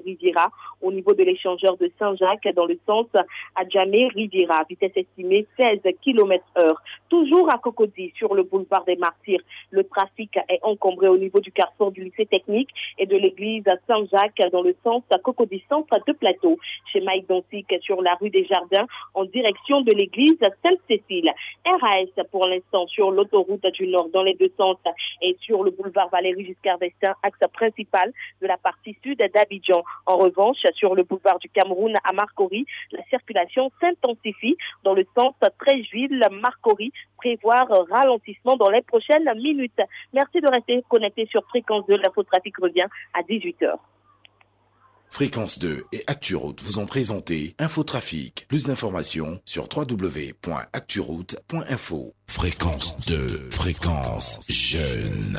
Riviera au niveau de l'échangeur de Saint-Jacques dans le sens Adjamé-Riviera. Vitesse estimée 16 km heure. Toujours à Cocody sur le boulevard des Martyrs. Le trafic est encombré au niveau du carrefour du lycée technique et de l'église Saint-Jacques dans le sens Cocody centre de plateau. Chez Mike Dontic sur la rue des Jardins en direction de l'église Sainte-Cécile. RAS pour l'instant sur l'autoroute du Nord dans les deux sens et sur le boulevard Valérie Giscard d'Estaing, axe principal de la partie sud d'Abidjan. En revanche, sur le boulevard du Cameroun à Marcory, la circulation s'intensifie dans le sens Tréjeville-Marcory, prévoir ralentissement dans les prochaines minutes. Merci de rester connecté sur Fréquence 2. L'infotrafic revient à 18h. Fréquence 2 et ActuRoute vous ont présenté Infotrafic. Plus d'informations sur www.acturoute.info. Fréquence 2, fréquence jeune.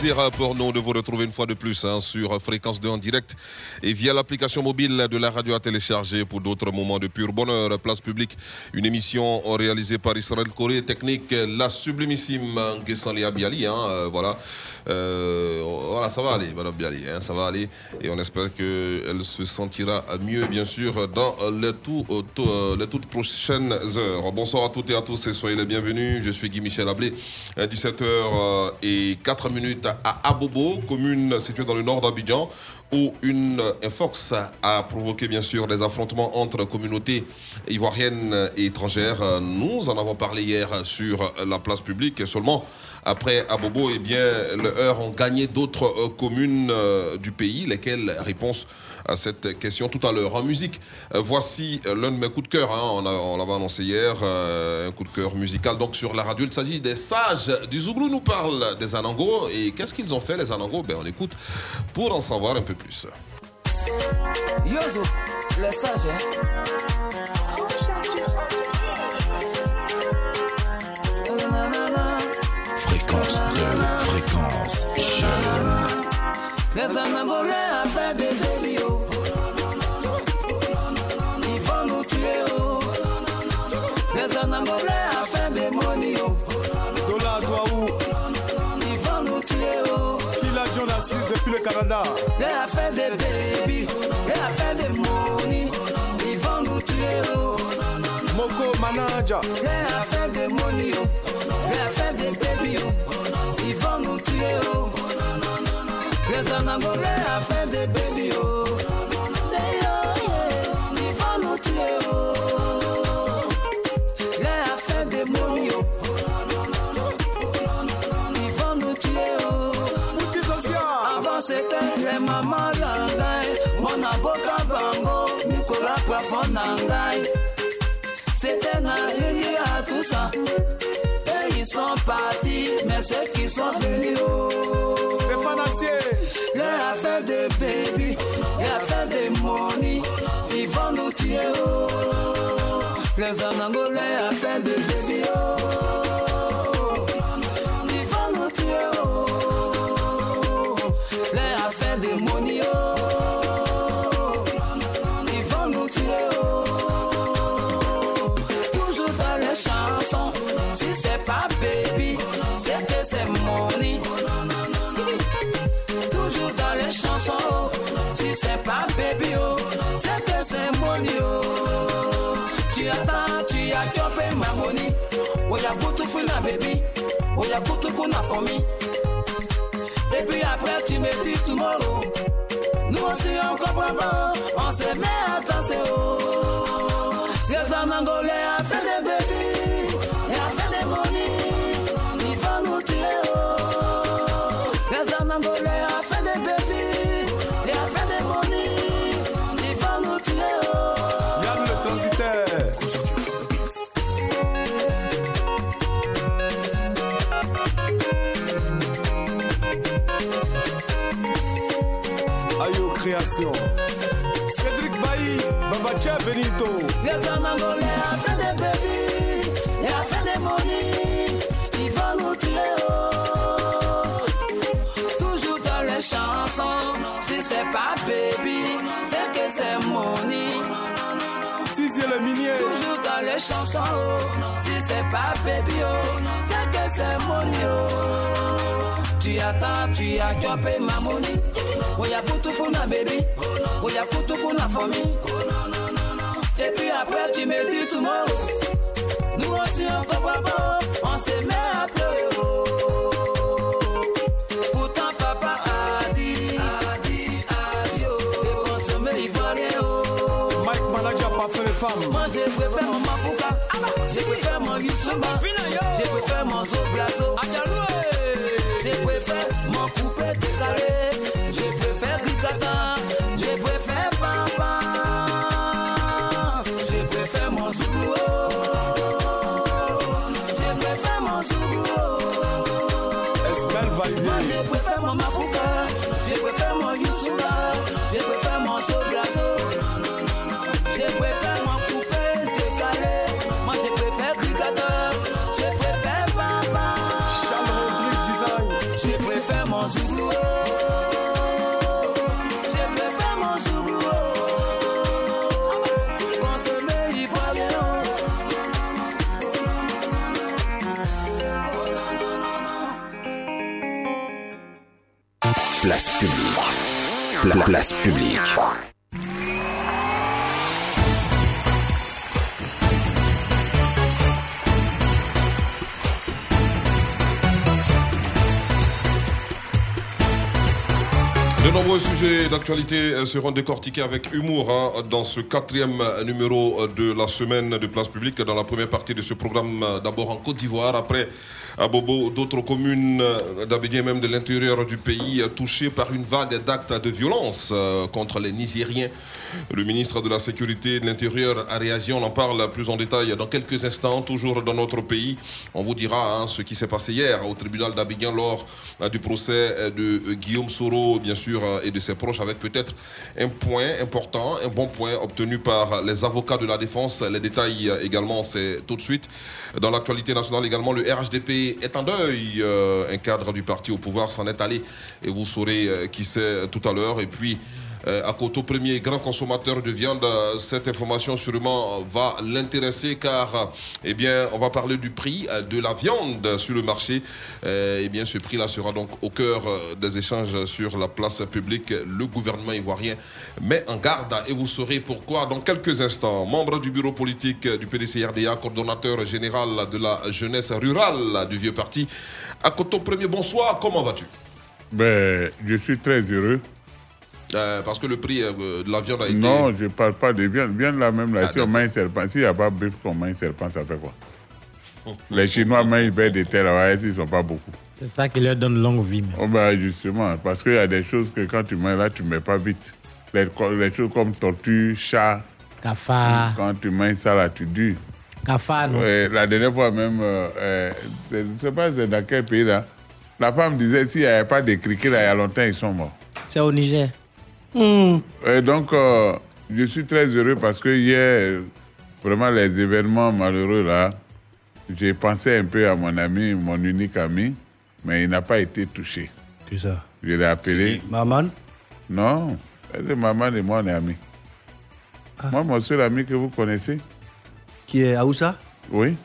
Plaisir hein, pour nous de vous retrouver une fois de plus hein, sur Fréquence 2 en direct et via l'application mobile de la radio à télécharger pour d'autres moments de pur bonheur. Place publique, une émission réalisée par Israël Corée, technique la sublimissime Guessalia Biali. Hein, euh, voilà. Euh, voilà, ça va aller, Madame Biali, hein, ça va aller. Et on espère qu'elle se sentira mieux, bien sûr, dans les, tout, euh, les toutes prochaines heures. Bonsoir à toutes et à tous et soyez les bienvenus. Je suis Guy Michel Ablé, 17h et 4 minutes à Abobo, commune située dans le nord d'Abidjan, où une force a provoqué bien sûr des affrontements entre communautés ivoiriennes et étrangères. Nous en avons parlé hier sur la place publique et seulement après Abobo, eh bien, le Heure ont gagné d'autres euh, communes euh, du pays, lesquelles? Réponse à cette question tout à l'heure. En musique, euh, voici euh, l'un de mes coups de cœur. hein. On, l'avait annoncé hier, euh, un coup de cœur musical donc sur la radio. Il s'agit des sages du Zouglou. Nous parle des Anango. Et qu'est-ce qu'ils ont fait, les Anango? Ben, On écoute pour en savoir un peu plus. Yozo, le sage, hein? Fréquence 2, fréquence jeune. Les des Canada. Les a des baby, les a fait des money. Ils vont nous tuer, oh. Moko Manaja, Les a fait des money, oh. Les a fait des baby, oh. Ils vont nous tuer, oh. Les Anangolais a fait des baby, C'était mama ya ngai mona boka bango mikola plafon na ngai sete na yeye ya tusa ils sont partis, mais ceux qui sont venus, oh, Stéphane Assier, leur affaire de baby, leur affaire de money, ils vont nous tuer, oh, les anangolais, affaire de baby. Que c'est money, oh. Tu attends, tu as chopé ma money. Oh, y'a beaucoup de baby. Oh, y'a beaucoup de for me. Et puis après, tu me dis tomorrow. Nous aussi, on comprend pas. On se met à danser, oh. Les Anangolais Création. Cédric Bailly, Babacha Benito. Les Anangolais a fait des baby, et a fait des money, ils vont nous tuer, oh. Toujours dans les chansons, si c'est pas baby, c'est que c'est money. Tizier le minier. Toujours dans les chansons, oh. si c'est pas baby, oh, c'est que c'est money, oh. Tu attends, tu as chopé ma money. Oh, y'a pour tout fou na baby, oh, y'a pour tout fou na for me. Et puis après, tu me dis tomorrow. Nous aussi, on comprend pas. On se met à pleurer. oh. Mon coupé décalé. Place publique. De nombreux sujets d'actualité euh, seront décortiqués avec humour hein, dans ce quatrième euh, numéro euh, de la semaine de place publique. Dans la première partie de ce programme, d'abord en Côte d'Ivoire, après à Bobo, d'autres communes euh, d'Abidjan, même de l'intérieur du pays, euh, touchées par une vague d'actes de violence euh, contre les Nigériens. Le ministre de la Sécurité de l'Intérieur a réagi, on en parle plus en détail dans quelques instants, toujours dans notre pays. On vous dira hein, ce qui s'est passé hier au tribunal d'Abidjan lors du procès de Guillaume Soro, bien sûr, et de ses proches, avec peut-être un point important, un bon point obtenu par les avocats de la défense. Les détails également, c'est tout de suite. Dans l'actualité nationale également, le RHDP est en deuil. Euh, Un cadre du parti au pouvoir s'en est allé et vous saurez euh, qui c'est tout à l'heure. Et puis, euh, à Koto, premier grand consommateur de viande, euh, cette information sûrement va l'intéresser car euh, eh bien, on va parler du prix euh, de la viande sur le marché. Euh, eh bien, ce prix-là sera donc au cœur euh, des échanges sur la place publique. Le gouvernement ivoirien met en garde et vous saurez pourquoi dans quelques instants. Membre du bureau politique du PDC-RDA, coordonnateur général de la jeunesse rurale du vieux parti. À Koto, premier, bonsoir, comment vas-tu? Ben, je suis très heureux. Euh, Parce que le prix euh, de la viande a été... Non, je ne parle pas de viande. Viande là même, là, Ah, si on mange un serpent, s'il n'y a pas bœuf qu'on mange un serpent, ça fait quoi? Les Chinois mangent bête de terre, là, ils ne sont pas beaucoup? C'est ça qui leur donne longue vie. Oh, ben, justement, parce qu'il y a des choses que quand tu manges là, tu ne mets pas vite. Les, les choses comme tortue, chat, Cafard. Quand tu manges ça, là, tu dures. Cafard, non? La dernière fois même, euh, euh, je ne sais pas c'est dans quel pays là. La femme disait s'il n'y avait pas de criquets là, il y a longtemps, ils sont morts. C'est au Niger. Et donc, euh, je suis très heureux parce que hier, vraiment les événements malheureux là, j'ai pensé un peu à mon ami, mon unique ami, mais il n'a pas été touché. Qui ça? Je l'ai appelé. Maman? Non, c'est maman et moi, on est amis. Moi, mon seul ami que vous connaissez Qui est Aoussa Oui.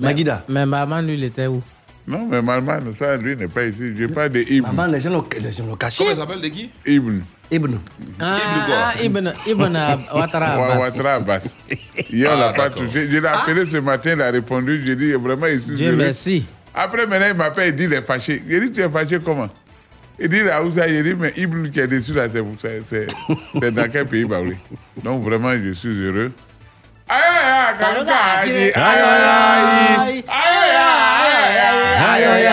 Magida. Mais maman, lui, il était où? Non, mais maman, ça, lui, n'est pas ici. Je parle de Ibn. Maman, les gens l'ont les gens l'ont caché. Comment il s'appelle de qui? Ibn. Ibn. Ah, ah, Ibn, Ibn euh, Ouattara Abbas. Ouattara Abbas. Hier, on Ah, l'a pas touché. Je l'ai appelé ce matin, il a répondu. Je dis vraiment, il suis Dieu heureux. merci. Après, maintenant, il m'appelle, il dit, il est fâché. Je dis, tu es fâché comment Il dit, là où ça, il dit, mais Ibn qui est dessus, là, c'est c'est- c'est- c'est dans quel pays, bah oui. Donc, vraiment, je suis heureux. Aïe, aïe, aïe, Kaluka, aïe, aïe, aïe, aïe, aïe, aïe, aïe, aïe, aïe, aïe, aïe,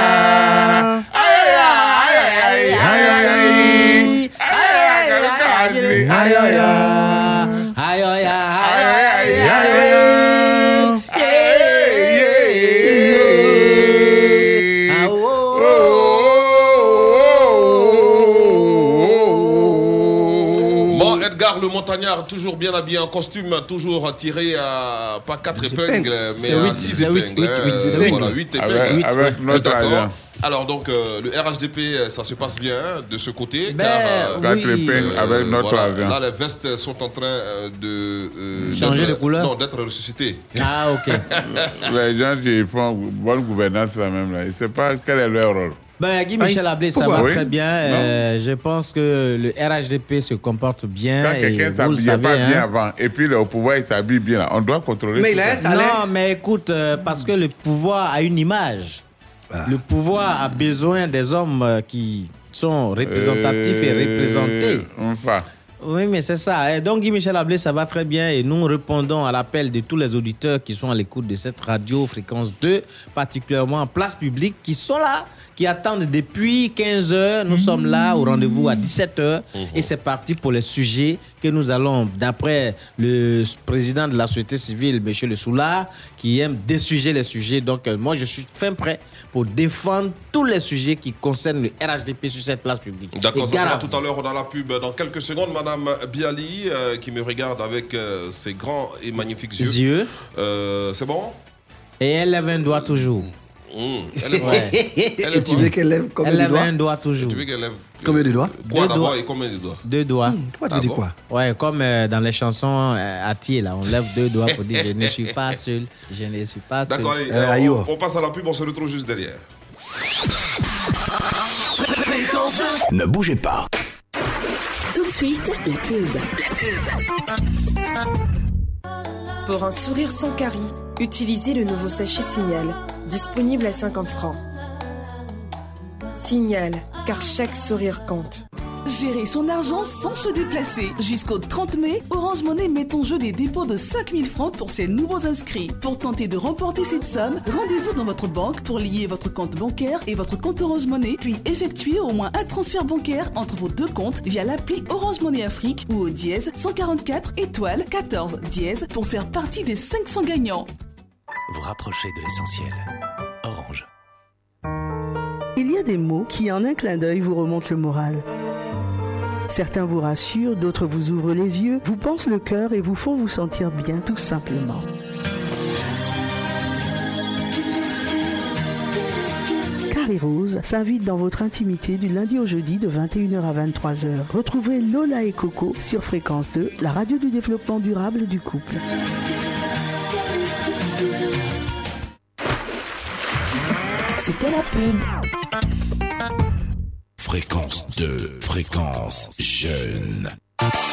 Edgar le montagnard, toujours bien habillé en costume, toujours tiré à pas quatre épingles, mais à huit, six c'est huit, épingles. huit, hein. Avec- épingles. avec notre argent. Alors donc, euh, le RHDP, ça se passe bien hein, de ce côté, Ben, car euh, Quatre Oui. épingles avec notre voilà, argent. là, les vestes sont en train euh, de euh, Changer de couleur Non, d'être ressuscitées. Ah, ok. Les gens qui font bonne gouvernance, là même, là, ils ne savent pas quel est leur rôle. Ben, Guy Michel Ablé, ça Pourquoi? va Oui. très bien. Euh, je pense que le RHDP se comporte bien. Quand quelqu'un s'habillait savez, pas bien hein. avant, et puis le au pouvoir, il s'habille bien, là, on doit contrôler Mais tout il a un ça. salaire. Non, mais écoute, euh, parce que le pouvoir a une image. Le pouvoir a besoin des hommes euh, qui sont représentatifs et représentés. Enfin, Oui, mais c'est ça. Et donc, Guy Michel Ablé, ça va très bien. Et nous répondons à l'appel de tous les auditeurs qui sont à l'écoute de cette radio fréquence 2, particulièrement en place publique, qui sont là, qui attendent depuis 15 heures. Nous sommes là au rendez-vous à 17 heures. Et c'est parti pour les sujets que nous allons, d'après le président de la société civile, M. Le Soulard, qui aime désuger les sujets. Donc, euh, moi, je suis fin prêt pour défendre tous les sujets qui concernent le RHDP sur cette place publique. D'accord, ça sera tout à l'heure dans la pub. Dans quelques secondes, Madame Biali, euh, qui me regarde avec euh, ses grands et magnifiques yeux. Yeux. C'est bon? Et elle lève un doigt toujours. Mmh. Elle est Ouais. Elle Et tu veux qu'elle lève combien Elle de lève un doigt toujours. Tu veux qu'elle lève Combien de doigts Quoi Deux d'abord doigts. et combien de doigts Deux doigts. Toi, tu dis quoi Ouais, comme euh, dans les chansons euh, à Thier, là, on lève deux doigts pour dire je ne suis pas seul, je ne suis pas seul. D'accord, allez, Euh, euh, on, on passe à la pub, on se retrouve juste derrière. Ne bougez pas. Tout de suite, la pub. Pour un sourire sans carie, utilisez le nouveau sachet Signal, disponible à 50 francs. Signal, car chaque sourire compte. Gérer son argent sans se déplacer. Jusqu'au 30 mai, Orange Monnaie met en jeu des dépôts de 5000 francs pour ses nouveaux inscrits. Pour tenter de remporter cette somme, rendez-vous dans votre banque pour lier votre compte bancaire et votre compte Orange Monnaie, puis effectuer au moins un transfert bancaire entre vos deux comptes via l'appli Orange Monnaie Afrique ou au dièse 144 étoile 14 dièse pour faire partie des 500 gagnants. Vous rapprochez de l'essentiel. Orange. Il y a des mots qui, en un clin d'œil, vous remontent le moral. Certains vous rassurent, d'autres vous ouvrent les yeux, vous pensent le cœur et vous font vous sentir bien, tout simplement. Carré Rose s'invite dans votre intimité du lundi au jeudi de 21h à 23h. Retrouvez Lola et Coco sur Fréquence 2, la radio du développement durable du couple. C'était la pub. Fréquence 2, fréquence jeune.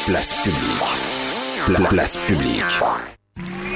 Place publique. Pla- place publique.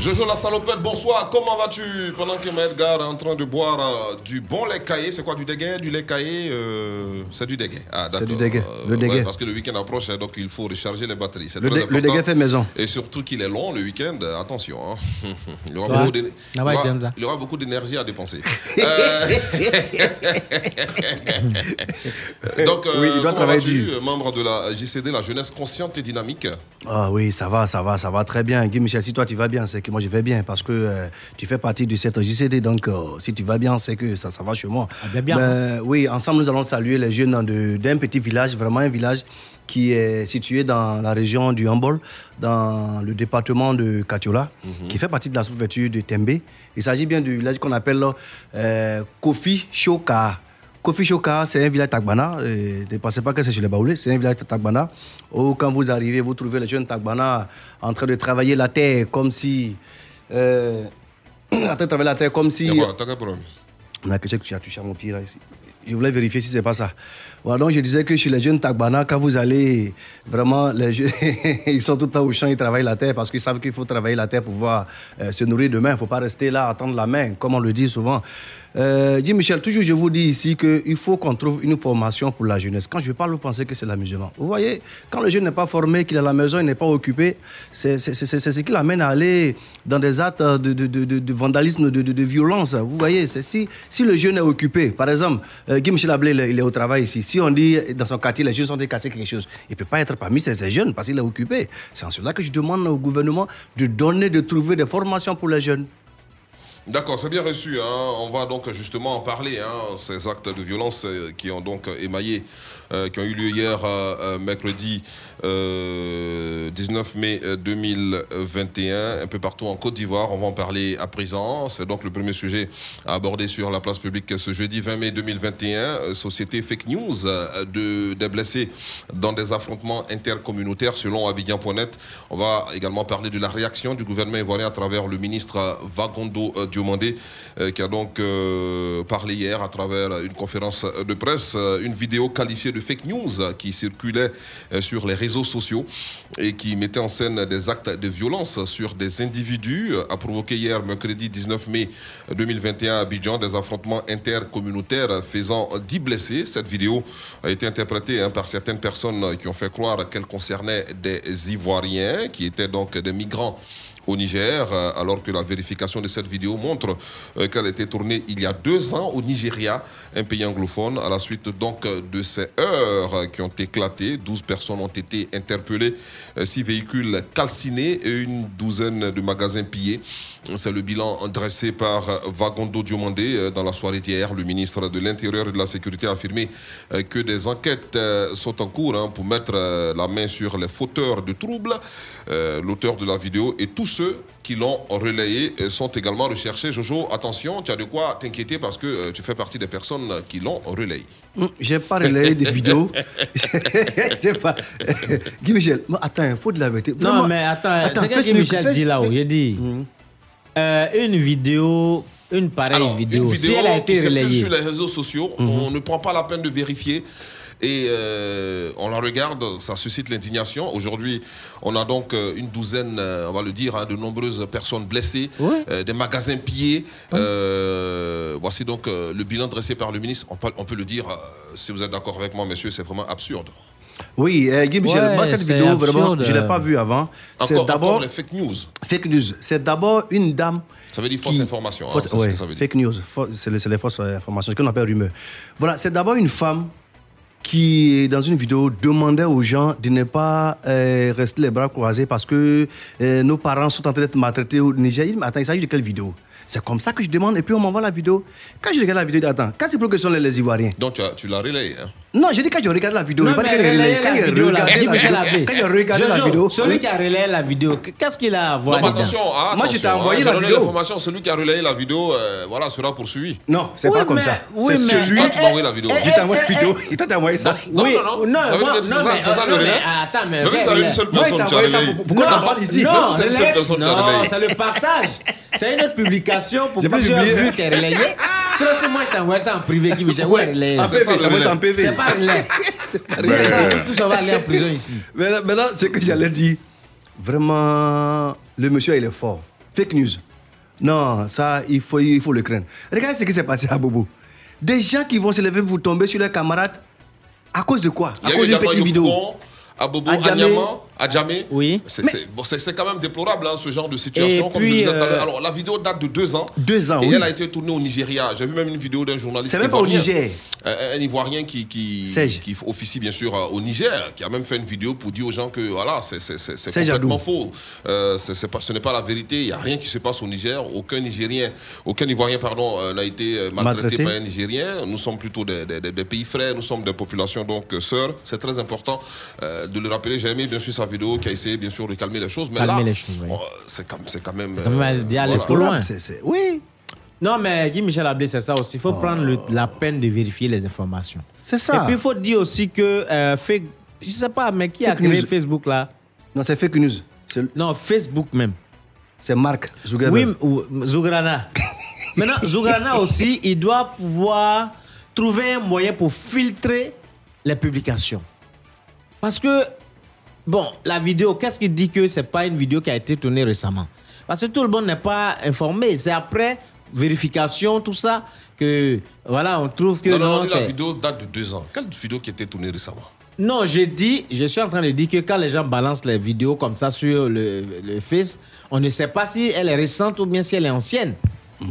Jojo la salopette, bonsoir. Comment vas-tu? Pendant que Edgar est en train de boire euh, du bon lait caillé, c'est quoi du déguet Du lait caillé euh, C'est du déguet. Ah, d'accord. du déguet, le ouais, déguet. parce que le week-end approche, hein, donc il faut recharger les batteries. C'est Le très dé- le déguet fait maison. Et surtout qu'il est long le week-end, euh, attention. hein. Il, y aura beaucoup Ah ouais, il y aura- j'aime ça. il y aura beaucoup d'énergie à dépenser. Euh, donc, euh, Oui, il doit comment travailler vas-tu, euh, membre de la JCD, la jeunesse consciente et dynamique? Ah oui, ça va, ça va, ça va très bien. Guy Michel, si toi tu vas bien, c'est que moi je vais bien parce que euh, tu fais partie de cette JCD. Donc euh, si tu vas bien, c'est que ça, ça va chez moi. bien, bien. Ben, oui, ensemble nous allons saluer les jeunes de- d'un petit village, vraiment un village qui est situé dans la région du Hambol, dans le département de Katiola, qui fait partie de la sous-préfecture de Tembe. Il s'agit bien du village qu'on appelle euh, Kofi Shoka. Kofi Shoka, c'est un village Tagbana. Ne pensez pas que c'est sur les Baoulés, c'est un village Tagbana. Où quand vous arrivez, vous trouvez les jeunes Tagbana en train de travailler la terre comme si. euh, en train de travailler la terre comme si. Quoi On a quelque chose qui a touché à mon pied là ici. Je voulais vérifier si c'est pas ça. Voilà, donc je disais que chez les jeunes Tagbana, quand vous allez, vraiment, les jeunes, ils sont tout le temps au champ, ils travaillent la terre parce qu'ils savent qu'il faut travailler la terre pour pouvoir euh, se nourrir demain. Il ne faut pas rester là, attendre la main, comme on le dit souvent. Euh, dis Michel, toujours je vous dis ici qu'il faut qu'on trouve une formation pour la jeunesse. Quand je parle, vous pensez que c'est l'amusement. Vous voyez, quand le jeune n'est pas formé, qu'il est à la maison, il n'est pas occupé, c'est ce qui l'amène à aller dans des actes de, vandalisme, de, violence. Vous voyez, si, le jeune est occupé, par exemple, euh, Guy Michel Ablé, il il est au travail ici. Si on dit dans son quartier, les jeunes sont cassés quelque chose, il ne peut pas être parmi ces jeunes parce qu'il est occupé. C'est en cela que je demande au gouvernement de donner, de trouver des formations pour les jeunes. D'accord, c'est bien reçu. hein. On va donc justement en parler. hein, Ces actes de violence euh, qui ont donc émaillé, euh, qui ont eu lieu hier, euh, mercredi euh, 19 mai euh, 2021, un peu partout en Côte d'Ivoire. On va en parler à présent. C'est donc le premier sujet à aborder sur la place publique ce jeudi 20 mai 2021. Euh, Société fake news euh, de, des blessés dans des affrontements intercommunautaires selon Abidjan.net. On va également parler de la réaction du gouvernement ivoirien à travers le ministre euh, Vagondo euh, Diomandé euh, qui a donc euh, parlé hier à travers une conférence de presse, euh, une vidéo qualifiée de fake news euh, qui circulait euh, sur les réseaux sociaux et qui mettait en scène des actes de violence sur des individus a provoqué hier, mercredi 19 mai 2021 à Abidjan, des affrontements intercommunautaires faisant 10 blessés. Cette vidéo a été interprétée hein, par certaines personnes qui ont fait croire qu'elle concernait des Ivoiriens qui étaient donc des migrants au Niger, euh, alors que la vérification de cette vidéo montre euh, qu'elle a été tournée il y a deux ans au Nigeria, un pays anglophone. À la suite donc euh, de ces heures euh, qui ont éclaté, 12 personnes ont été interpellées, euh, six véhicules calcinés et une douzaine de magasins pillés. C'est le bilan dressé par Vagondo Diomandé euh, dans la soirée d'hier. Le ministre de l'Intérieur et de la Sécurité a affirmé euh, que des enquêtes euh, sont en cours hein, pour mettre la main sur les fauteurs de troubles, l'auteur de la vidéo et tous ceux qui l'ont relayé sont également recherchés. Jojo, attention, tu as de quoi t'inquiéter parce que tu fais partie des personnes qui l'ont relayé. Hum, J'ai pas relayé des vidéos. J'ai pas. Guy Michel, mais attends, il faut de la vérité. Non, Vraiment- mais attends, c'est ce que fais- Michel dit là-haut. Il dit? Euh, une vidéo, une pareille Alors, vidéo, une si vidéo elle a été qui circule relayée. sur les réseaux sociaux, Mhm. on ne prend pas la peine de vérifier. Et euh, on la regarde, ça suscite l'indignation. Aujourd'hui, on a donc euh, une douzaine, on va le dire, hein, de nombreuses personnes blessées, euh, des magasins pillés. Euh, voici donc le bilan dressé par le ministre. On peut, on peut le dire, si vous êtes d'accord avec moi, messieurs, c'est vraiment absurde. Oui, euh, Guy Michel, Ouais, moi cette vidéo, vraiment, je ne l'ai pas vue avant. C'est d'abord. les fake news. Fake news. C'est d'abord une dame. Ça veut dire fausse qui- information. hein, fausse- ce ouais, que ça veut dire. fake news. C'est les, fausses euh, informations, ce qu'on appelle rumeur. Voilà, c'est d'abord une femme qui, dans une vidéo, demandait aux gens de ne pas euh, rester les bras croisés parce que euh, nos parents sont en train d'être maltraités au Niger. Il dit, Mais attends, il s'agit de quelle vidéo? C'est comme ça que je demande et puis on m'envoie la vidéo. Quand je regarde la vidéo, je dis, attends, quand c'est pour que ce sont les, les Ivoiriens? Donc tu, as- tu l'as relayé. hein. Non, j'ai dit quand je regarde la vidéo. Non, pas mais quand je regarde- quand la je vidéo, regarde la vidéo. Quand je regarde la vidéo. Celui oui. qui a relayé la vidéo, qu'est-ce qu'il a à voir Non, mais dedans? attention, hein, Moi, je t'ai envoyé hein, la vidéo. l'information, celui qui a relayé la vidéo euh, voilà, sera poursuivi. Non, c'est Oui, pas comme ça. oui, c'est mais- celui. M'as envoyé la vidéo. Je t'ai envoyé la vidéo. Et toi, t'as envoyé ça. Non, non, non. non, Ça veut moi- dire que c'est non, ça- le relais. attends, mais Même si c'est une seule il personne t'a qui a envoyé ça relayé. pour- pourquoi t'en parles ici? Non, c'est une seule laisse- personne qui a non, relayé. c'est le partage. C'est une autre publication pour J'ai pas plusieurs vues qui est relayée. Sinon, c'est moi, je t'envoie ça en privé qui me dit, ouais, relayé. En C'est ça, PV, le envoyé en relais. Pas. Ben, Tous on va aller en prison ici. Maintenant, maintenant, ce que j'allais dire, vraiment, le monsieur, il est fort. Fake news. Non, ça, il faut, il faut le craindre. Regardez ce qui s'est passé à Bobo. Des gens qui vont se lever pour tomber sur leurs camarades. À cause de quoi? À cause d'une petite vidéo. À Bobo, Djamé. À Djamé. Oui. C'est bon, quand même déplorable, hein, ce genre de situation. Et Comme puis, je disais euh. Alors, la vidéo date de deux ans. Deux ans, Et oui. elle a été tournée au Nigeria. J'ai vu même une vidéo d'un journaliste C'est même pas au. Niger. Un, un Ivoirien qui, qui, officie bien sûr euh, au Niger, qui a même fait une vidéo pour dire aux gens que voilà, c'est complètement faux. Euh, pas, ce n'est pas la vérité. Il n'y a rien qui se passe au Niger. Aucun Nigérien, aucun Ivoirien pardon, euh, n'a été maltraité, Maltraité. par un Nigérien. Nous sommes plutôt des, des- des- des pays frères, nous sommes des populations donc sœurs. C'est très important euh, de le rappeler. J'ai aimé bien sûr sa vidéo qui a essayé bien sûr de calmer les choses. Mais Calmer là, les choses, oui. oh, c'est quand, c'est quand même. quand même euh, d'y aller voilà. trop loin. Oui, Non, mais Guy Michel Ablé, c'est ça aussi. Il faut prendre le- la peine de vérifier les informations. c'est ça. Et puis, il faut dire aussi que, euh, fait, je sais pas, mais qui a Fake créé news. Facebook là? Non, c'est fake news. Non, Facebook même. C'est Mark Zuckerberg. Oui, ou Zougrana. Maintenant, Zougrana aussi, il doit pouvoir trouver un moyen pour filtrer les publications. Parce que, bon, la vidéo, qu'est-ce qui dit que c'est pas une vidéo qui a été tournée récemment? Parce que tout le monde n'est pas informé. C'est après vérification, tout ça, que, voilà, on trouve que Non, non, la vidéo date de deux ans. Quelle vidéo qui a été tournée récemment? Non, j'ai dit, je suis en train de dire que quand les gens balancent les vidéos comme ça sur le, le Face, on ne sait pas si elle est récente ou bien si elle est ancienne.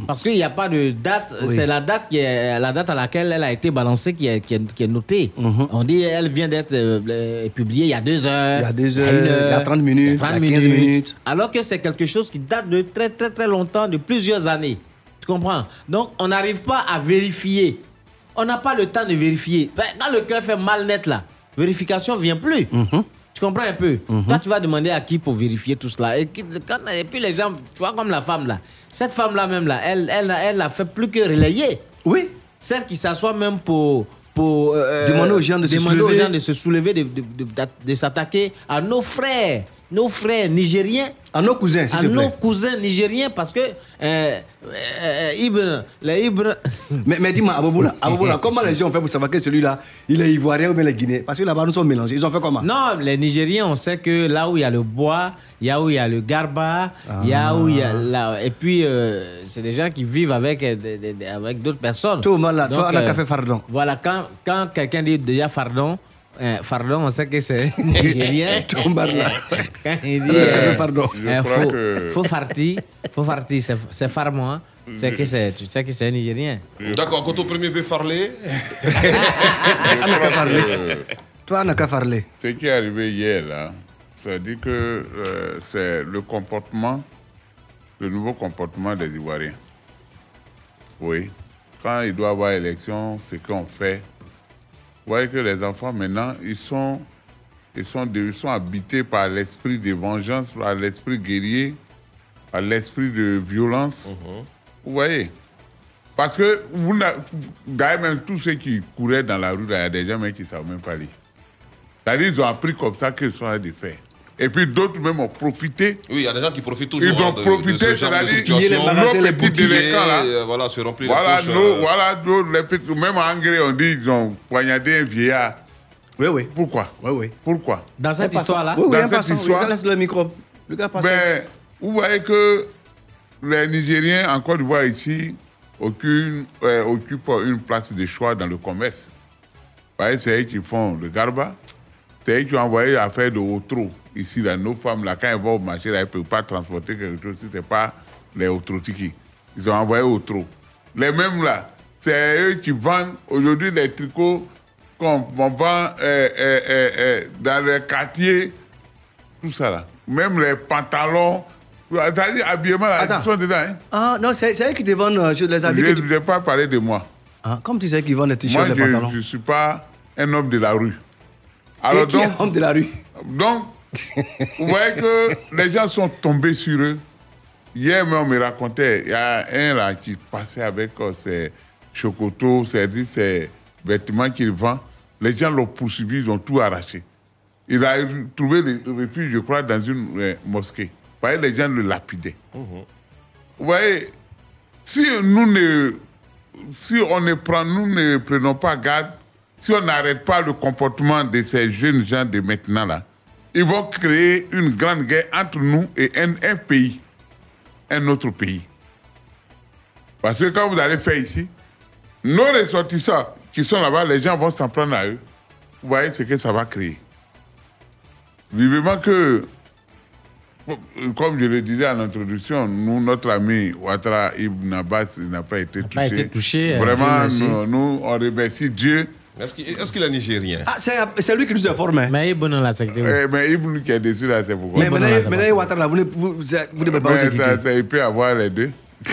Parce qu'il n'y a pas de date, Oui. c'est la date qui est la date à laquelle elle a été balancée qui est, qui est, qui est notée. On dit elle vient d'être euh, euh, publiée il y a deux heures. Il y a deux heures, il y a 30 minutes, il y a 30 il y a 15 minutes. Alors que c'est quelque chose qui date de très très très longtemps, de plusieurs années. Tu comprends? Donc on n'arrive pas à vérifier. On n'a pas le temps de vérifier. Ben, Quand le cœur fait mal net là, vérification vient plus. Mhm. Tu comprends un peu? Toi, tu vas demander à qui pour vérifier tout cela. Et, qui- quand- et puis les gens, tu vois, comme la femme là. Cette femme-là même là, elle, elle, elle n'a fait plus que relayer. Oui. Celle qui s'assoit même pour. pour euh, Demander aux gens de se demander aux soulever. gens de se soulever, de, de, de- de- de s'attaquer à nos frères, nos frères nigériens. À nos cousins, s'il À te plaît. nos cousins nigériens, parce que. Euh, euh, Ibn, les Ibn. Mais, mais dis-moi, Aboboula, Aboboula, comment les gens ont fait pour savoir que celui-là, il est ivoirien ou bien il est guinéen? Parce que là-bas, nous sommes mélangés. Ils ont fait comment? Non, les Nigériens, on sait que là où il y a le bois, il y a où il y a le garba, il y a où il y a là. Et puis, euh, c'est des gens qui vivent avec, euh, avec d'autres personnes. Tout le monde là, toi, on a qu'à faire fardon. Voilà, quand, quand quelqu'un dit déjà fardon, euh, fardon, on sait que c'est nigérien. Tombar là. quand il dit Ouais, euh, euh, faut, que- faut farti, faut farti, c'est c'est farmois. C'est que c'est, tu sais que c'est un Nigérien. D'accord, quand au premier veut parler. Je n'a qu'à parler. Toi, on n'a qu'à parler. Ce qui est arrivé hier, là, ça dit que euh, c'est le comportement, le nouveau comportement des Ivoiriens. Oui. Quand il doit y avoir élection, ce qu'on fait. Vous voyez que les enfants, maintenant, ils sont, ils sont, de- ils sont habités par l'esprit de vengeance, par l'esprit guerrier, par l'esprit de violence. Vous voyez? Parce que vous d'ailleurs, même tous ceux qui couraient dans la rue, il y a des gens même qui ne savent même pas lire. C'est-à-dire qu'ils ont appris comme ça qu'ils sont à de faire. Et puis d'autres même ont profité. Oui, il y a des gens qui profitent toujours Ils ont hein, de, profité, de ce genre de c'est-à-dire situation. nos petits délinquants là? Euh, voilà, se remplir Voilà, nos, euh, voilà, nos- les petits, même en Hongrie, on dit qu'ils ont poignardé un vieillard. Oui, oui. Pourquoi? Oui, oui. Pourquoi? Dans cette histoire-là? Oui, oui, Dans cette passant, oui, histoire- laisse le micro. Le gars passe. Ben, vous voyez que les Nigériens, en Côte d'Ivoire ici, occupent, euh, occupent une place de choix dans le commerce. Vous voyez, c'est eux qui font le garba. C'est eux qui ont envoyé à faire de outro. Ici, là, nos femmes, là, quand elles vont au marché, là, elles ne peuvent pas transporter quelque chose si ce n'est pas les outrotiki. Ils ont envoyé outro. Les mêmes là, c'est eux qui vendent aujourd'hui les tricots qu'on on vend euh, euh, euh, dans les quartiers tout ça là. Même les pantalons, c'est-à-dire habillement, là, ils sont dedans. Hein. Ah, non, c'est eux qui te vendent sur les habits. Je tu- ne vais pas parler de moi. Ah, comme tu sais qu'ils vendent les Moi, t-shirts, les pantalons. je ne suis pas un homme de la rue. Et qui est homme de la rue? Donc, vous voyez que les gens sont tombés sur eux. Hier, on me racontait, il y a un là qui passait avec euh, ses chocotos, c'est-à-dire ses vêtements qu'il vend. Les gens l'ont poursuivi, ils ont tout arraché. Il a trouvé le refuge, je crois, dans une euh, mosquée. Vous voyez, les gens le lapidaient. Vous voyez, si nous ne, si on ne prend, nous ne prenons pas garde, si on n'arrête pas le comportement de ces jeunes gens de maintenant là, ils vont créer une grande guerre entre nous et un, un pays. un autre pays. Parce que quand vous allez faire ici, nos ressortissants qui sont là-bas, les gens vont s'en prendre à eux. Vous voyez ce que ça va créer. Vivement que, comme je le disais en introduction, nous, notre ami Ouattara Ibn Abbas n'a pas été touché. pas été touché, euh, Vraiment, nous, nous, on remercie Dieu. Est-ce qu'il est, nigérien? Ah, c'est c'est lui qui nous informe. hein. Mais il est bon dans la secteur. Eh, mais Ibn qui est dessus là, c'est pourquoi. Mais maintenant, Ouattara, là, vous ne vous, vous, vous ne pouvez pas vous ça, ça, il peut avoir les deux.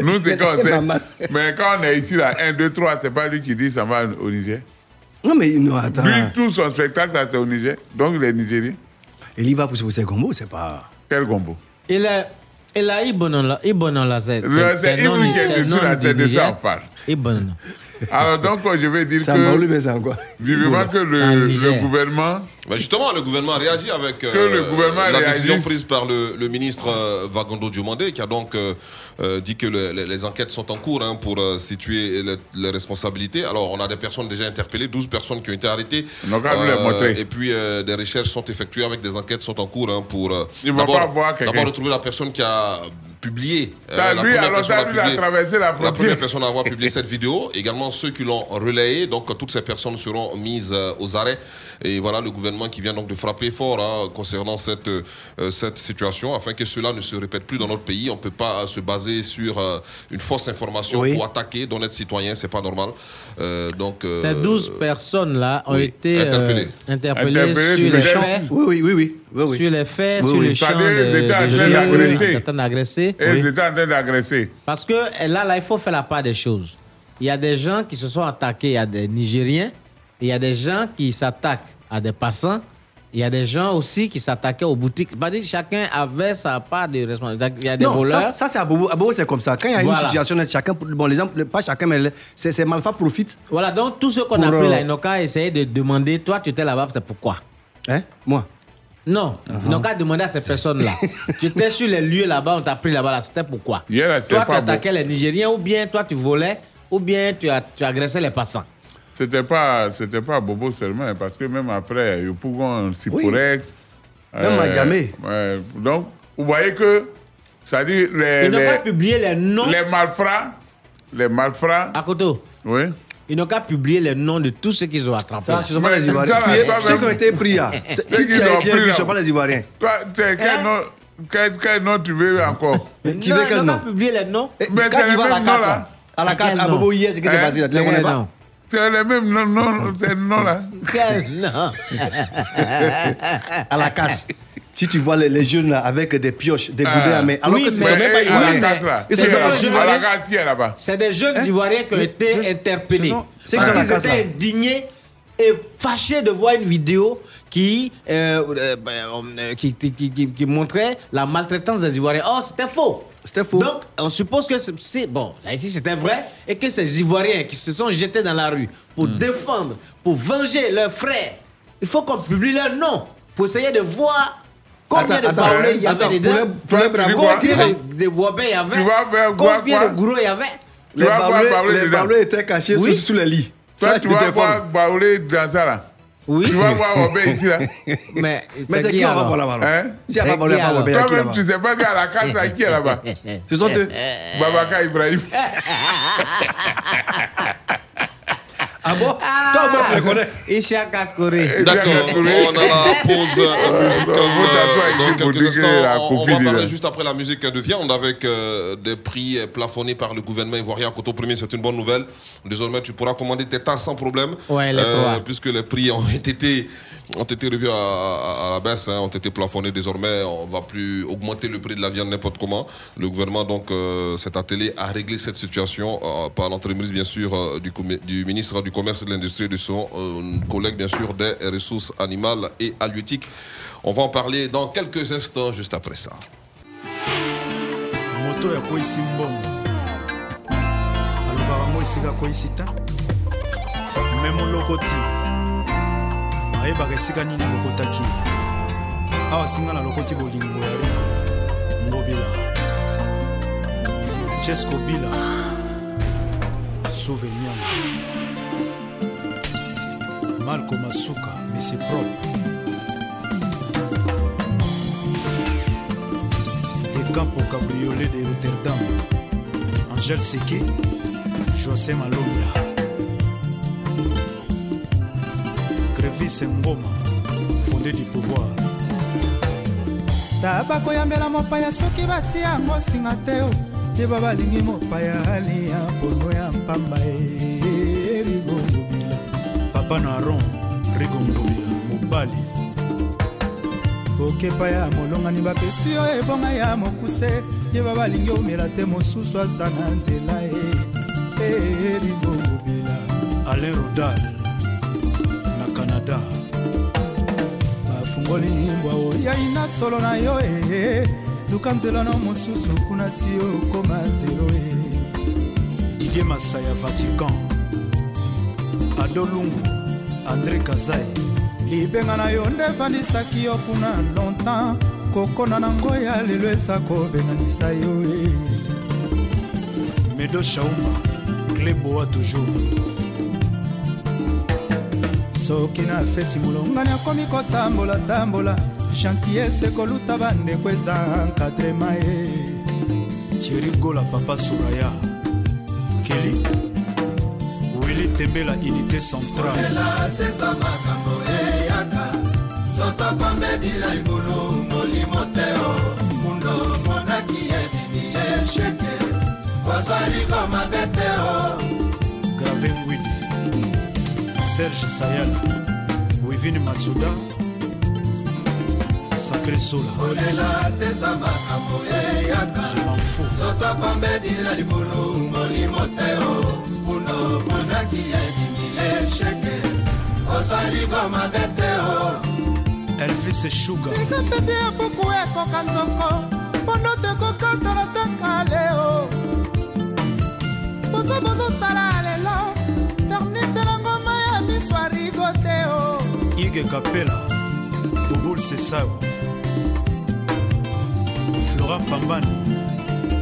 Nous, c'est quand on sait. Mais quand on est ici, là, 1, 2, 3, c'est pas lui qui dit ça va au Niger. Non, mais non, attends. Lui, tout son spectacle, là, c'est au Niger. Donc, il est nigérien. Il y va pour ses gombo, c'est pas. Quel gombo Il est. Il a Ibn la. Ibn dans la. C'est C'est non- Ibn qui est c'est dessus, là, c'est de ça on parle. Ibn. Alors, donc, je vais dire Ça que. quoi Vivement que le, gouvernement. Mais justement, le gouvernement a réagi avec euh, Que le gouvernement la décision prise par le, le ministre euh, Vagondo Diomandé, qui a donc euh, euh, dit que le- les, les enquêtes sont en cours hein, pour euh, situer les, les responsabilités. Alors, on a des personnes déjà interpellées, 12 personnes qui ont été arrêtées. Donc, à nous les montrer. et puis, euh, des recherches sont effectuées avec des enquêtes sont en cours hein, pour euh, d'abord retrouver la personne qui a publié. euh, la lui, première alors, personne à lui, il a publier- traversé la la frontière. première personne à avoir publié cette vidéo, également ceux qui l'ont relayé. Donc, toutes ces personnes seront mises euh, aux arrêts. Et voilà le gouvernement qui vient donc de frapper fort hein, concernant cette, euh, cette situation afin que cela ne se répète plus dans notre pays. On ne peut pas se baser sur euh, une fausse information Oui. pour attaquer d'honnêtes citoyens. C'est pas normal. Euh, donc, euh, Ces 12 personnes-là ont oui, été euh, interpellées. interpellées Interpellées sur les faits. Oui, oui, oui, oui. oui, oui. Sur les faits, Oui, sur oui. le champ C'est-à-dire, de, ils étaient en de train jeu, d'agresser. ils étaient en train d'agresser. Et ils étaient en train d'agresser. Parce que là, là, il faut faire la part des choses. Il y a des gens qui se sont attaqués à des Nigériens. Il y a des gens qui s'attaquent à des passants. Il y a des gens aussi qui s'attaquaient aux boutiques. C'est-à-dire que chacun avait sa part de responsabilité. Il y a des non, voleurs. ça, ça c'est à Bobo. À Bobo, c'est comme ça. Quand il y a Voilà. une situation, chacun, bon, les gens, pas chacun, mais c'est Malfa profite. Voilà, donc tout ce qu'on a pris euh, là, ils n'ont qu'à essayer de demander, toi, tu étais là-bas, c'est pourquoi? Hein? Moi? Non, ils n'ont qu'à demander à ces personnes-là. tu étais sur les lieux là-bas, on t'a pris là-bas, là, c'était pourquoi? C'était Toi, tu beau. attaquais les Nigériens, ou bien toi, tu volais, ou bien tu, as, tu agressais les passants? C'était pas, c'était pas Bobo seulement, parce que même après, il Pougon, Siporex. Même à Djamé. ouais, donc, vous voyez que, les, Ils n'ont qu'à publier les noms. les malfrats, les malfrats, À côté, oui. Ils n'ont qu'à publier les noms de tous ceux qu'ils ont attrapés. Ça, ce ne sont pas Mais les c'est Ivoiriens. Ceux- qui ont été pris là. Si tu as bien vu, ce ne sont pas les Ivoiriens. Quel, Hein? nom, quel, quel nom tu veux encore? Tu non, veux ils quel n'ont nom? publier les noms. Mais Quand tu le vas à la même nom, casse, là. là, à la casse, à Bobo hier, c'est que c'est Hein? passé là. Tu les connais pas? C'est le même nom là. Quel nom? À la casse. Si tu vois les, les jeunes là avec des pioches, des Ah. goudins à main, alors Oui, que tu ne même pas. Ils C'est des jeunes Hein Ivoiriens qui ont été interpellés. case, là. étaient indignés et fâchés de voir une vidéo qui, euh, euh, ben, euh, qui, qui, qui- qui- qui montrait la maltraitance des Ivoiriens. Oh, c'était faux. C'était faux. Donc, on suppose que c'est- c'est bon. Là, ici, c'était vrai et que ces Ivoiriens qui se sont jetés dans la rue pour Hmm. défendre, pour venger leurs frères, il faut qu'on publie leur nom pour essayer de voir combien Attends, de baoulés il y avait dedans, combien de, il y avait, combien quoi de Gourou il y avait? Les baoulés- étaient cachés Oui. sous sous les lits. Toi, Ça, tu vas voir. Baoulé dans ça là. Oui. Tu vas voir ici là. Mais, Mais c'est qui on va voir là-bas là Hein? A qui Toi-même, tu sais pas qu'à la casse là, qui est là-bas? Ce sont eux. Babaka Ibrahim. Ah bon Toi, moi, tu les connais. Ishaka Corée. D'accord, on a la pause euh, musicale. euh, Dans quelques instants, on, va parler juste après la musique de viande avec euh, des prix plafonnés par le gouvernement ivoirien. Coteau Premier, c'est une bonne nouvelle. Désormais, tu pourras commander tes tasses sans problème. Ouais, les trois. Puisque les prix ont été, ont été revus à, à- à la baisse, hein, ont été plafonnés désormais. On ne va plus augmenter le prix de la viande n'importe comment. Le gouvernement donc euh, s'est attelé à régler cette situation euh, par l'entremise bien sûr euh, du, ministre du Commerce et de l'Industrie et de son euh, collègue bien sûr des ressources animales et halieutiques. On va en parler dans quelques instants juste après ça. moto ya kweyisi yango esika koyisi te me moloko ti ayebaka esika nini lokotaki. Awa singa na lokoti bolingo ya riko ngobila cheskobila souveniama marko masuka misi propre. Campo cabriolet de Rotterdam, Angèle Seke, josé malonda. Crevis ngoma fondé du pouvoir. Taba koyambela mopaya soki batia yango singa te o yeba balingi mopaya alia mpono ya mpamba e. Rigongobila papa na aron rigongobila mobali. Okepa ya molongani bapesi yo ebonga ya mokuse. Yeba balingi omela te mosusu aza na nzela e rigongobila alain rodal na canada. Bafungoli mbwa oyai na solo na yo e luka nzela na mosusu kuna si okoma zelo e didie masaya vatican. Ado lungu andré kazai libenga na yo nde efandisaki yo kuna longtemps. Kokona nango ya lelo eza kobenganisa yo e medo shauma kleboa toujours. Soki na feti molongani akomi kotambola-tambola gentillese koluta bandeko eza encadrema ye. Tieri gola papa suraya keli wili tembela unité centrale. Soto pambedila ligulu kozwaliko mabe te o grave ngwidi serge sayal wivini matsuda. Sacré zola kolela teza makambo eyaka. Soto pambedila libulu molimo te o mundo monaki ebimi esheke. Ozwaliko mabe te o elvis shuga likapete ya buku ekoka nzoko. Mpondo tekokatana te kale o bozo bozosala lelo. Ternisela ngoma ya miso arigo te o ige kapela bobul sesao. Florent pambani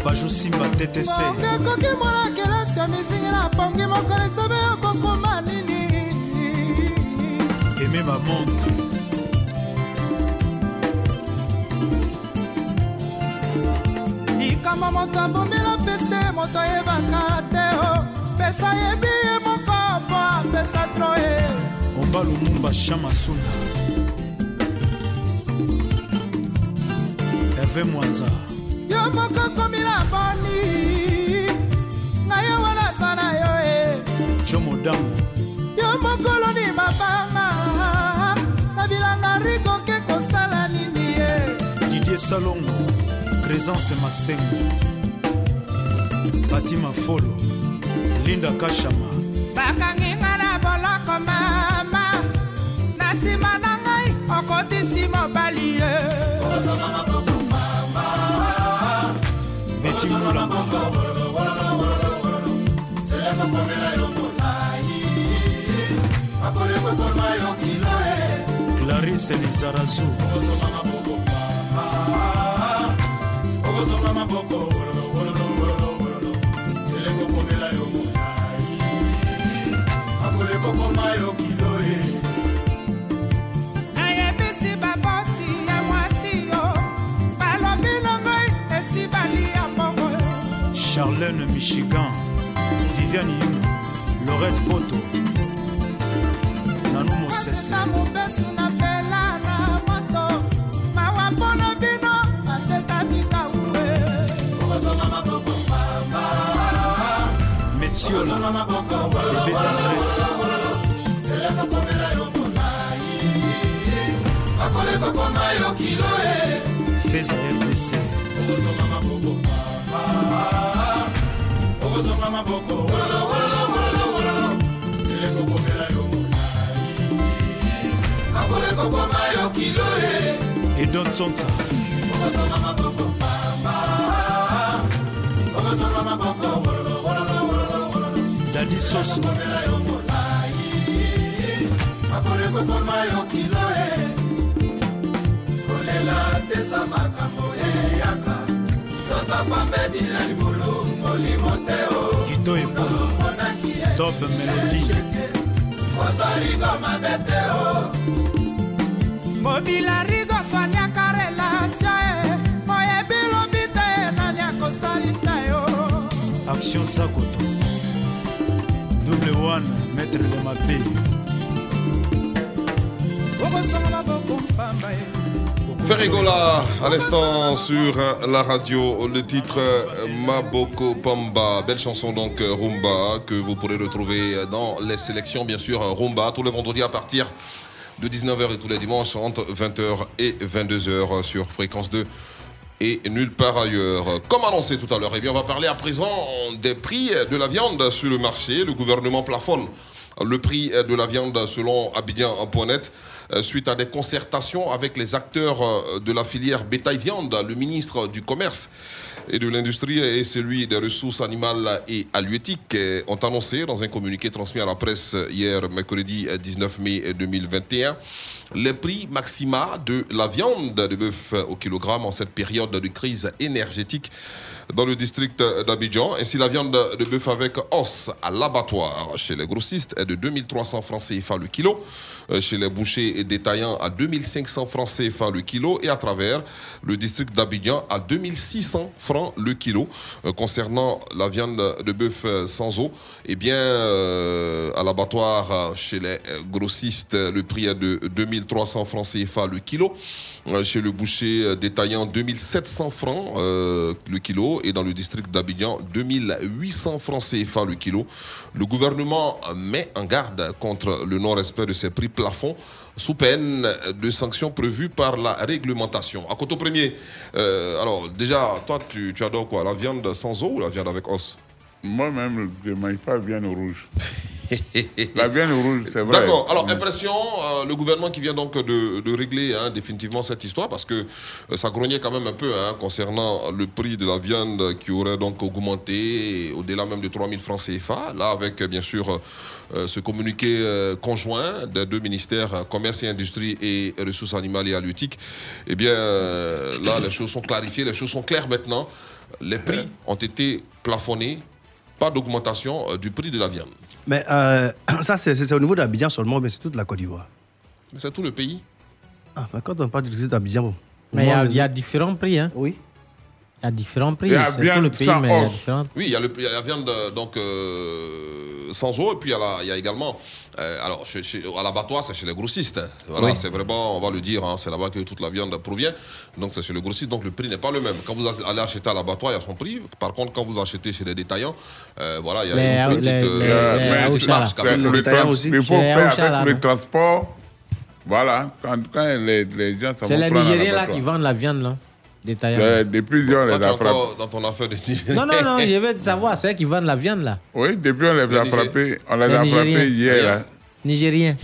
baju simba ttc ongekoki mwana kelasi ya misingi na pongi mokolo esobe okokoma nini? Eme bamonte likambo moto abombela pese moto ayebaka te o pesa yebi ye moko po apesa tro e omba lumumba chamasunda herve mwanza. Yo moko komi na boni ngai yo wana aza na yo e. Jo modango yo mokoloni mabanga. Na bilanga rikoke kosala nini ye. Didie salongo présence masengo fatima folo linda kashama. Bakangi nga na boloko mama. Na nsima na ngai okotisi mobali ye. Beti mulamba clarise lizarazu okosonga maboko wololo wololo wololo wololo telekokomela yo molai akole kokoma yo kiloe. Nayebisi baboti ya mwasi yo. Balobi longoi esi bali ya mbongo charlene michigan viviane yu lorette poto nanu mosese. Na mobesu na pe. de tendresse faisons rdc okozonga maboko wololo elekokomela yo molai eh. akolekokoma yo kilo e edotsonsa okozonga maboko pamba okozonga maboko soso komela yo yo kilo e. Kolela teza makambo eyaka soto pambedila libulu molimo te o kito epola top melodi. Ozaligo mabe te o mobila rigo swaniaka relasio e. Oyebi lobi te na action sakoto double one à l'instant sur la radio, le titre euh, Maboko Pamba, belle chanson donc euh, Rumba que vous pourrez retrouver dans les sélections bien sûr euh, Rumba tous les vendredis à partir de 19h et tous les dimanches entre 20h et 22h sur fréquence 2 et nulle part ailleurs. Comme annoncé tout à l'heure, eh bien on va parler à présent des prix de la viande sur le marché. Le gouvernement plafonne le prix de la viande selon Abidjan.net euh, suite à des concertations avec les acteurs euh, de la filière bétail-viande. Le ministre du Commerce et de l'Industrie et celui des ressources animales et halieutiques euh, ont annoncé dans un communiqué transmis à la presse hier, mercredi 19 mai 2021, les prix maxima de la viande de bœuf au kilogramme en cette période de crise énergétique dans le district d'Abidjan. Ainsi, la viande de bœuf avec os à l'abattoir chez les grossistes est de 2300 francs CFA le kilo, euh, chez les bouchers et détaillants à 2500 francs CFA le kilo et à travers le district d'Abidjan à 2600 francs le kilo. Euh, Concernant la viande de bœuf euh, sans eau, eh bien, à l'abattoir euh, chez les grossistes, le prix est de 2300 francs CFA le kilo. Chez le boucher détaillant, 2700 francs le kilo. Et dans le district d'Abidjan, 2800 francs CFA le kilo. Le gouvernement met en garde contre le non-respect de ces prix plafonds sous peine de sanctions prévues par la réglementation. À Coteau Premier, euh, alors déjà, toi, tu, tu adores quoi? La viande sans eau ou la viande avec os? Moi-même, je ne mange pas viande rouge. La viande rouge, c'est vrai. D'accord. Alors, impression, euh, le gouvernement qui vient donc de, de régler hein, définitivement cette histoire parce que euh, ça grognait quand même un peu hein, concernant le prix de la viande qui aurait donc augmenté au-delà même de 3000 francs CFA. Là, avec bien sûr euh, ce communiqué conjoint des deux ministères, Commerce et Industrie et Ressources animales et halieutiques, eh bien, là, les choses sont clarifiées, les choses sont claires maintenant. Les prix ont été plafonnés, pas d'augmentation euh, du prix de la viande. Mais euh, ça, c'est au niveau d'Abidjan seulement, mais c'est toute la Côte d'Ivoire? Mais c'est tout le pays. Ah, mais quand on parle du district d'Abidjan, bon. Mais il y a- y, différents prix. Hein. Oui. Il y a différents prix. Il y a C'est bien tout le pays, mais il y a différents Oui, il y, a le- il y a la viande euh, donc, euh, sans eau, et puis il y a, la- il y a également, euh, alors chez- chez- à l'abattoir, c'est chez les grossistes. hein. Voilà, Oui. c'est vraiment, on va le dire, hein, c'est là-bas que toute la viande provient. Donc c'est chez le grossiste, donc le prix n'est pas le même. Quand vous allez acheter à l'abattoir, il y a son prix. Par contre, quand vous achetez chez les détaillants, euh, voilà, il y a Les- une petite euh, euh, Il faut faire avec le transport. Voilà, quand, quand les, les gens C'est les Nigériens là qui vendent la viande, là. Détaillant. Depuis, on les a frappés. dans ton affaire de Non, non, non, je veux savoir, c'est eux qui vendent la viande, là. Oui, depuis, on les a frappés. On les Les a frappés hier. là. Nigériens.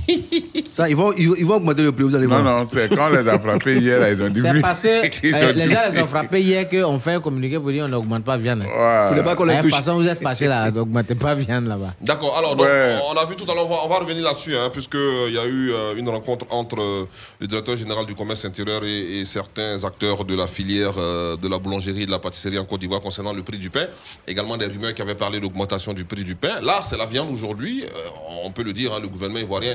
Ça, ils vont, ils, vont- ils vont augmenter le prix, vous allez Non, voir. non, c'est quand on les a frappés hier, là, ils ont dit C'est parce que euh, les gens les ont frappés hier qu'on fait un communiqué pour dire on n'augmente pas viande. Ouais. Faudrait pas qu'on les De toute touche. façon, vous êtes fâchés là, n'augmentez pas viande là-bas. D'accord, alors donc, Ouais. on a vu tout à l'heure, on va, on va revenir là-dessus, hein, puisqu'il y a eu euh, une rencontre entre euh, le directeur général du commerce intérieur et, et certains acteurs de la filière euh, de la boulangerie et de la pâtisserie en Côte d'Ivoire concernant le prix du pain. Également des rumeurs qui avaient parlé d'augmentation du prix du pain. Là, c'est la viande aujourd'hui, euh, on peut le dire, hein, le gouvernement ivoirien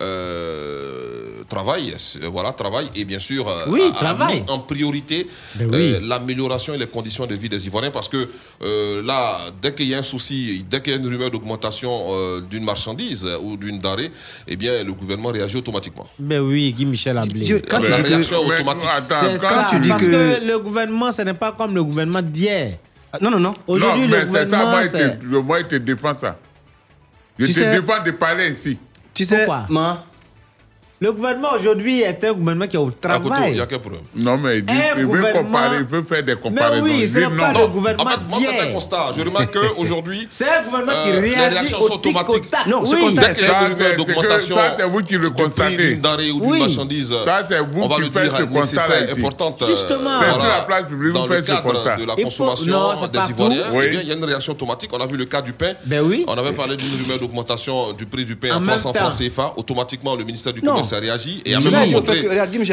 euh, travaille, c'est- voilà, travaille et bien sûr euh, Oui, a- a travaille. mis en priorité Ben oui. euh, l'amélioration et les conditions de vie des Ivoiriens parce que euh, là, dès qu'il y a un souci, dès qu'il y a une rumeur d'augmentation euh, d'une marchandise euh, ou d'une denrée, eh bien, le gouvernement réagit automatiquement. Ben oui, Guy Michel Ablé. Quand La que- réaction Mais, automatique. attends, C'est quand ça, tu dis parce que- que... le gouvernement, ce n'est pas comme le gouvernement d'hier. Ah, Non, non, non. Aujourd'hui, non, le mais c'est ça, gouvernement, moi, je te, moi, je te défends ça. Je Tu te sais- défends de parler ici. Tu sais, Pourquoi ma, Le gouvernement aujourd'hui est un gouvernement qui est au Koto, il travail. y a quel problème? Non, mais il, dit, il veut comparer, il veut faire des comparaisons. oui, Il ce dit n'est pas non. le gouvernement En fait, moi, c'est un constat. Je remarque qu'aujourd'hui, C'est un gouvernement qui Euh, les réagit réactions au sont automatiques. Non, oui. constat dès qu'il y a une d'augmentation ça, c'est vous qui le du prix constatez. d'une denrée ou d'une Oui. marchandise, Ça, c'est vous on va qui le dire, ce ici. importante. euh, Justement. C'est la place publique, dans vous le faites ce cadre constat. de la consommation des. Ivoiriens, Oui. eh bien, il y a une réaction automatique. On a vu le cas du pain. Ben oui. On avait parlé d'une rumeur d'augmentation du prix du pain En à même 300 francs. CFA. Automatiquement, le ministère du Commerce à réagir et à même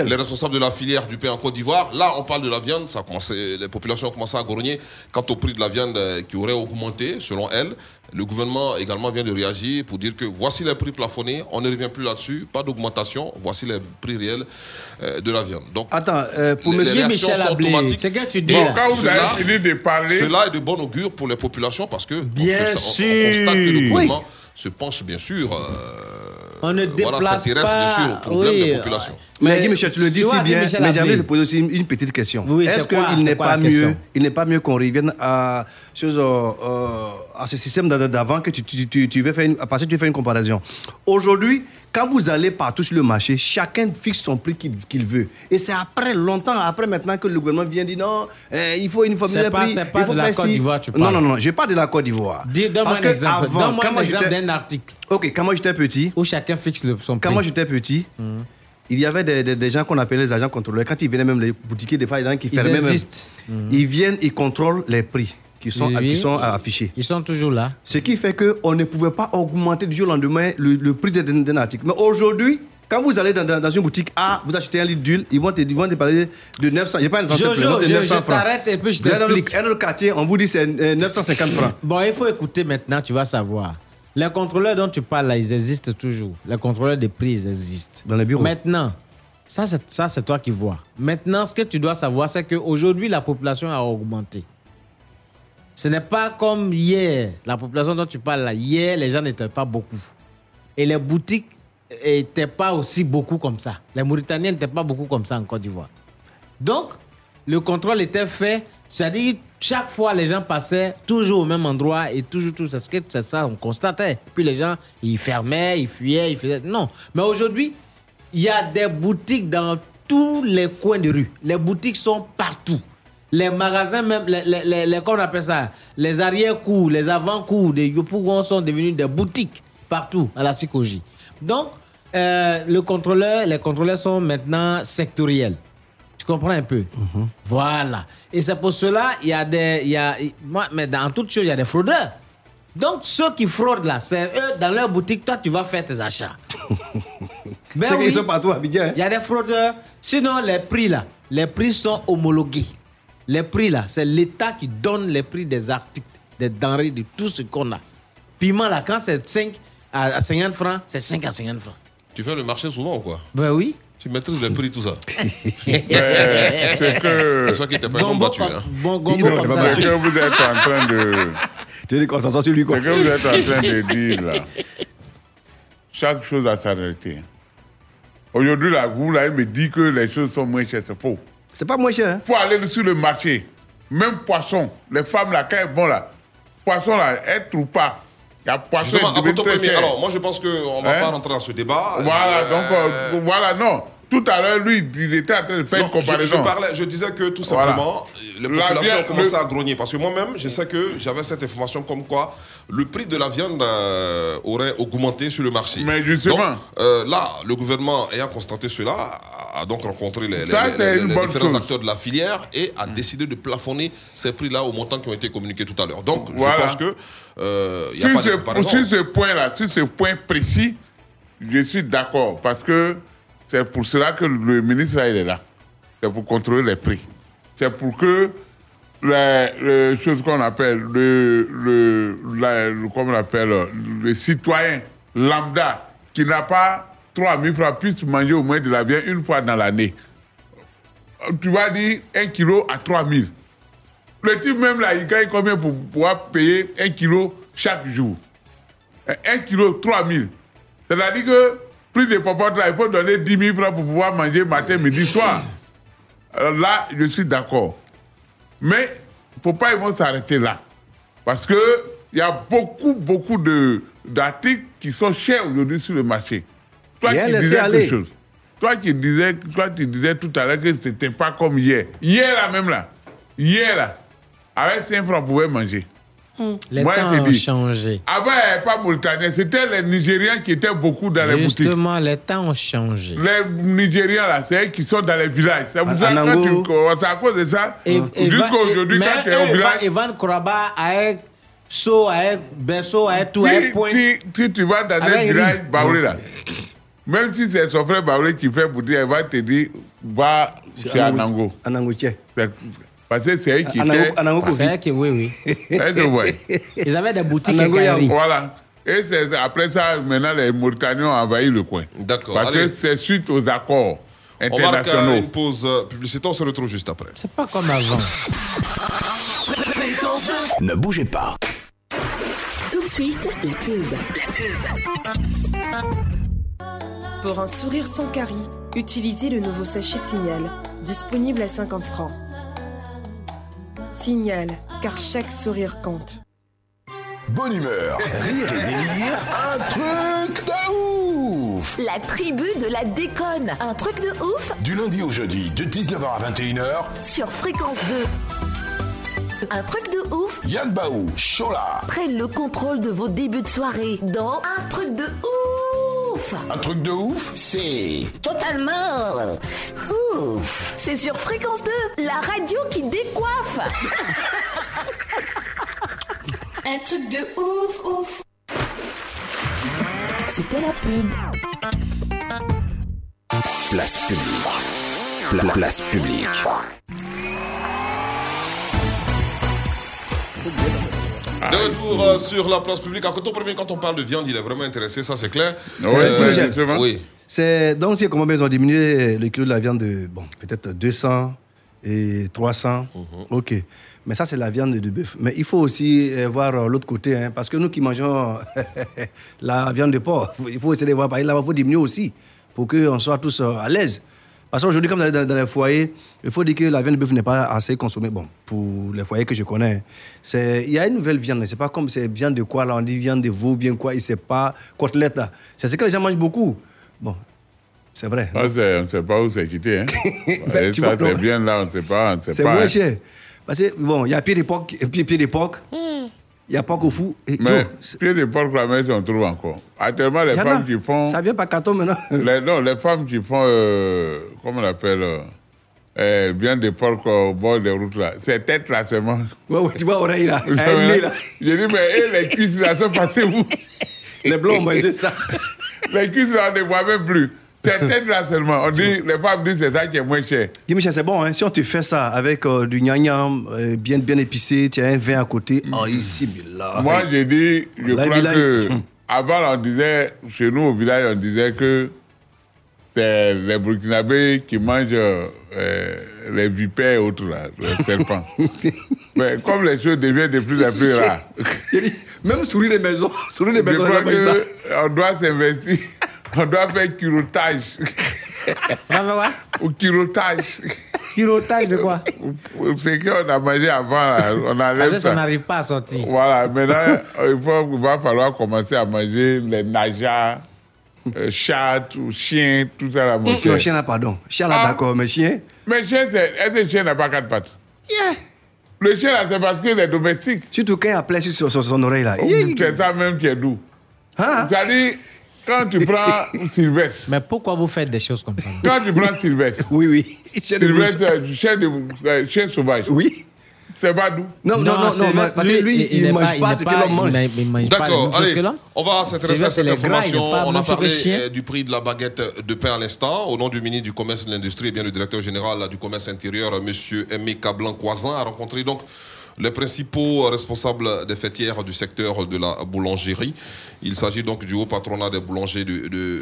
les responsables de la filière du pain en Côte d'Ivoire. Là, on parle de la viande, ça a commencé, les populations ont commencé à grogner quant au prix de la viande euh, qui aurait augmenté, selon elles. Le gouvernement également vient de réagir pour dire que voici les prix plafonnés, on ne revient plus là-dessus, pas d'augmentation, voici les prix réels euh, de la viande. Donc, Attends, euh, pour les- monsieur les Michel Ablé, c'est que tu dis là. Quand vous cela- avez fini de parler- Cela est de bon augure pour les populations parce que on Bien fait ça- on- sûr. on constate que le Oui. gouvernement se penche bien sûr. euh, On ne voilà, déplace s'intéresse bien sûr aux problèmes oui, des populations. Mais Guy Michel, tu le dis tu si bien, Michel mais j'aimerais te poser aussi une, une petite question. Oui, Est-ce qu'il n'est pas mieux, il n'est pas mieux qu'on revienne à, chose, euh, euh, à ce système d'a- d'avant que tu, tu, tu, tu veux faire une, parce que tu fais une comparaison? Aujourd'hui, quand vous allez partout sur le marché, chacun fixe son prix qu'il veut. Et c'est après, longtemps après maintenant que le gouvernement vient dire non, euh, il faut une formule de prix. pas il faut de la Côte d'Ivoire, tu Non, parles. non, non, je parle de la Côte d'Ivoire. Donne-moi un exemple. Donne-moi quand un moi exemple j'étais- d'un article. Ok, quand moi j'étais petit. Où chacun fixe son Quand prix. moi j'étais petit, il y avait des, des- des gens qu'on appelait les agents contrôleurs. Quand ils venaient même les boutiquiers, des fois, il y en a qui Ils fermaient même. existent. Mhm. Ils viennent, ils contrôlent les prix qui sont, Oui. qui sont affichés. Ils sont toujours là. Ce qui fait qu'on ne pouvait pas augmenter du jour au lendemain le, le prix d'un article. Mais aujourd'hui, quand vous allez dans, dans- dans une boutique A, vous achetez un litre d'huile, ils vont te, ils vont te parler de 900. Il n'y a pas un Jojo, je- 900 je francs. t'arrête et puis je dans le- t'explique. Un autre quartier, on vous dit c'est euh, 950 francs. Bon, il faut écouter maintenant, tu vas savoir. Les contrôleurs dont tu parles là, ils existent toujours. Les contrôleurs des prix, ils existent. Dans les bureaux. Maintenant, ça c'est, ça, c'est toi qui vois. Maintenant, ce que tu dois savoir, c'est qu'aujourd'hui, la population a augmenté. Ce n'est pas comme hier. La population dont tu parles là, hier, les gens n'étaient pas beaucoup. Et les boutiques n'étaient pas aussi beaucoup comme ça. Les Mauritaniens n'étaient pas beaucoup comme ça en Côte d'Ivoire. Donc, le contrôle était fait, c'est-à-dire chaque fois les gens passaient toujours au même endroit et toujours, tout que c'est ça on constatait. Puis les gens, ils fermaient, ils fuyaient, ils faisaient... Non, mais aujourd'hui, il y a des boutiques dans tous les coins de rue. Les boutiques sont partout. Les magasins même, les, les, les, les- on appelle ça Les arrière-cours, les avant-cours des Yopougon sont devenus des boutiques partout à la Sikoji. Donc, euh, les contrôleurs sont maintenant sectoriels. Tu comprends un peu Voilà. Et c'est pour cela, il y a des... Il y a, moi, mais dans toute chose, il y a des fraudeurs. Donc, ceux qui fraudent là, c'est eux, dans leur boutique, toi, tu vas faire tes achats. Ben C'est qu'ils oui. sont partout à hein. Il y a des fraudeurs. Sinon, les prix là, les prix sont homologués. Les prix là, c'est l'État qui donne les prix des articles, des denrées, de tout ce qu'on a. Piment là, quand c'est 5 à à 50 francs, c'est 5 à 50 francs. Tu fais le marché souvent ou quoi? Ben oui. Tu maîtrises les prix, tout ça. c'est que. C'est qui t'es pas un homme battu. hein. Bon, C'est que vous êtes en train de. Tu dis qu'on s'en sort sur lui, quoi. C'est que vous êtes en train de dire là. Chaque chose a sa réalité. Aujourd'hui, là, vous là, il me dit que les choses sont moins chères, c'est faux. C'est pas moins cher. Hein? faut aller sur le marché. Même poisson, les femmes là, quand elles vont là, poisson là, elles ne trouvent pas. Il y a poisson Justement, très premier, cher. alors moi je pense qu'on ne va Hein? pas rentrer dans ce débat. Voilà, Euh, donc euh, voilà, non. Tout à l'heure, lui, il était en train de faire Non, une comparaison. je parlais, je disais que tout Voilà. simplement, les La populations viande- ont commencé le- à grogner. Parce que moi-même, je sais que j'avais cette information comme quoi le prix de la viande euh, aurait augmenté sur le marché. Mais justement. Donc, euh, là, le gouvernement ayant constaté cela, a- donc rencontré les, les- Ça, les- les- les différents chose. acteurs de la filière et a décidé de plafonner ces prix-là au montant qui ont été communiqués tout à l'heure. Donc, Voilà. je pense que euh, il n'y a sur, pas de ce, sur ce point-là, sur ce point précis, je suis d'accord parce que c'est pour cela que le ministre là, il est là. C'est pour contrôler les prix. C'est pour que les, les choses qu'on appelle le, le, la- le- on appelle le citoyen lambda qui n'a pas 3 000 francs puisse manger au moins de la viande une fois dans l'année. Tu vas dire 1 kilo à 3 000. Le type même là, il gagne combien pour pouvoir payer 1 kilo chaque jour? 1 kilo, 3 000. C'est-à-dire que de là, il faut donner 10 000 francs pour pouvoir manger matin, midi, soir. Alors là, je suis d'accord. Mais il ne faut pas ils vont s'arrêter là? Parce qu'il y a beaucoup, beaucoup d'articles qui sont chers aujourd'hui sur le marché. Toi Bien, qui disais aller. quelque chose. Toi qui disais, toi, tu disais tout à l'heure que ce n'était pas comme hier. Hier là même là. Hier là. Avec 5 francs, on pouvait manger. Les Moi, temps ont changé. Avant, il n'y avait pas Mauritanien. C'était les Nigériens qui étaient beaucoup dans les boutiques. Justement, les temps ont changé. Les Nigériens, là, c'est eux qui sont dans les villages. C'est à cause de ça. Jusqu'à aujourd'hui, quand tu es au village. Ivan- avec avec Berceau, avec tout, avec Point. si- si tu vas dans un village. Baoulé, là, Même si c'est son frère Baoulé qui fait pour dire, elle va te dire, va chez Anango. Anango, tiens. Parce que c'est elle qui. Anango C'est que oui, oui. Ils avaient des boutiques à. Voilà. Et c'est- après ça, maintenant, les Mauritaniens ont envahi le coin. D'accord. Parce allez. que c'est suite aux accords On marque euh, internationaux. une pause euh, publicitaire, on se retrouve juste après. C'est pas comme avant. Ne bougez pas. Tout de suite, la pub. La pub. Pour un sourire sans carie, utilisez le nouveau sachet Signal, disponible à 50 francs. Signal, car chaque sourire compte. Bonne humeur, rire et délire, un truc de ouf La tribu de la déconne. Un truc de ouf Du lundi au jeudi, de 19h à 21h, sur Fréquence 2. Un truc de ouf Yann Baou, Chola. prennent le contrôle de vos débuts de soirée dans Un truc de ouf Un truc de ouf, c'est... Totalement ouf C'est sur Fréquence 2, la radio qui décoiffe Un truc de ouf, ouf C'était la pub. Place publique. Pla- place publique. De retour euh, sur la place publique. À côté premier, quand on parle de viande, il est vraiment intéressé, ça c'est clair. Ouais, Euh, oui. C'est donc c'est comment ils ont diminué le kilo de la viande de bon peut-être 200 et 300. Mhm. Ok. Mais ça c'est la viande de bœuf. Mais il faut aussi euh, voir euh, l'autre côté hein, parce que nous qui mangeons la viande de porc, il faut essayer de voir par là, il faut diminuer aussi pour qu'on soit tous euh, à l'aise. Parce qu'aujourd'hui, comme dans, dans- dans les foyers, il faut dire que la viande de bœuf n'est pas assez consommée. Bon, pour les foyers que je connais, c'est il y a une nouvelle viande. C'est pas comme c'est viande de quoi là, on dit viande de veau, bien quoi, il sait pas côtelette là. C'est ce que les gens mangent beaucoup. Bon, c'est vrai. C'est- on ne sait pas où c'est quitté. Hein. Ben, ça, c'est bien là, on ne sait pas. on ne sait C'est pas, moins hein. cher. Parce que, bon, il y a pied d'époque, pied, pied d'époque, il y a porc au fou. Et, Mais yo, pied de porc, la maison, on trouve encore. Actuellement, les femmes qui font. Ça vient par carton maintenant. Les, non, les femmes qui font. Euh, comment on appelle euh, euh, Bien de porc au bord des routes là. Ces têtes là seulement. Ouais, ouais, tu vois, oreille là. Nez, là. J'ai dit, mais et les cuisses là sont passées où? Les blancs ont mangé ça. Les cuisses là, on ne les voit même plus. Ces têtes là seulement. On dit, les femmes disent c'est ça qui est moins cher. Guy Michel, c'est bon, hein? si on te fait ça avec euh, du gnagnan euh, bien, bien épicé, tu as un vin à côté, oh, ici, mais là. Moi, j'ai dit, je Là, crois là, que. Avant, on disait, chez nous au village, on disait que c'est les Burkinabés qui mangent euh, les vipères et autres, là, les serpents. Mais comme les choses deviennent de plus en plus rares, Même souris des maisons, souris des je maisons, on doit s'investir, on doit faire curotage. Ou curotage. Curotage de quoi? C'est qu'on a mangé avant, là, on enlève ça ça. n'arrive pas à sortir. Voilà, maintenant, il, faut, il va falloir commencer à manger les najas, euh, chats ou chiens, tout ça là, mon Non, chien là, pardon. Chien là, Ah. d'accord, mais chien? Mais chien, c'est, est-ce que le chien n'a pas quatre pattes? Le chien là, c'est parce qu'il est domestique. Surtout quand il a plein sur, sur son oreille là. Oh, C'est ça même qui est doux. C'est-à-dire, quand tu prends Sylvestre, Mais pourquoi vous faites des choses comme ça? Quand tu prends Sylvestre, Oui, oui. Sylvestre, euh, chien, de, euh, chien sauvage, Oui. c'est pas doux. Non, non, non, non, parce que lui, il n'est ne mange pas il ce n'est que l'on mange. D'accord, allez, on va s'intéresser à cette information. On a parlé euh, du prix de la baguette de pain à l'instant. Au nom du ministre du Commerce et de l'Industrie et bien le directeur général euh, du Commerce intérieur, euh, M. Aimé Cablan-Coisin, a rencontré donc les principaux responsables des fêtières du secteur de la boulangerie. Il s'agit donc du haut patronat des boulangers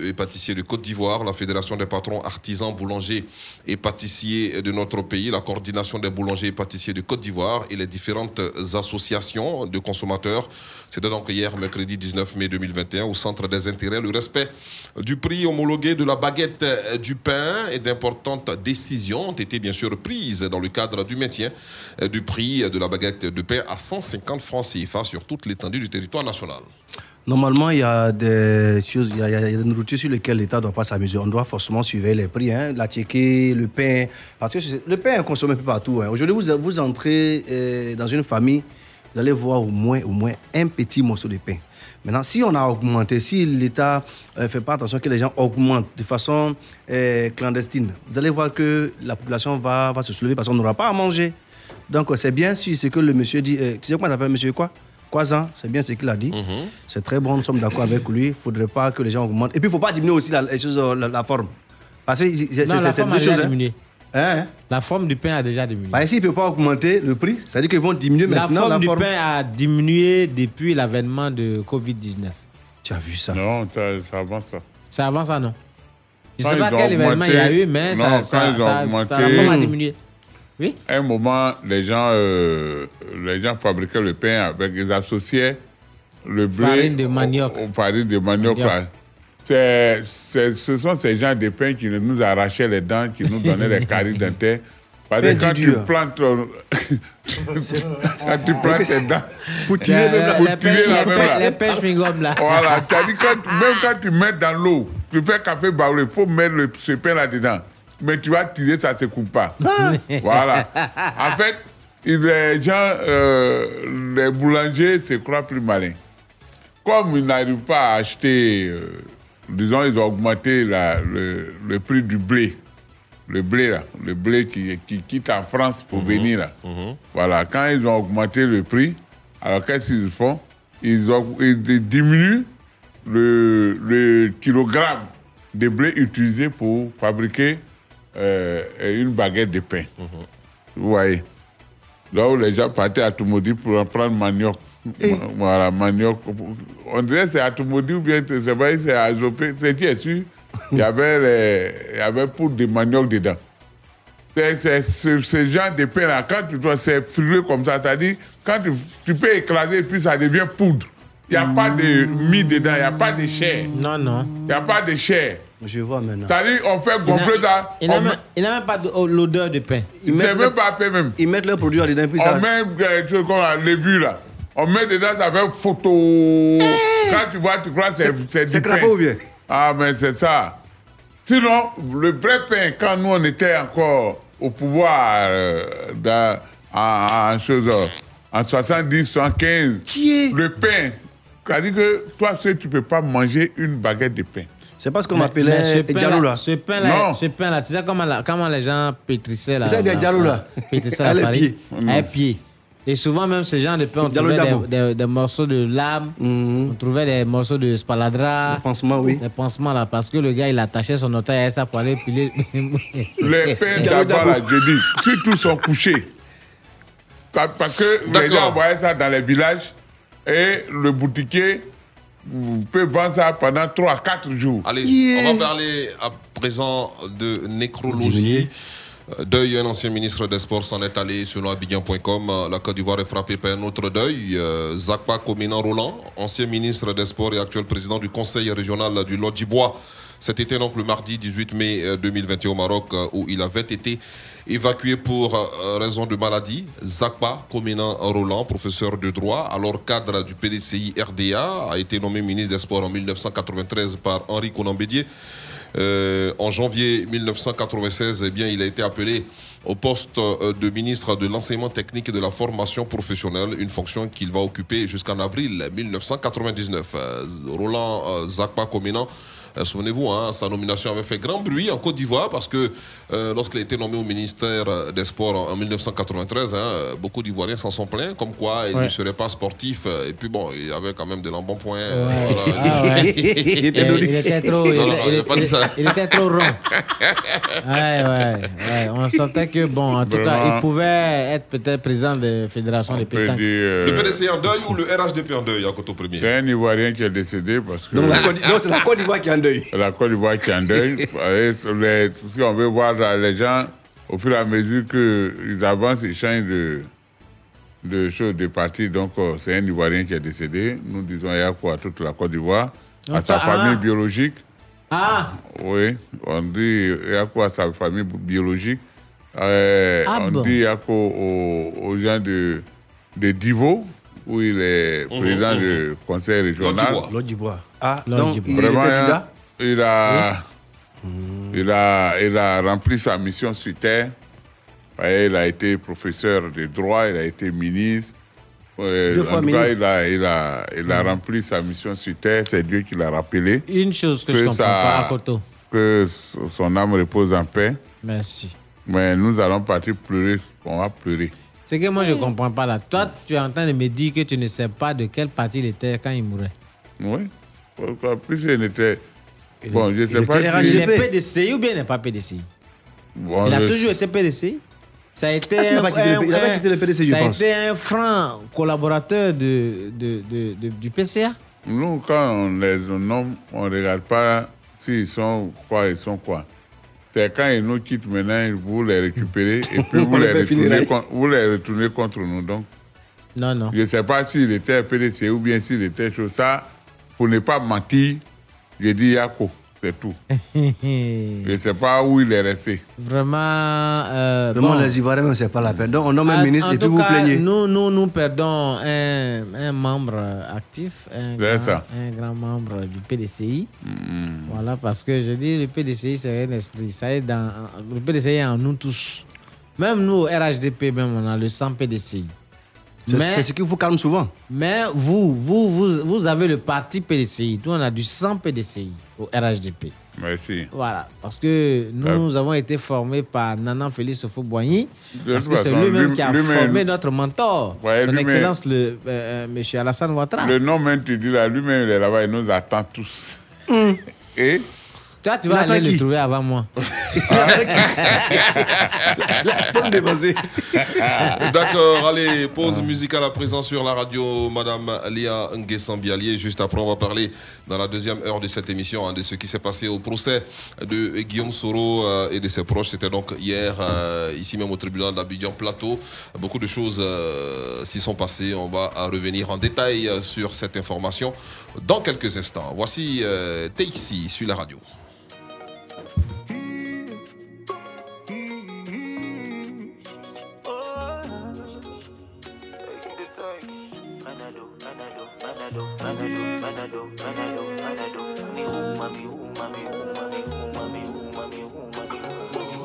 et pâtissiers de Côte d'Ivoire, la Fédération des patrons artisans boulangers et pâtissiers de notre pays, la coordination des boulangers et pâtissiers de Côte d'Ivoire et les différentes associations de consommateurs. C'était donc hier, mercredi 19 mai 2021, au centre des intérêts. Le respect du prix homologué de la baguette euh, du pain et d'importantes décisions ont été bien sûr prises dans le cadre du maintien euh, du prix de la baguette de pain à 150 francs CFA sur toute l'étendue du territoire national. Normalement, il y a des choses, il y a, des sur lesquelles l'État ne doit pas s'amuser. On doit forcément surveiller les prix, hein, la tchéquée, le pain. Parce que le pain est consommé un peu partout. hein. Aujourd'hui, vous, vous entrez euh, dans une famille, vous allez voir au moins, au moins un petit morceau de pain. Maintenant, si on a augmenté, si l'État ne fait pas attention que les gens augmentent de façon euh, clandestine, vous allez voir que la population va, va se soulever parce qu'on n'aura pas à manger. Donc, c'est bien c'est que le monsieur dit, euh, tu sais comment ça s'appelle, monsieur quoi? Croissant, c'est bien ce qu'il a dit. C'est très bon, nous sommes d'accord avec lui. Il ne faudrait pas que les gens augmentent. Et puis, il ne faut pas diminuer aussi la, euh, la, la forme. Parce que c'est deux a déjà choses. hein. diminué. Hein, La forme du pain a déjà diminué. Bah, ici, il ne peut pas augmenter le prix. C'est-à-dire qu'ils vont diminuer La maintenant forme la du forme. pain a diminué depuis l'avènement de Covid-19. Tu as vu ça? Non, ça, ça avance ça. C'est avant ça, non? Je ne sais pas ils quel événement il y a eu, mais non, ça, ça, ils ça- augmenté- ça- la forme a diminué. Oui À un moment, les gens, euh, les gens fabriquaient le pain avec, ils associaient le blé Farine de manioc. au, au farine de manioc. Manioc. là. C'est- c'est- ce sont ces gens de pain qui nous arrachaient les dents, qui nous donnaient des caries dentaires. Parce que quand tu plantes, ton- quand tu plantes tes dents, Pour tirer la- pour les tirer pains- la les même là. les chewing-gum, là. Voilà, tu as dit quand, même quand tu mets dans l'eau, tu fais café baoulé, il faut mettre le, ce pain là-dedans. Mais tu vas tirer, ça ne se coupe pas. voilà. En fait, les gens, euh, les boulangers se croient plus malins. Comme ils n'arrivent pas à acheter, euh, disons, ils ont augmenté la- le, le prix du blé. Le blé, là, le blé qui, qui quitte en France pour venir. Là. Voilà, quand ils ont augmenté le prix, alors qu'est-ce qu'ils font? Ils, ont- ils diminuent le, le kilogramme de blé utilisé pour fabriquer euh, une baguette de pain. Vous voyez Donc les gens partaient à Toumoudi pour en prendre manioc. Ma- Voilà, manioc. On dirait que c'est à Toumoudi ou bien c'est vrai, c'est à Zopé. C'est sûr? Il y avait, les, il y avait poudre de manioc dedans. C'est c'est ce, ce genre de pain là, quand tu dois, c'est fluide comme ça, c'est-à-dire, quand tu, tu peux écraser et puis ça devient poudre. Il n'y a pas de mie dedans, il n'y a pas de chair. Non, non. Il n'y a pas de chair. Je vois maintenant. C'est-à-dire, on fait Il gonfler n'a- ça. Il n'a même, pas oh, l'odeur de pain. C'est même pas pain même. Ils mettent leurs produits dedans, puis On ça. met quelque chose comme la levure là. On met dedans, ça fait photo. Quand tu vois, tu crois que c'est c'est c'est du pain. crapaud ou bien? Ah, mais c'est ça. Sinon, le vrai pain, quand nous on était encore au pouvoir euh, dans, en, en, chose, en 70, 75, le pain, c'est-à-dire que toi seul, tu ne peux pas manger une baguette de pain. C'est parce qu'on Mais- mais m'appelait ce pain-là- Diallo là. Ce pain-là, Non. ce pain-là, tu sais comment, la- comment les gens pétrissaient la, C'est des Diallo, là. pétrissaient À la les farine pieds. À pied. Et souvent, même ce genre de pain, on trouvait des, des- des morceaux de lame, on trouvait des morceaux de spaladrap. Des pansements, oui. Des pansements, là, parce que le gars, il attachait son oreille à ça pour aller piler. Les pains d'abord, Dabo. là, je dis, si tous sont couchés, parce que les D'accord. gens envoyaient ça dans les villages et le boutiquier mm, peut vendre ça pendant 3 à 4 jours. Allez, on va parler à présent de nécrologie. Euh, Deuil, un ancien ministre des Sports s'en est allé selon Abidjan.com. Euh, La Côte d'Ivoire est frappée par un autre deuil. Euh, Zakpa Kominan Roland, ancien ministre des Sports et actuel président du conseil régional du Lodjibois. C'était donc le mardi 18 mai euh, 2021 au Maroc euh, où il avait été évacué pour euh, raison de maladie. Zakpa Kominan Roland, professeur de droit, alors cadre du PDCI RDA, a été nommé ministre des Sports en 1993 par Henri Conan Bédier. Euh, en janvier 1996, eh bien, il a été appelé au poste euh, de ministre de l'enseignement technique et de la formation professionnelle, une fonction qu'il va occuper jusqu'en avril 1999. Euh, Roland euh, Zakpa Kominan, euh, souvenez-vous, hein, sa nomination avait fait grand bruit en Côte d'Ivoire parce que euh, lorsqu'il a été nommé au ministère euh, des Sports en, en 1993, hein, euh, beaucoup d'Ivoiriens s'en sont plaints, comme quoi il Ouais. ne serait pas sportif. euh, Et puis bon, il avait quand même de l'embonpoint. euh, Ouais. voilà. Ah ouais. il, était, il était trop, il, Non, non, était- il il a pas dit était- ça. il était trop rond. Ouais, ouais, ouais. On sentait que, bon, en tout cas, il pouvait être peut-être président de la fédération de On peut pétanque. dire, euh, Le PDC en deuil ou le RHDP en deuil à Coteau Premier? c'est un Ivoirien qui est décédé parce que Donc, la Côte- donc, c'est la Côte d'Ivoire qui est en deuil. La Côte d'Ivoire qui est en deuil. Les- si on veut voir les gens, au fur et à mesure qu'ils avancent, ils changent de, de choses, de parti. Donc, euh, c'est un Ivoirien qui est décédé. Nous disons il y a quoi à toute la Côte d'Ivoire, à sa ah. famille biologique. Ah, Oui, on dit il y a quoi à sa famille biologique. Euh, Ah on bon? dit il y a quoi aux, aux gens de, de Divo, où il est Mhm, président mhm. du conseil régional. Lodjibois. Ah, donc, il Vraiment, était hein, il a, il, a, il a rempli sa mission sur terre. Il a été professeur de droit, il a été ministre. Deux en fois tout cas, ministre. il a, il a, il a rempli sa mission sur terre. C'est Dieu qui l'a rappelé. une chose que, je Que comprends pas à Koto. Que son âme repose en paix. Merci. Mais nous allons partir pleurer. On va pleurer. C'est que moi, je ne comprends pas là. Toi, tu es en train de me dire que tu ne sais pas de quel parti il était quand il mourait. Oui. Pourquoi? Plus il était. Bon, je ne sais Il pas si. Il est PDCI ou bien il n'est pas PDCI Bon, Il a je- toujours été PDCI Ça a été Ah, pas un- quitté pas quitté le PDC, je ça a pense. été un franc collaborateur de, de, de- de- du PCA. Nous, quand on les nomme, on ne regarde pas s'ils sont quoi, ils sont quoi. C'est quand ils nous quittent maintenant, vous les récupérez et puis vous les retournez, con- vous les retournez contre nous. Donc, Non, non. je ne sais pas s'il était PDC ou bien s'il était chose. Ça, pour ne pas mentir, je dis Yako, c'est tout. Je ne sais pas où il est resté. Vraiment. euh, Vraiment, bon. les Ivoiriens, même, c'est pas la peine. Donc, on nomme un En- ministre en et puis tout vous cas, plaignez. Nous, nous, nous perdons un, un membre actif, un C'est grand, ça. un grand membre du PDCI. Mm. Voilà, parce que je dis le PDCI, c'est un esprit. Ça est dans, le PDCI est en nous tous. Même nous, au RHDP, même, on a le 100 PDCI. C'est c'est ce qui vous calme souvent. Mais vous, vous, vous, vous avez le parti PDCI. Nous, on a du 100 PDCI au RHDP. Merci. Voilà, parce que nous avons été formés par Nanan Félix Sofo-Boigny, De parce que c'est lui-même lui- qui a formé notre mentor, Ouais, son Excellence le euh, euh, Monsieur Alassane Ouattara. Le nom même, tu dis là, lui-même, il est là-bas, il nous attend tous. Et Toi, tu vas aller le trouver avant moi. D'accord, allez, pause musicale à présent sur la radio, Madame Lia Nguessambialier. Juste après, on va parler dans la deuxième heure de cette émission hein, de ce qui s'est passé au procès de Guillaume Soro euh, et de ses proches. C'était donc hier, euh, ici même au tribunal d'Abidjan Plateau. Beaucoup de choses euh, s'y sont passées. On va revenir en détail sur cette information dans quelques instants. Voici euh, Teixi sur la radio.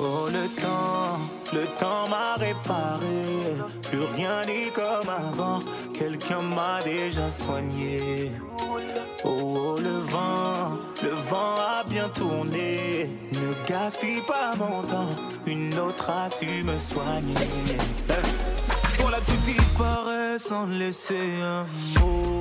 Oh le temps, le temps m'a réparé, plus rien n'est comme avant, quelqu'un m'a déjà soigné. Oh, oh, le vent, le vent a bien tourné, ne gaspille pas mon temps, une autre a su me soigner. Toi là tu disparais sans laisser un mot,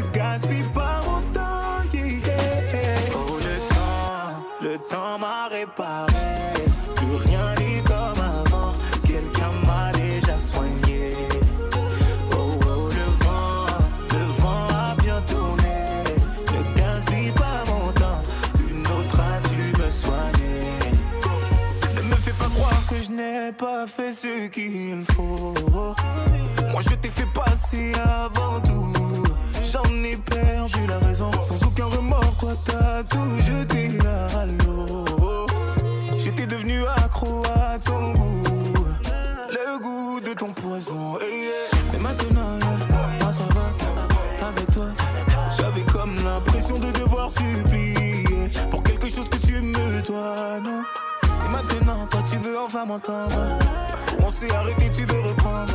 Ne gaspille temps, yeah, yeah. Oh, le temps, le temps m'a réparé. Plus rien n'est comme avant. Quelqu'un m'a déjà soigné. Oh, oh, le vent, le vent a bien tourné. Ne gaspille pas mon temps. Une autre a su me soigner. Ne me fais pas croire que je n'ai pas fait ce qu'il faut. Moi je t'ai fait passer avant tout. J'en ai perdu la raison. Sans aucun remords, toi t'as tout jeté à l'eau. J'étais devenu accro à ton goût. Le goût de ton poison. hey, yeah. Mais maintenant, moi ça va. Avec toi, j'avais comme l'impression de devoir supplier pour quelque chose que tu me dois? Et maintenant, toi tu veux enfin m'entendre. On s'est arrêté, tu veux reprendre.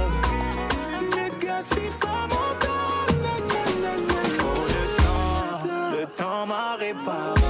Ne gaspille pas mon temps. Temps, le temps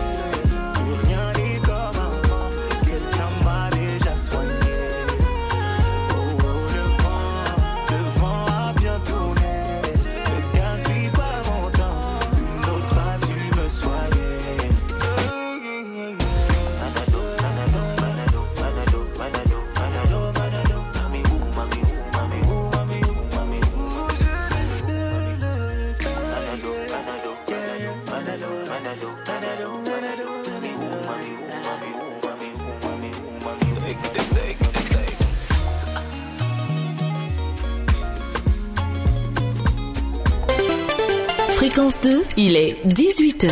Fréquence 2, il est 18h.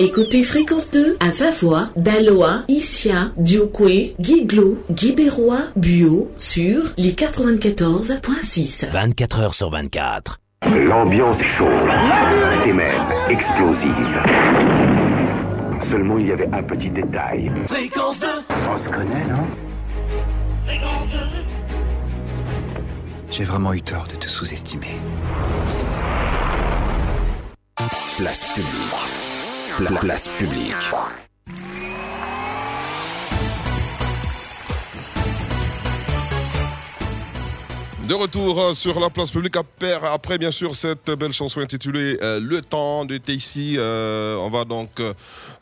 Écoutez Fréquence 2 à Vavois, Daloa, Issia, Diokwe, Guiglo, Guibérois, Buo sur les 94.6. 24 heures sur 24. L'ambiance est chaude et même explosive. Seulement, il y avait un petit détail. Fréquence 2 On se connaît, non? J'ai vraiment eu tort de te sous-estimer. Place publique. Pla- place publique. De retour euh, sur la place publique après, après, bien sûr cette belle chanson intitulée euh, Le temps de ici. on va donc euh,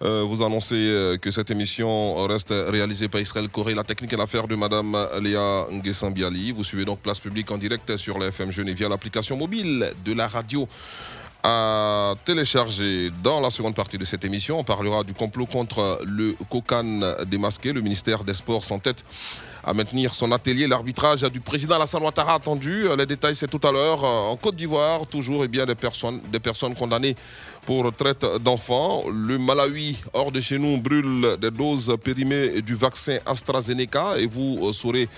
euh, vous annoncer euh, que cette émission reste réalisée par Israël Corée. La technique est l'affaire de Madame Léa Nguessambiali. Vous suivez donc place publique en direct sur la FM Genève via l'application mobile de la radio à télécharger dans la seconde partie de cette émission. On parlera du complot contre le Kokan démasqué. Le ministère des Sports s'entête à maintenir son atelier. L'arbitrage du président Alassane Ouattara attendu. Les détails, c'est tout à l'heure. En Côte d'Ivoire, toujours et bien des personnes, des personnes condamnées pour traite d'enfants. Le Malawi, hors de chez nous, brûle des doses périmées du vaccin AstraZeneca. Et vous euh, saurez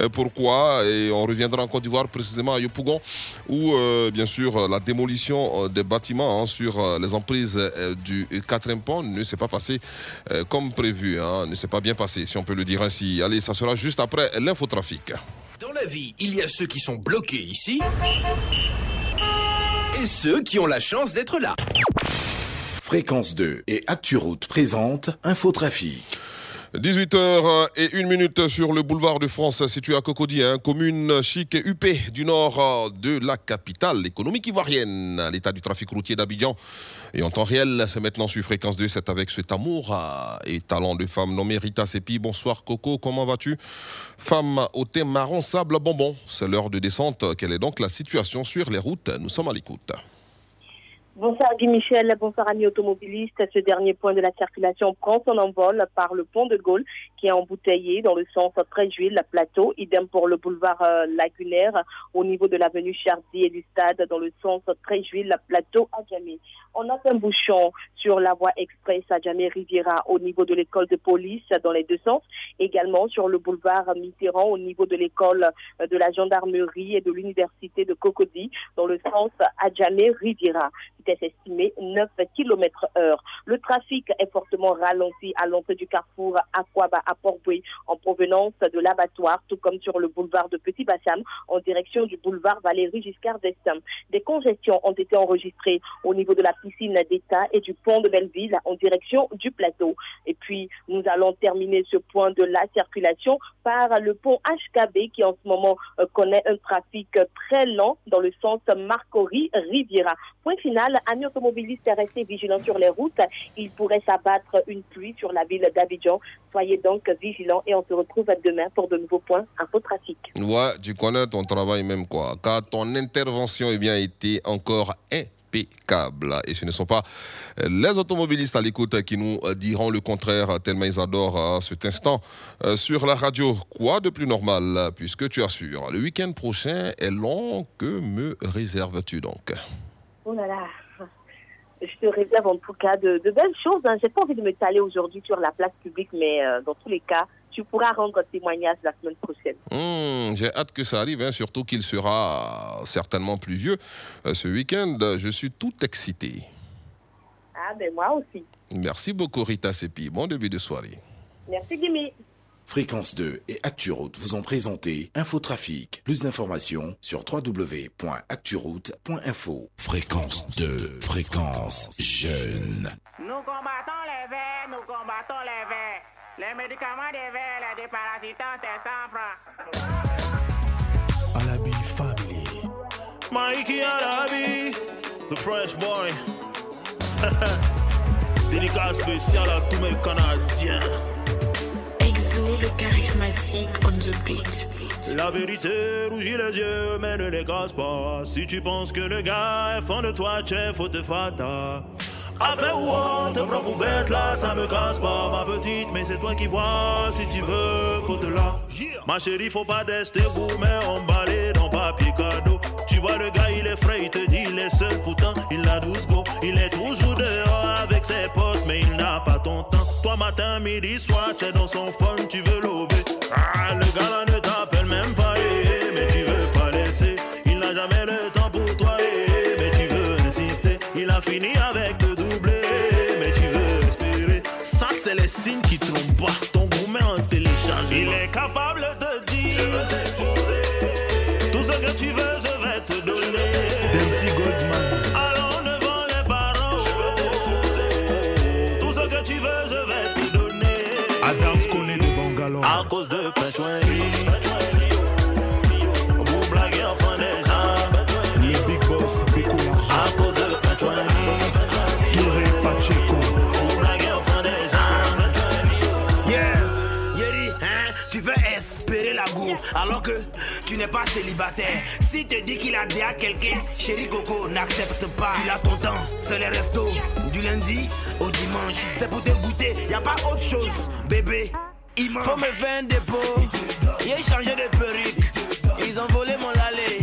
euh, pourquoi. Et on reviendra en Côte d'Ivoire, précisément à Yopougon, où, euh, bien sûr, la démolition euh, des bâtiments hein, sur euh, les emprises euh, du quatrième pont ne s'est pas passé euh, comme prévu. hein, ne s'est pas bien passé, si on peut le dire ainsi. Allez, ça sera juste après l'infotrafic. Dans la vie, il y a ceux qui sont bloqués ici et ceux qui ont la chance d'être là. Fréquence 2 et ActuRoute présente Infotrafic. 18h et 1 minute sur le boulevard de France situé à Cocody, hein, commune chic et huppée du nord euh, de la capitale économique ivoirienne. L'état du trafic routier d'Abidjan et en temps réel, c'est maintenant sur Fréquence 2, c'est avec cet amour euh, et talent de femme nommée Rita Sepi. Bonsoir Coco, comment vas-tu? Femme au thé marron sable bonbon, c'est l'heure de descente. Quelle est donc la situation sur les routes? Nous sommes à l'écoute. Bonsoir Guy Michel, bonsoir amis automobilistes. Ce dernier point de la circulation prend son envol par le pont de Gaulle qui est embouteillé dans le sens la plateau. Idem pour le boulevard euh, lagunaire au niveau de l'avenue Chardy et du stade dans le sens la plateau à Djamé. On a un bouchon sur la voie express à Djamé Riviera au niveau de l'école de police dans les deux sens. Également sur le boulevard Mitterrand au niveau de l'école de la gendarmerie et de l'université de Cocody dans le sens à Djamé Riviera vitesse estimée 9 km heure. Le trafic est fortement ralenti à l'entrée du carrefour Aquaba à Port-Boué en provenance de l'abattoir, tout comme sur le boulevard de Petit Bassam en direction du boulevard Valérie Giscard d'Estaing. Des congestions ont été enregistrées au niveau de la piscine d'État et du pont de Belleville en direction du plateau. Et puis, nous allons terminer ce point de la circulation par le pont HKB qui en ce moment euh, connaît un trafic très lent dans le sens Marcory-Riviera. Point final, amis automobilistes, restez vigilants sur les routes. Il pourrait s'abattre une pluie sur la ville d'Abidjan. Soyez donc vigilants et on se retrouve demain pour de nouveaux points infotrafic. Ouais, tu connais ton travail même quoi. Car ton intervention eh bien, été encore impeccable. Et ce ne sont pas euh, les automobilistes à l'écoute qui nous euh, diront le contraire, tellement ils adorent euh, cet instant sur la radio. Quoi de plus normal, puisque tu assures, le week-end prochain est long, que me réserves-tu donc? Oh là là. Je te réserve en tout cas de, belles choses. Hein. J'ai pas envie de me taler aujourd'hui sur la place publique, mais dans tous les cas, tu pourras rendre témoignage la semaine prochaine. Hmm, J'ai hâte que ça arrive, hein, surtout qu'il sera certainement pluvieux euh, ce week-end. Je suis tout excité. Ah, ben moi aussi. Merci beaucoup Rita Sepi. Bon début de soirée. Merci, Gimme. Fréquence 2 et ActuRoute vous ont présenté Infotrafic. Plus d'informations sur www.acturoute.info. Fréquence 2, fréquence jeune. Nous combattons les vers, nous combattons les vers. Les médicaments des vers, déparasitants, c'est 100 francs. Alabi family. Mikey Alabi, the fresh boy. Dédicace spécial à tous mes Canadiens. Exo, le charismatique on the beat. La vérité rougit les yeux, mais ne les casse pas. Si tu penses que le gars est fan de toi, chef, faut te fata. Affaire ou on te prend pour bête là, ça me casse pas, ma petite, mais c'est toi qui vois. Si tu veux, faut te là. Ma chérie, faut pas rester beau, mais emballé dans papier cadeau. Tu vois, le gars, il est frais, il te dit, il est seul, pourtant, il a 12 go. Il est toujours dehors avec ses ses potes, mais il n'a pas ton temps. Toi, matin, midi, soir, tu es dans son fun, tu veux lober. Ah, le gars là c'est les signes qui trompent pas. Ton gourmet en télécharge. Il est capable de dire Je veux t'épouser. Tout ce que tu veux, je vais te donner. Dempsey Goldman. Allons devant les parents. Je veux t'épouser. Tout ce que tu veux, je vais te donner. Adams connaît de Bangalore. À cause de Pechouenri. Pas célibataire. Si te dit qu'il a déjà quelqu'un, chéri Coco, n'accepte pas. Il a ton temps, c'est les restos, du lundi au dimanche. C'est pour te goûter, y a pas autre chose, bébé. Il Faut me faire un dépôt, il a changé de perruque. Ils ont volé mon lalé.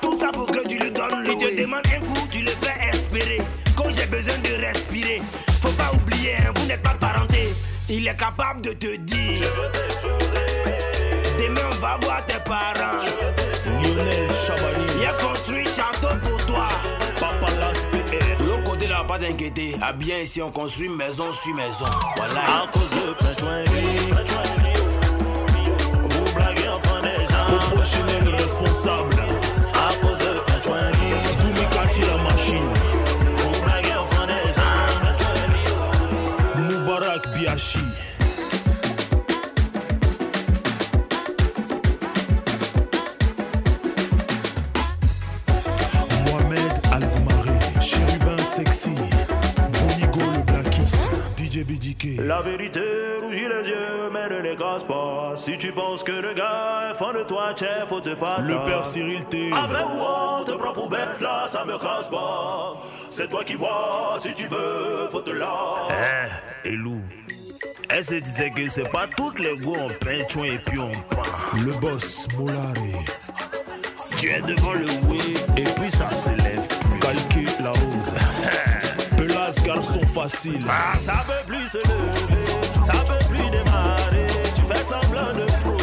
Tout ça pour que tu le donnes le Il te demande un coup, tu le fais espérer. Quand j'ai besoin de respirer, faut pas oublier, hein, vous n'êtes pas parenté. Il est capable de te dire. Va voir tes parents. Lionel Chabani. Il a construit château pour toi. Papa Las PR. De l'autre côté, là, pas t'inquiéter. À bien ici, on construit maison sur maison. Voilà. À cause de Pechouenri. Vous blaguez enfin des gens. Proportionnel responsable. À cause de Pechouenri. Doumikati la machine. Vous blaguez enfin des gens. Moubarak Biachi. DJ BDK. La vérité rougit les yeux, mais ne les casse pas. Si tu penses que le gars est fan de toi, chef, faut te faire. Le père Cyril T. Avec ou on te prend pour bête, là, ça me casse pas. C'est toi qui vois, si tu veux, faut te là. Eh, Elou. Elle se disait que c'est pas toutes les go on peint et puis on peint. Le boss Molari. Tu es devant le oui et puis ça se lève plus. Calqué la hausse. Garçon facile. Ah, ça peut plus se lever, ça peut plus démarrer. Tu fais semblant de frotter,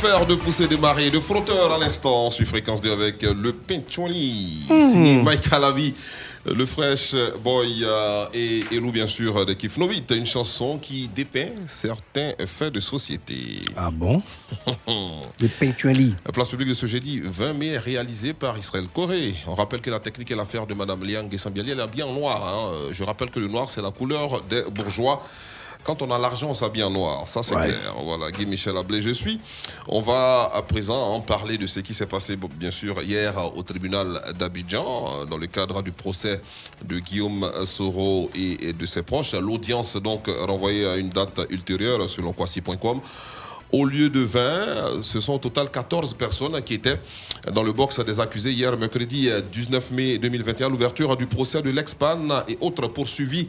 affaire de poussée des marées, de frotteur à l'instant sur Fréquence 2 avec le Pincholi, Mhm. signé Mike Alavi, le Fresh Boy euh, et Elou bien sûr de Kif Novit, une chanson qui dépeint certains faits de société. Ah bon? Le Pinchueli. La place publique de ce jeudi 20 mai réalisée par Israël Corée. On rappelle que la technique et l'affaire de Madame Liang Gessambiali, elle est bien en noir. hein. Je rappelle que le noir, c'est la couleur des bourgeois. Quand on a l'argent, on s'habille en noir. Ça, c'est Ouais. clair. Voilà, Guy Michel Ablé, je suis. On va à présent en parler de ce qui s'est passé, bien sûr, hier au tribunal d'Abidjan, dans le cadre du procès de Guillaume Soro et, et de ses proches. L'audience, donc, renvoyée à une date ultérieure selon Kwasi.com. Au lieu de 20, ce sont au total 14 personnes qui étaient dans le box des accusés hier, mercredi 19 mai 2021, l'ouverture du procès de l'ex-PAN et autres poursuivis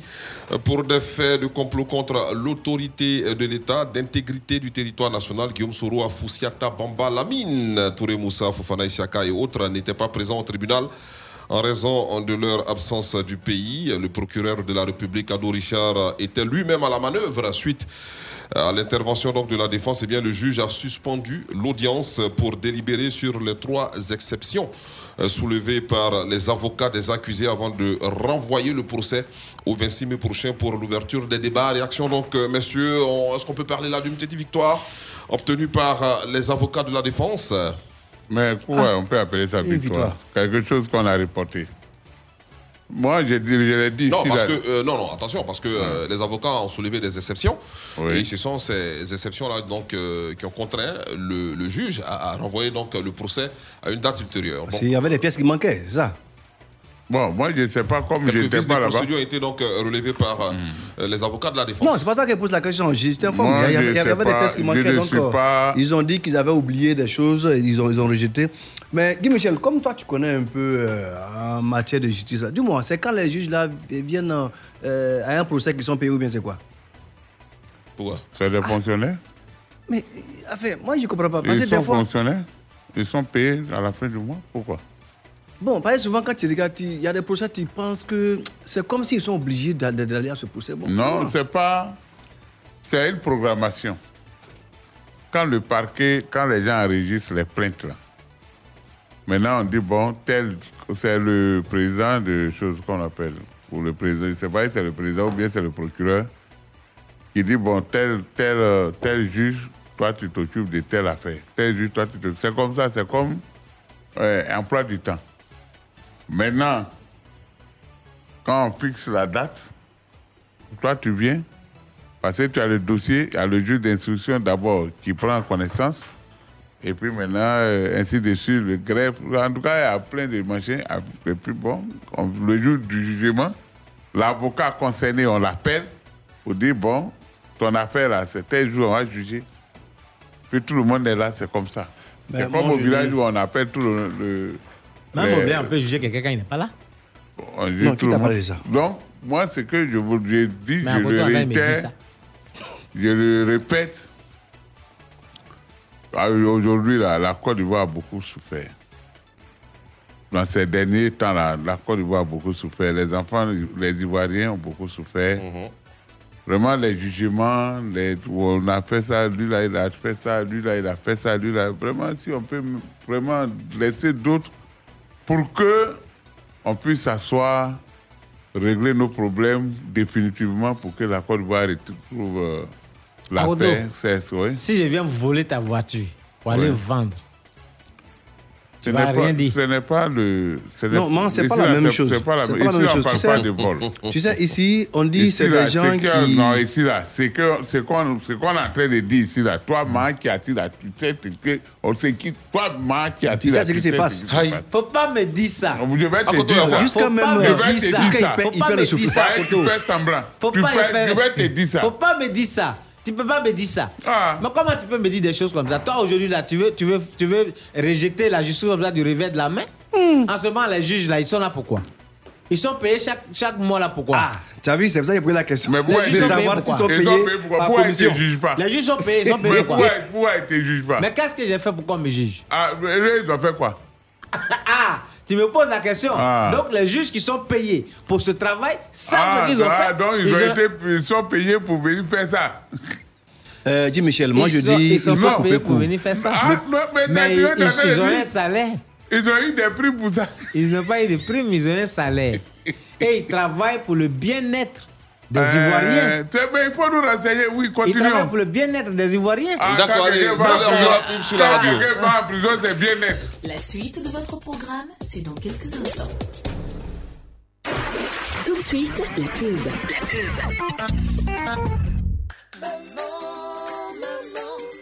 pour des faits de complot contre l'autorité de l'État, d'intégrité du territoire national. Guillaume Soro, Afoussiata, Bamba, Lamine, Touré Moussa, Fofana et autres n'étaient pas présents au tribunal. En raison de leur absence du pays, le procureur de la République, Ado Richard, était lui-même à la manœuvre suite à l'intervention donc de la défense. Eh bien, le juge a suspendu l'audience pour délibérer sur les trois exceptions euh, soulevées par les avocats des accusés avant de renvoyer le procès au 26 mai prochain pour l'ouverture des débats. Réaction donc, euh, messieurs, est-ce qu'on peut parler là d'une petite victoire obtenue par euh, les avocats de la défense? Mais pourquoi on peut appeler ça victoire Quelque chose qu'on a reporté. Moi, je, l'ai dit Non, parce là- que, euh, non, non, attention, parce que euh, les avocats ont soulevé des exceptions. Et ce sont ces exceptions-là donc, euh, qui ont contraint le, le juge à, à renvoyer donc, le procès à une date ultérieure. Parce qu'il y avait des pièces qui manquaient, c'est ça? Bon, moi, je ne sais pas, comme je n'étais pas de là-bas. procédure ont été donc relevés par euh, les avocats de la défense. Non, c'est pas toi qui pose la question. Je t'informe. Moi, Il y avait, je il y avait sais des pièces qui manquaient. ne Donc, suis pas- ils ont dit qu'ils avaient oublié des choses et ils ont, ils ont rejeté. Mais Guy Michel, comme toi, tu connais un peu euh, en matière de justice, dis-moi, c'est quand les juges là viennent euh, à un procès qu'ils sont payés ou bien c'est quoi? Pourquoi? C'est des fonctionnaires? Mais, enfin, moi, je comprends pas. Parce Ils sont fois, fonctionnaires? Ils sont payés à la fin du mois? Pourquoi? Bon, par exemple, souvent, quand tu regardes, il y a des procès, tu penses que c'est comme s'ils sont obligés d'a- d'aller à ce procès. Bon, Non, c'est pas. C'est une programmation. Quand le parquet, quand les gens enregistrent les plaintes là, maintenant on dit bon, tel, c'est le président de choses qu'on appelle, ou le président, je ne sais pas si c'est le président ou bien c'est le procureur, qui dit bon, tel, tel, tel juge, toi tu t'occupes de telle affaire. Tel juge, toi tu t'occupes. C'est comme ça, c'est comme emploi du temps. Maintenant, quand on fixe la date, toi, tu viens, parce que tu as le dossier, il y a le juge d'instruction d'abord qui prend connaissance, et puis maintenant, euh, ainsi de suite, le greffe. En tout cas, il y a plein de machins. Et puis bon, on- le jour du jugement, l'avocat concerné, on l'appelle pour dire bon, ton affaire là, c'est tel jour, on va juger. Puis tout le monde est là, c'est comme ça. Ben, c'est comme au village dis- où on appelle tout le. le Même les- au bien, on peut juger quelqu'un quand il n'est pas là? on Non, tout le monde. ça? Donc, moi, ce que je vous ai dit, Mais le réitère, je le répète. Ah, Aujourd'hui, la, la Côte d'Ivoire a beaucoup souffert. Dans ces derniers temps, la, la Côte d'Ivoire a beaucoup souffert. Les enfants, les Ivoiriens ont beaucoup souffert. Vraiment, les jugements, les, on a fait ça, lui là, il a fait ça, lui là, il a fait ça, lui là. Vraiment, si on peut vraiment laisser d'autres pour que on puisse s'asseoir, régler nos problèmes définitivement pour que la Côte d'Ivoire retrouve euh, la paix. C'est- oui. Si je viens voler ta voiture pour aller vendre, Ce tu n'est pas-. Ce n'est pas le. ce n'est- Non, moi, c'est pas la même c'est- chose. C'est pas la C'est même pas la Ici, même on chose. parle Tu pas sais- de vol. Tu sais, ici, on dit Ici, c'est là, des gens c'est que- qui. Non, ici, là, c'est que c'est qu'on c'est qu'on est en train de dire ici, là. Toi, man, qui a dit là, tu sais ce que. On sait qui. Toi, man, qui a dit Tu sais ce qui se passe. Faut pas me dire ça. Je vais te dire ça. Jusqu'à Faut même pas me. Jusqu'à il pas me le dire souffle. Faut pas te dire ça. Faut pas me dire ça. Tu peux pas me dire ça. Mais comment tu peux me dire des choses comme ça? Toi aujourd'hui là, tu veux, tu veux, tu veux rejeter la justice comme ça du revers de la main? En ce moment, les juges là, ils sont là pourquoi? Ils sont payés chaque, chaque mois là pourquoi? Ah, tu as vu, c'est pour ça qu'il a posé la question. Mais pourquoi de ils sont payés pourquoi? sont payés pourquoi? ils commission? te jugent pas? Les juges sont payés, ils sont payés Mais pourquoi pourquoi, ils te jugent pas? Mais qu'est-ce que j'ai fait pour qu'on me juge? Ah, mais eux, ils ont fait quoi? Ah tu me poses la question. Ah. Donc les juges qui sont payés pour ce travail savent Ah, ce qu'ils ont ah, fait. donc ils, Ils ont ont- été, ils sont payés pour venir faire ça. Euh, dis Michel, moi Ils je sont- dis. ils sont pas payés pour venir faire ça. Ah, mais Mais t'as- ils, ont un salaire. Ils ont eu des prix pour ça. Ils n'ont pas eu de prime, ils ont un salaire. Et ils travaillent pour le bien-être des Euh, Ivoiriens. mais il faut nous renseigner. Oui, continuons. travaillent pour le bien-être des Ivoiriens. Ah, D'accord, allez, de la pub sur la radio. va en prison, c'est bien net. La suite de votre programme, c'est dans quelques instants. Tout de suite, la pub. La pub.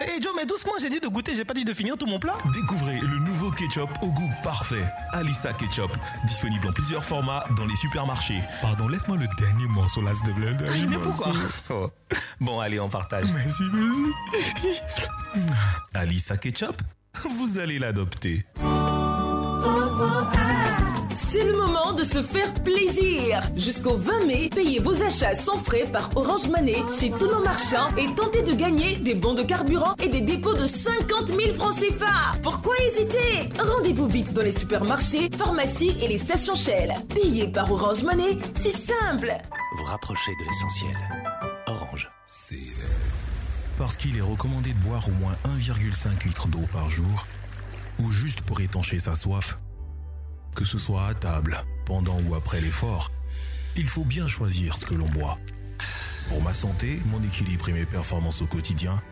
Hé Joe, mais doucement, j'ai dit de goûter, j'ai pas dit de finir tout mon plat. Découvrez le nouveau ketchup au goût parfait. Alissa Ketchup. Disponible en plusieurs formats dans les supermarchés. Pardon, laisse-moi le dernier morceau là, te plaît. Ah, mais pourquoi Oh. Bon, allez, on partage. Merci, merci. Alissa Ketchup, vous allez l'adopter. C'est le moment de se faire plaisir. Jusqu'au 20 mai, payez vos achats sans frais par Orange Money chez tous nos marchands et tentez de gagner des bons de carburant et des dépôts de 50 000 francs CFA. Pourquoi hésiter? Rendez-vous vite dans les supermarchés, pharmacies et les stations Shell. Payez par Orange Money, c'est simple. Vous rapprochez de l'essentiel. Orange. Parce qu'il est recommandé de boire au moins 1,5 litre d'eau par jour, ou juste pour étancher sa soif, que ce soit à table, pendant ou après l'effort, il faut bien choisir ce que l'on boit. Pour ma santé, mon équilibre et mes performances au quotidien,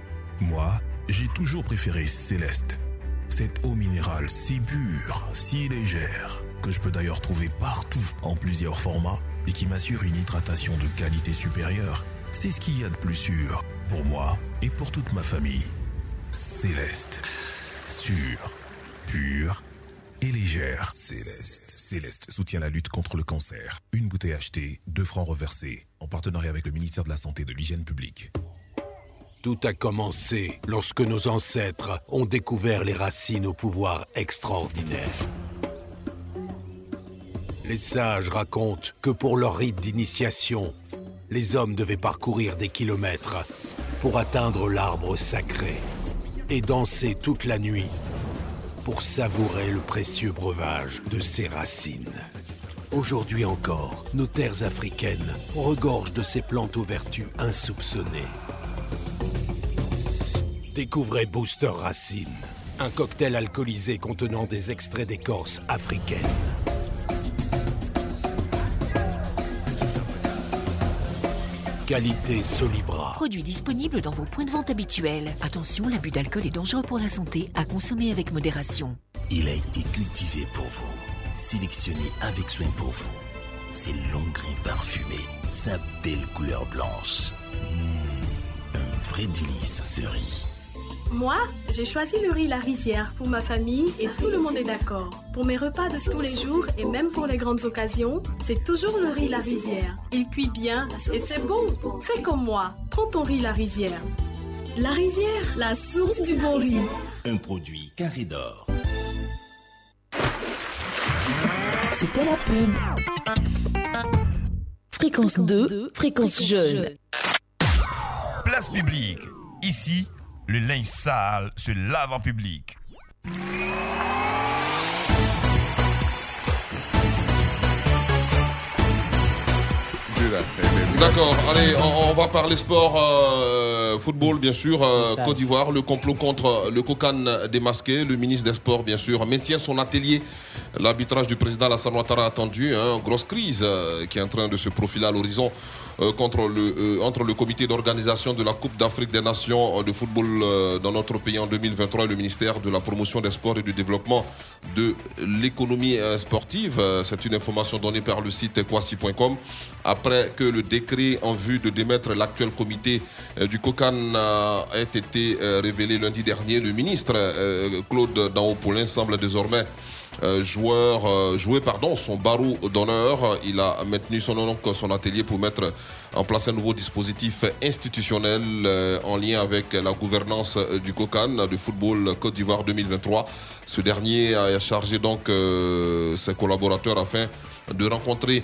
moi, j'ai toujours préféré Céleste. Cette eau minérale si pure, si légère, que je peux d'ailleurs trouver partout en plusieurs formats et qui m'assure une hydratation de qualité supérieure, c'est ce qu'il y a de plus sûr pour moi et pour toute ma famille. Céleste. Sûr, pur et légère. Céleste. Céleste soutient la lutte contre le cancer. Une bouteille achetée, deux francs reversés, en partenariat avec le ministère de la Santé et de l'Hygiène publique. Tout a commencé lorsque nos ancêtres ont découvert les racines au pouvoir extraordinaire. Les sages racontent que pour leur rite d'initiation, les hommes devaient parcourir des kilomètres pour atteindre l'arbre sacré et danser toute la nuit pour savourer le précieux breuvage de ses racines. Aujourd'hui encore, nos terres africaines regorgent de ces plantes aux vertus insoupçonnées. Découvrez Booster Racine, un cocktail alcoolisé contenant des extraits d'écorce africaine. Qualité Solibra. Produit disponible dans vos points de vente habituels. Attention, l'abus d'alcool est dangereux pour la santé, à consommer avec modération. Il a été cultivé pour vous, sélectionné avec soin pour vous. Ses longs grains parfumés, sa belle couleur blanche. Mmh, un vrai délice ce riz. Moi, j'ai choisi le riz La Rizière pour ma famille et tout le monde est d'accord. Pour mes repas de tous les jours et même pour les grandes occasions, c'est toujours le riz La Rizière. Il cuit bien et c'est bon. Fais comme moi, prends ton riz La Rizière. La Rizière, la source du bon riz. Un produit carré d'or. C'était la pub. Fréquence 2, fréquence jeune. Place publique. Ici, le linge sale se lave en public. Là. D'accord, allez, on, on va parler sport, euh, football bien sûr, euh. Côte d'Ivoire, le complot contre le cocan démasqué, le ministre des Sports bien sûr maintient son atelier. L'arbitrage du président Alassane Ouattara attendu, hein, grosse crise euh, qui est en train de se profiler à l'horizon contre le, entre le comité d'organisation de la Coupe d'Afrique des Nations de football dans notre pays en 2023 et le ministère de la promotion des sports et du développement de l'économie sportive. C'est une information donnée par le site kwasi.com après que le décret en vue de démettre l'actuel comité euh, du COCAN euh, ait été euh, révélé lundi dernier. Le ministre Claude Daopolin semble désormais joueur, jouer pardon, son barreau d'honneur. Il a maintenu son, donc, son atelier pour mettre en place un nouveau dispositif institutionnel en lien avec la gouvernance du COCAN de football Côte d'Ivoire 2023. Ce dernier a chargé donc ses collaborateurs afin de rencontrer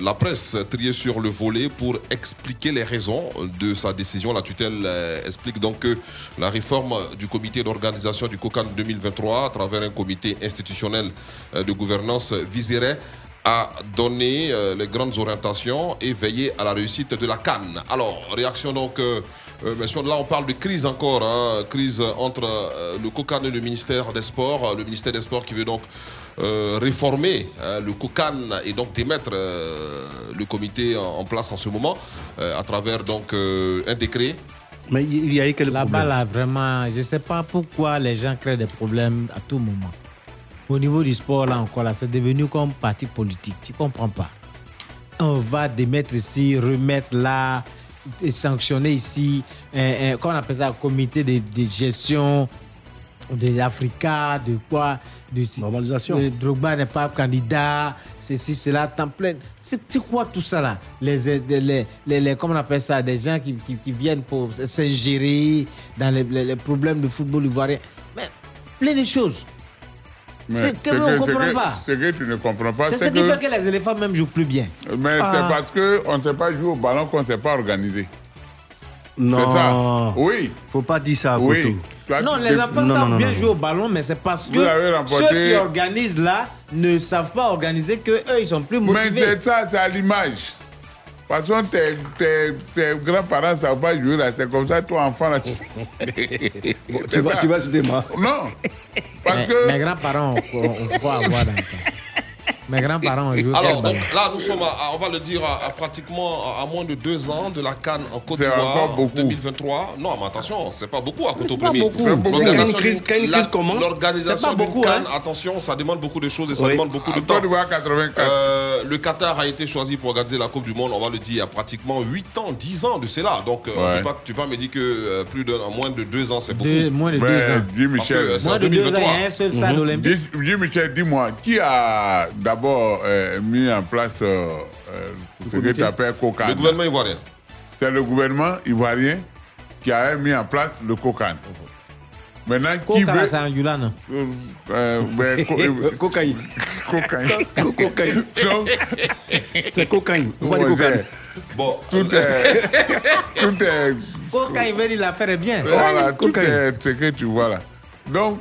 la presse triée sur le volet pour expliquer les raisons de sa décision. La tutelle euh, explique donc que la réforme du comité d'organisation du COCAN 2023 à travers un comité institutionnel euh, de gouvernance viserait à donner euh, les grandes orientations et veiller à la réussite de la Cannes. Alors, réaction donc, euh, euh, bien sûr, là on parle de crise encore, hein, crise entre euh, le COCAN et le ministère des Sports. Le ministère des Sports qui veut donc euh, réformer hein, le COCAN et donc démettre euh, le comité en, en place en ce moment euh, à travers donc euh, un décret. Mais il y a eu quel Là-bas, problème? là, vraiment, je ne sais pas pourquoi les gens créent des problèmes à tout moment. Au niveau du sport, là encore, là, c'est devenu comme parti politique. Tu ne comprends pas. On va démettre ici, remettre là, sanctionner ici, un, un- appelle ça, un comité de, de gestion de l'Africa, de quoi de, Normalisation. de- Drogba n'est pas candidat, ceci, cela, temps plein. C'est quoi tout ça là? Les, les, les, Comment on appelle ça Des gens qui, qui, qui viennent pour s'ingérer dans les, les- les problèmes du football ivoirien. Mais plein de choses. Mais C'est que ce on ne ce comprend que- pas. Ce que tu ne comprends pas, C'est ce qui fait que les éléphants même jouent plus bien. Mais Ah. c'est parce qu'on ne sait pas jouer au ballon qu'on ne s'est pas organisé. Non. C'est ça. Oui. Faut pas dire ça à Oui. Non, les enfants non, savent non, bien jouer au ballon, mais c'est parce que remporté- ceux qui organisent là ne savent pas organiser que eux ils sont plus Mais motivés. c'est ça, c'est à l'image. Parce que tes, tes, tes grands-parents ne savent pas jouer là, c'est comme ça, toi, enfant, là. tu tu vas- tu vas mains. Non. Parce Mais- que. Mes grands-parents, on, on, on peut avoir dans. Mes grands-parents ont joué Alors, donc, là, nous sommes, à- à- on va le dire, à, à pratiquement à, moins de deux ans de la Cannes en Côte C'est d'Ivoire encore beaucoup. 2023. Non, mais attention, c'est pas beaucoup à Côte pas beaucoup. C'est beaucoup. L'organisation Quand une crise- quand une la- crise commence, L'organisation pas d'une beaucoup, Cannes, hein. attention, ça demande beaucoup de choses et ça Oui. demande beaucoup de temps. Côte d'Ivoire 84. Euh, le Qatar a été choisi pour organiser la Coupe du Monde, on va le dire, il y a pratiquement 8 ans, 10 ans de cela. Donc, euh, on Ouais. peut pas, tu peux pas me dire que euh, plus de, moins de 2 ans, c'est beaucoup. Deux- moins de deux Mais ans. Dis Parce que, Michel. euh, c'est en Moins de deux ans, 2023. il y a un seul stade Mhm. olympique. Dis, dis, Michel, dis-moi, qui a d'abord euh, mis en place euh, euh, ce que tu appelles COCAN Le gouvernement ivoirien. C'est le gouvernement ivoirien qui a mis en place le COCAN. Maintenant, qui Coca, là, veut... c'est euh, ben, co- Cocaïne. cocaïne. Cocaïne. C'est cocaïne. Cocaïne. Bon, tout est... tout est... Coca, il veut dire l'affaire est bien. Voilà, tout cocaïne. est ce que tu vois là. Donc,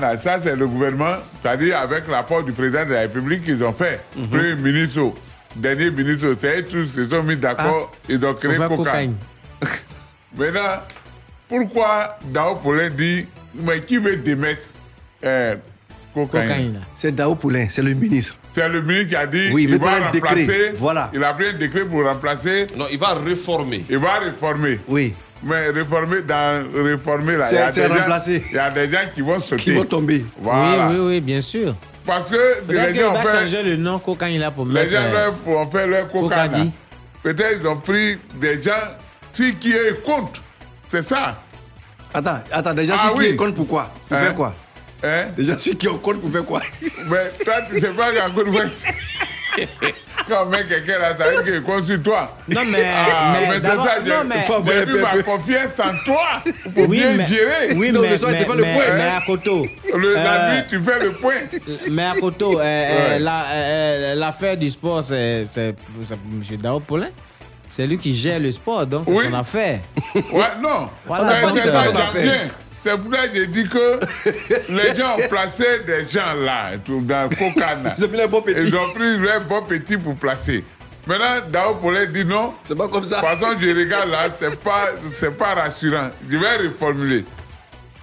Là, ça c'est le gouvernement, c'est-à-dire avec l'apport du président de la République qu'ils ont fait. Mhm. Premier ministre, dernier ministre, c'est tous se sont mis d'accord, ils ont créé Ah, cocaïne. Maintenant, pourquoi Dao Poulin dit, mais qui veut démettre euh, cocaïne? C'est Dao Poulain, c'est le ministre. C'est le ministre qui a dit Oui, il va remplacer. décret. Voilà. Il a pris un décret pour remplacer. Non, il va réformer. Il va réformer. Oui. Mais réformer, dans réformer là, C'est- il y a des gens- remplacer. Il y a des gens qui vont sauter. Qui vont tomber. Voilà. Oui, oui, oui, bien sûr. Parce que les gens, ont va fait, changer le nom cocaïne là pour les mettre. gens euh, ont fait leur coca. là. Cocadi. Peut-être ils ont pris des gens si qui comptent. C'est ça. Attends, attends, déjà, Ah si oui. qui compte pour quoi? Pour Hein? faire quoi? Hein? Déjà, si qui compte pour faire quoi? Mais toi, tu sais pas qu'en Côte d'Ivoire, Quand on met quelqu'un là, ça veut qu'il compte sur toi. Non, mais- Ah, mais mais c'est ça, non, j'ai mais- Faut avoir ma confiance en toi pour Oui, bien mais, gérer. oui, Donc, mais, le soir, te fait le mais- point, mais à Koto. Le euh, tu fais le point. Mais à Koto, euh, euh, Ouais. euh, l'affaire du sport, c'est c'est- c'est M. Dao Paulin. C'est lui qui gère le sport, donc c'est Oui. son affaire. Ouais, non. Voilà, c'est c'est ça, C'est pour ça que j'ai dit que les gens ont placé des gens là, tout dans le Kokana. Ils ont pris les bons petits. Ils ont pris les bons petits pour placer. Maintenant, Dao Polé dit non. C'est pas comme ça. De toute façon, je regarde là, c'est pas, c'est pas rassurant. Je vais reformuler.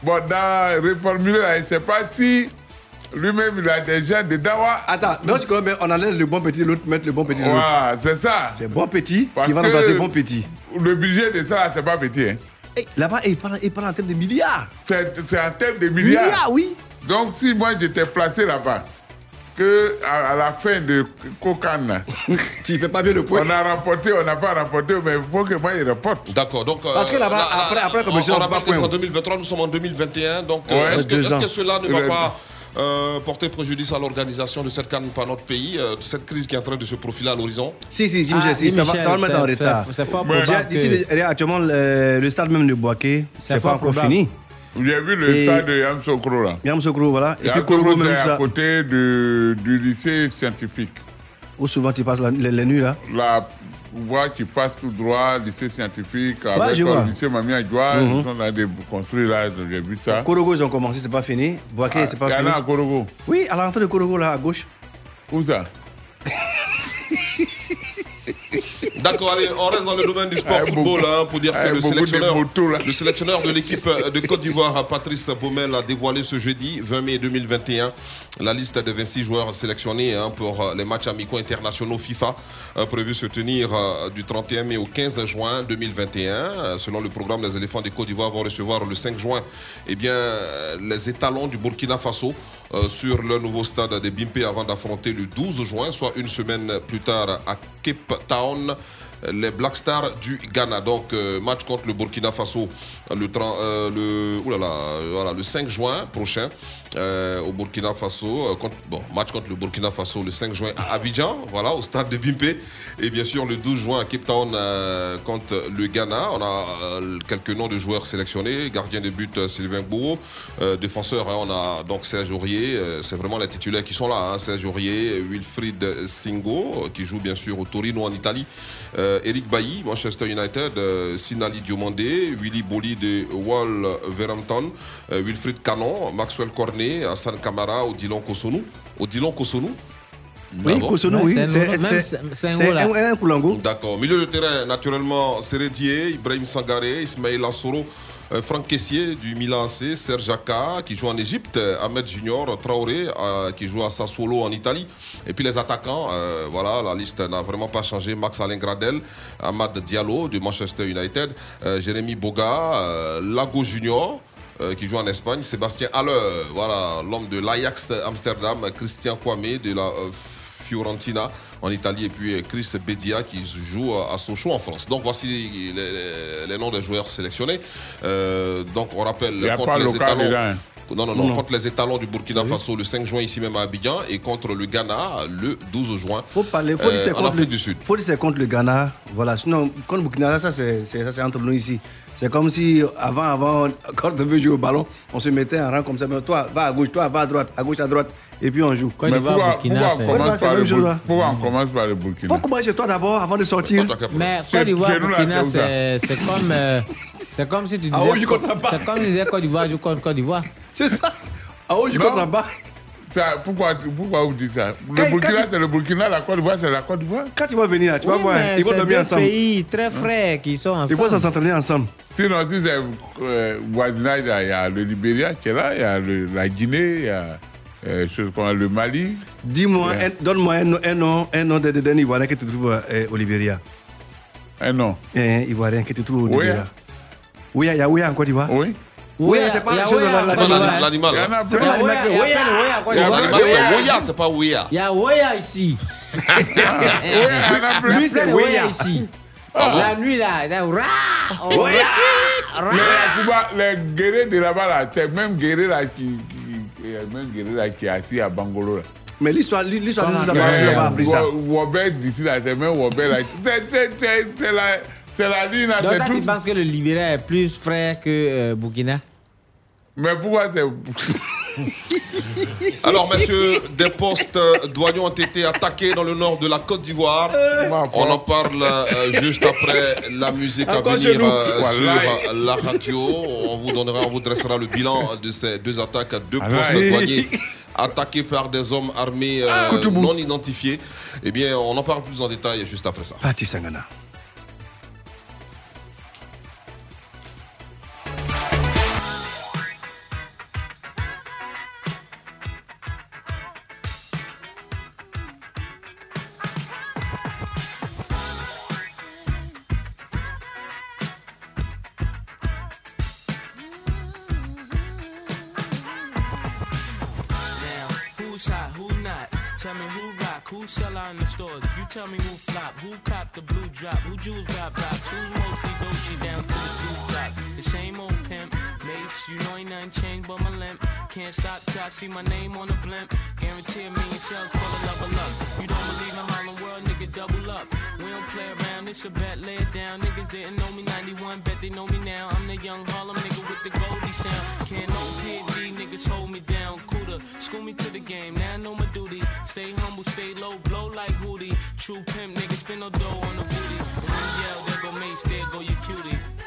Bon, dans reformuler là, je sais pas si lui-même il a des gens dedans. Attends, non, je mais on enlève le bon petit, l'autre mettre le bon petit. c'est ça. C'est bon petit Parce qui va que remplacer bon petit. Le budget de ça, c'est pas petit. Hein. Eh, Là-bas, il parle, il parle en termes de milliards. C'est c'est en termes de milliards. Milliards, oui. Donc, si moi j'étais placé là-bas, que à, à la fin de Kokan, tu fais pas bien le point. On a remporté, on n'a pas remporté, mais il faut que moi il reporte. D'accord, donc. euh, Parce que là-bas, là, là, après- après la on- on en 2023, nous sommes en 2021. Donc, euh, Ouais, est-ce que, cela ne va Le- pas euh, porter préjudice à l'organisation de cette canne par notre pays, euh, cette crise qui est en train de se profiler à l'horizon Si, si, Jim Ah, si, ça, va, Michel, ça va le mettre en c'est- retard. c'est- fort que- le- actuellement, le, le stade même de Boaké, C'est pas encore fini. J'ai vu le Et- stade de Yamsokro là. Yam Sokro, voilà. Et puis Yamsokro, Korogo, même c'est à ça. côté de- du lycée scientifique. Où souvent tu passes la- les, les nuits là. La voie qui passe tout droit, lycée scientifique, Ouais, avec le lycée Mamie Adjoa, Mhm. ils sont là de construire là, j'ai vu ça. Korogo, ils ont commencé, c'est pas fini. Boaké, Ah, c'est pas il y en fini. a à Korogo. Oui, à l'entrée de Korogo, là, à gauche. Où ça? D'accord, allez, on reste dans le domaine du sport Ah, football beaucoup- hein, pour dire ah, que le sélectionneur, motos, le sélectionneur de l'équipe de Côte d'Ivoire, Patrice Baumel, a dévoilé ce jeudi 20 mai 2021 la liste des 26 joueurs sélectionnés hein, pour euh, les matchs amicaux internationaux FIFA euh, prévus se tenir euh, du 31 mai au 15 juin 2021. Euh, Selon le programme, les éléphants de Côte d'Ivoire vont recevoir le 5 juin eh bien, les étalons du Burkina Faso sur le nouveau stade de Bimpe avant d'affronter le 12 juin, soit une semaine plus tard à Cape Town les Black Stars du Ghana. Donc, euh, match contre le Burkina Faso le, 30, euh, 5 juin prochain euh, au Burkina Faso. bon, match contre le Burkina Faso le 5 juin à Abidjan, voilà, au stade de Bimpe. Et bien sûr, le 12 juin à Cape Town contre le Ghana. On a quelques noms de joueurs sélectionnés. Gardien de but, Sylvain Bourreau. Défenseur, hein, on a donc Serge Aurier. C'est vraiment les titulaires qui sont là. Hein, Serge Aurier, Wilfried Singo, qui joue bien sûr au Torino en Italie. Euh, Eric Bailly, Manchester United. euh, Sinali Diomandé, Willy Boli de Wolverhampton. euh, Wilfried Canon, Maxwell Cornet, Hassan Kamara, Odilon Kosonou. Odilon Kosonou Oui, Ah bon Kosonou, oui. c'est un un. D'accord. Milieu de terrain, naturellement, Seredier, Ibrahim Sangaré, Ismail Assoro, Franck Kessier du Milan AC, Serge Jaka qui joue en Égypte, euh, Ahmed Junior, Traoré euh, qui joue à Sassuolo en Italie. Et puis les attaquants, euh, voilà, la liste n'a vraiment pas changé. Max Alain Gradel, Ahmad Diallo de Manchester United, euh, Jérémy Boga, euh, Lago Junior. euh, qui joue en Espagne, Sébastien Haller, voilà, l'homme de l'Ajax Amsterdam, Christian Kwame de la euh, Fiorentina en Italie et puis euh, Chris Bedia qui joue à Sochaux en France. Donc voici les, les noms des joueurs sélectionnés. Euh, donc on rappelle Il y a contre pas les local. Non, non, non, Non. contre les étalons du Burkina Faso le 5 juin ici même à Abidjan et contre le Ghana le 12 juin Faut parler, faut dire c'est euh, en Afrique le, du Sud. faut dire c'est contre le Ghana. Voilà. Sinon, contre Burkina, ça c'est c'est- ça, c'est entre nous ici. C'est comme si avant, avant, quand on veut jouer au ballon, on se mettait en rang comme ça. Mais toi, va à gauche, toi, va à droite, à gauche, à droite. Et puis on joue. Côte Mais d'Ivoire, pourquoi, Burkina, pourquoi c'est- on commence par le même chose, Bur- là. pourquoi on commence par le Burkina? Faut commencer toi d'abord avant de sortir. Mais Côte d'Ivoire, Burkina, c'est comme, euh, c'est comme si tu Ah disais. oui, je comprends pas. C'est comme si tu disais Côte d'Ivoire, je contre Côte d'Ivoire. C'est ça. Ah oui, je Non. comprends pas. Ça, pourquoi, pourquoi vous dites ça? Le Quand- Burkina, quand tu- c'est le Burkina, la Côte d'Ivoire, c'est la Côte d'Ivoire? Quand tu vas venir, là, tu vas Oui, voir, ils vont c'est dormir deux ensemble. pays très frais qui sont Ils vont ensemble. s'entraîner ensemble. Sinon, si c'est euh, voisinage, là, il y a le Libéria qui est là, il y a le- la Guinée, il y a euh, le Mali. Dis-moi, Yeah. donne-moi un, nom- un nom, un nom de, de, d'un Ivoirien que tu trouves euh, au Libéria. Un nom. Un Ivoirien que tu trouves au. Libéria. Oui, il y a Ouya en Côte d'Ivoire? Oui. Oui, Ouya, c'est pas a chose de hein. L'animal. C'est pas l'animal Ouya, c'est pas Ouya. Il y a Ouya ici. Lui, c'est Ouya ici. La nuit, là, c'est Ouya. Les, guerriers de là-bas, là, c'est même guerrier là qui, même guerrier là qui est assis à Bangolo. Là. Mais l'histoire, l'histoire nous a Comment pas on nous a pas appris ça. Wo- Wobet d'ici là, c'est même Wobet là. C'est- c'est- C'est c'est la, c'est la ligne Donc, toi, tu penses que le Libéria est plus frais que euh, Burkina? Mais pourquoi c'est. Alors, messieurs, des postes euh, douaniers ont été attaqués dans le nord de la Côte d'Ivoire. On en parle euh, juste après la musique à venir euh, sur la radio. On vous donnera, on vous dressera le bilan de ces deux attaques, deux Voilà. postes douaniers attaqués par des hommes armés euh, non identifiés. Eh bien, on en parle plus en détail juste après ça. Cop the blue drop, who jewels got blocks, who's mostly doji down to the two top. The same old pimp, you know ain't nothing changed but my limp. Can't stop till I see my name on the blimp. Guarantee a million shells full of level up. You don't believe in Harlem World, nigga, double up. We don't play around, it's a bet, lay it down. Niggas didn't know me 91, bet they know me now. I'm the young Harlem nigga with the Goldie sound. Can't no PD, niggas hold me down. Cooler, school me to the game, now I know my duty. Stay humble, stay low, blow like Hootie. True pimp, niggas spin no dough on the booty. And yell, there go Mace, there go your cutie.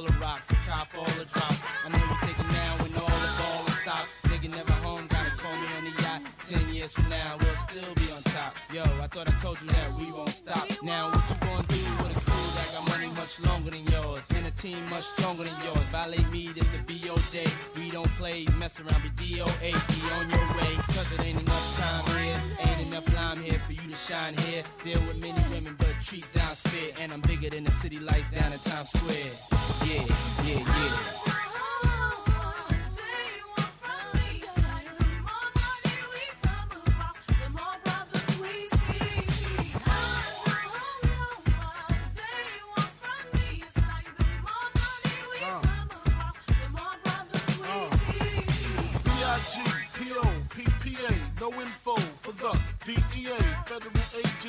All the rocks, cop all the drops. I know you're thinking now when all the ball is stopped. Nigga never home, gotta call me on the yacht. Ten years from now, we'll still be on top. Yo, I thought I told you that we won't stop. Now what you gonna do with a school that got money much longer than yours? And a team much stronger than yours. Violate me, this a BO day. We don't play, mess around, be DOA, be on your way. Cause it ain't enough shine here. Deal with many women, but treat down's fair. And I'm bigger than the city lights down in Times Square. Yeah, yeah, yeah.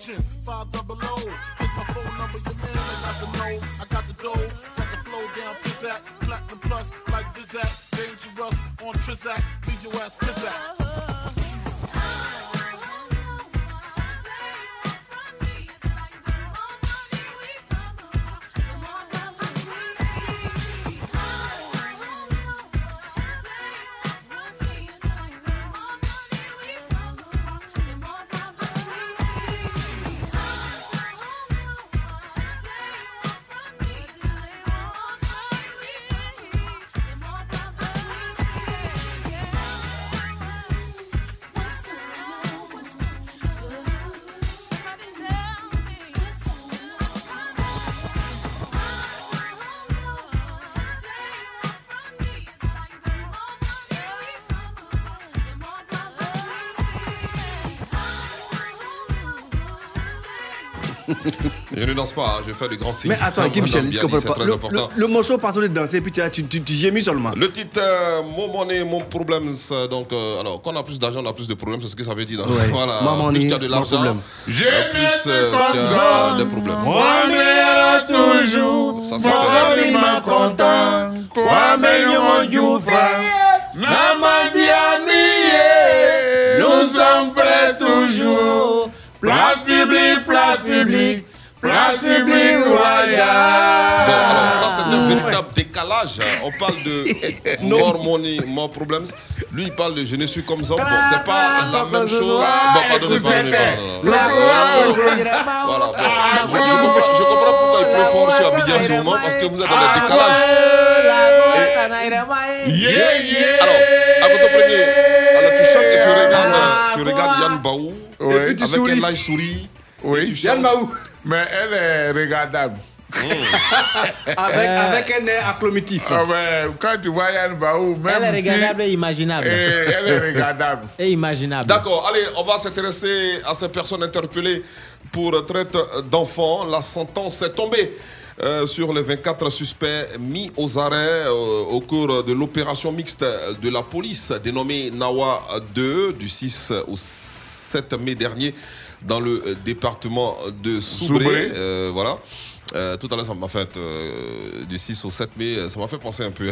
Fortune, five double O. Here's my phone number, your man, I got the know, I got the dough, got the flow down, pizzat, platinum plus, like Zizak, dangerous on Trizak, leave your ass pizzat. Danse pas, hein, je fais du grand signe. Mais attends, Guy Michel, je C'est comprends pas. très Le, important. le- le morceau passe de danser, puis tu, as- tu, tu, tu gémis seulement. Le titre, euh, mon monnaie, mon problème, c'est donc, euh, alors, quand on a plus d'argent, on a plus de problèmes, c'est ce que ça veut dire. Ouais. Voilà, Mon plus money, tu as de l'argent, plus euh, tu as des problèmes. Mwamera toujours, Ça, Mwami ma content, Kwame Nyonjoufa, Namadi Amiye, nous sommes prêts toujours. Place publique, place publique, place publique Bon, royale. alors, ça, c'est un véritable décalage décalage. On parle de Non. more money, more problems. Lui, il parle de je ne suis comme ça. Bon, c'est pas Ah, la même chose. Bon, pardonnez, pardonnez, pardonnez. Voilà, bon. je, je comprends, je comprends pourquoi il pleut fort sur Abidjan en ce moment parce que vous êtes dans le décalage. Alors, à votre premier, alors tu chantes et tu regardes, tu regardes Yann Baou Ouais. Et puis tu avec souris. un live souris. Oui. Tu chantes. Mais elle est regardable. Avec, avec un air acclimatif. Ah quand tu vois Yann Baou, même Elle est si- regardable et imaginable. Et elle est regardable. Et imaginable. D'accord, allez, on va s'intéresser à ces personnes interpellées pour traite d'enfants. La sentence est tombée. euh, sur les 24 suspects mis aux arrêts euh, au cours de l'opération mixte de la police dénommée Nawa 2 du 6 au 7 mai dernier dans le euh, département de Soubré. Euh, voilà. Euh, tout à l'heure, ça m'a fait, euh, du 6 au 7 mai, ça m'a fait penser un peu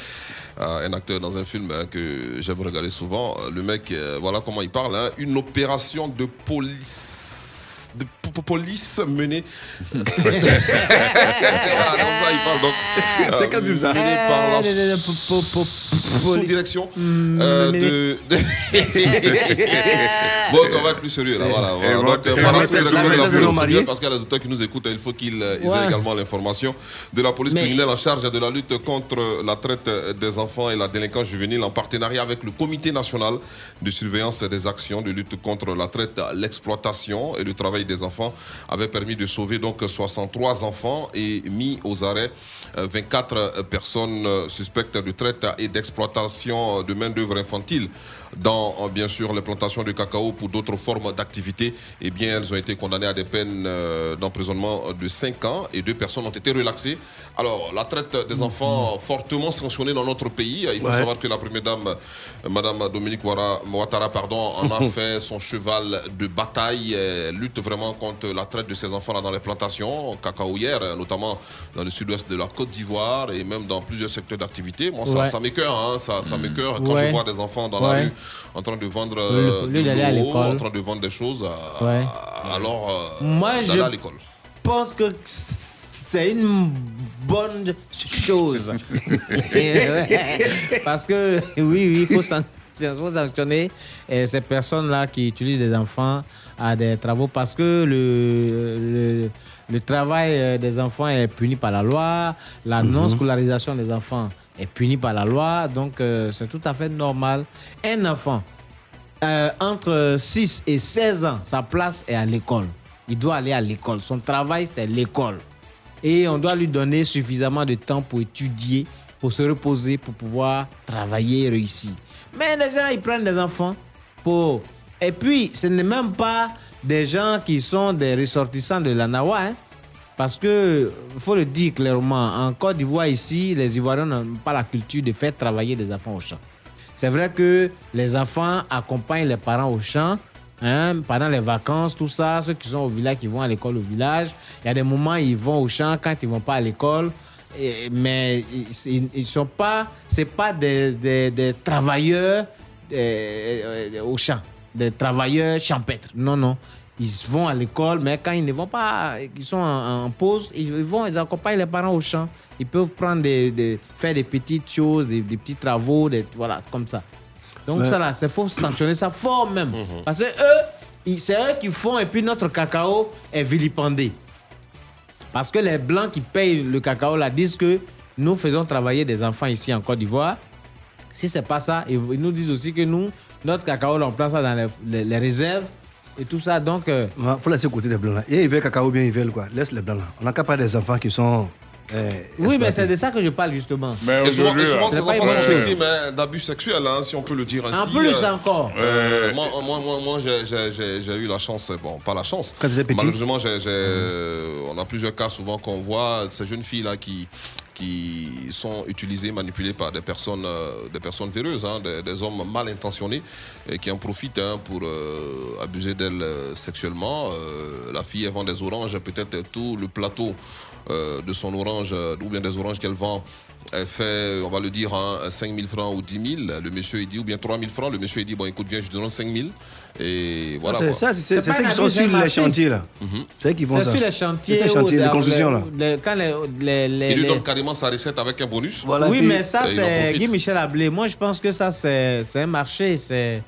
à un acteur dans un film hein, que j'aime regarder souvent. Le mec, voilà comment il parle. hein. Une opération de police. De po- po- police menée. voilà, comme ça, il parle donc. C'est euh, film, ça menée par la sous-direction euh, de. bon, on va être plus sérieux là. Voilà, Donc, euh, par la la sous-direction de la police criminelle, parce qu'il y a les auteurs qui nous écoutent, il faut qu'ils euh, aient également l'information de la police criminelle en charge de la lutte contre la traite des enfants et la délinquance juvénile en partenariat avec le Comité national de surveillance des actions de lutte contre la traite, l'exploitation et le travail des enfants avait permis de sauver donc 63 enfants et mis aux arrêts euh, 24 personnes euh, suspectes de traite et d'exploitation de main-d'œuvre infantile dans euh, bien sûr les plantations de cacao pour d'autres formes d'activité. Eh bien, elles ont été condamnées à des peines euh, d'emprisonnement de 5 ans et deux personnes ont été relaxées. Alors, la traite des enfants fortement sanctionnée dans notre pays. Il faut Ouais. savoir que la première dame, euh, Madame Dominique Ouattara, pardon, en a fait son cheval de bataille. Lutte vraiment contre la traite de ces enfants là dans les plantations cacaoyères, euh, notamment dans le sud-ouest de la Côte d'Ivoire et même dans plusieurs secteurs d'activité. Moi, ça, Ouais. ça m'écœure, hein, ça, ça m'écœure quand Ouais. je vois des enfants dans la rue en train de vendre euh, de à l'eau, en train de vendre des choses, euh, Ouais. alors euh, Moi, je à l'école. pense que c'est une bonne chose. Parce que, oui, oui, il faut, sanctionner euh, ces personnes-là qui utilisent des enfants à des travaux parce que le, le, le travail des enfants est puni par la loi, la Mhm. non-scolarisation des enfants est punie par la loi, donc euh, c'est tout à fait normal. Un enfant euh, entre 6 et 16 ans, sa place est à l'école. Il doit aller à l'école. Son travail, c'est l'école. Et on doit lui donner suffisamment de temps pour étudier, pour se reposer, pour pouvoir travailler et réussir. Mais les gens, ils prennent des enfants pour... Et puis, ce n'est même pas des gens qui sont des ressortissants de la Nawa. hein. Parce que, faut le dire clairement, en Côte d'Ivoire, ici, les Ivoiriens n'ont pas la culture de faire travailler des enfants au champ. C'est vrai que les enfants accompagnent les parents au champ hein, pendant les vacances, tout ça. Ceux qui sont au village, qui vont à l'école au village. Il y a des moments, ils vont au champ quand ils vont pas à l'école. Mais ils ne sont pas, c'est pas des, travailleurs euh, au champ, des travailleurs champêtres. Non, non. Ils vont à l'école, mais quand ils ne vont pas, ils sont en, en pause, ils vont, ils accompagnent les parents au champ. Ils peuvent prendre des, des- faire des petites choses, des, des petits travaux, des, voilà, c'est comme ça. Donc Mais- ça là, c'est faut sanctionner ça fort même. Mhm. Parce que eux, c'est eux qui font et puis notre cacao est vilipendé. Parce que les blancs qui payent le cacao là disent que nous faisons travailler des enfants ici en Côte d'Ivoire. Si c'est pas ça, ils ils nous disent aussi que nous, notre cacao, là, on place ça dans les, les- les réserves et tout ça. Donc, euh, Il faut laisser côté des blancs là. Et ils veulent cacao bien, ils veulent quoi. Laisse les blancs là. On n'a qu'à parler des enfants qui sont. Euh, oui, mais c'est de ça que je parle justement. Et souvent, et souvent, C'est ces pas enfants sont une- victimes hein, d'abus sexuels, hein, si on peut le dire ainsi. En plus Euh, encore. euh, moi, moi, moi, moi, j'ai- j'ai j'ai- j'ai eu la chance, bon, pas la chance. Quand petit Malheureusement, j'ai- j'ai- euh, on a plusieurs cas souvent qu'on voit ces jeunes filles-là qui, qui sont utilisées, manipulées par des personnes, euh, des personnes véreuses, hein, des, des hommes mal intentionnés et qui en profitent hein, pour euh, abuser d'elles euh, sexuellement. Euh, la fille, elle vend des oranges, peut-être tout le plateau euh, de son orange, euh, ou bien des oranges qu'elle vend elle fait, on va le dire, hein, 5 000 francs ou 10 000. Le monsieur, il dit, ou bien 3 000 francs. Le monsieur, il dit, bon, écoute, viens, je te donne 5 000. Et voilà. c'est- ça, c'est- c'est- c'est ceux un qui sont c'est sur les chantiers, là. Mhm. C'est eux qui font C'est ça. sur les chantiers. C'est les chantiers de construction, là. le- quand les, les, les- Il lui les- donne carrément sa recette avec un bonus. oui, mais ça, c'est profite. Guy Michel Ablé. Moi, je pense que ça, c'est c'est un marché. C'est.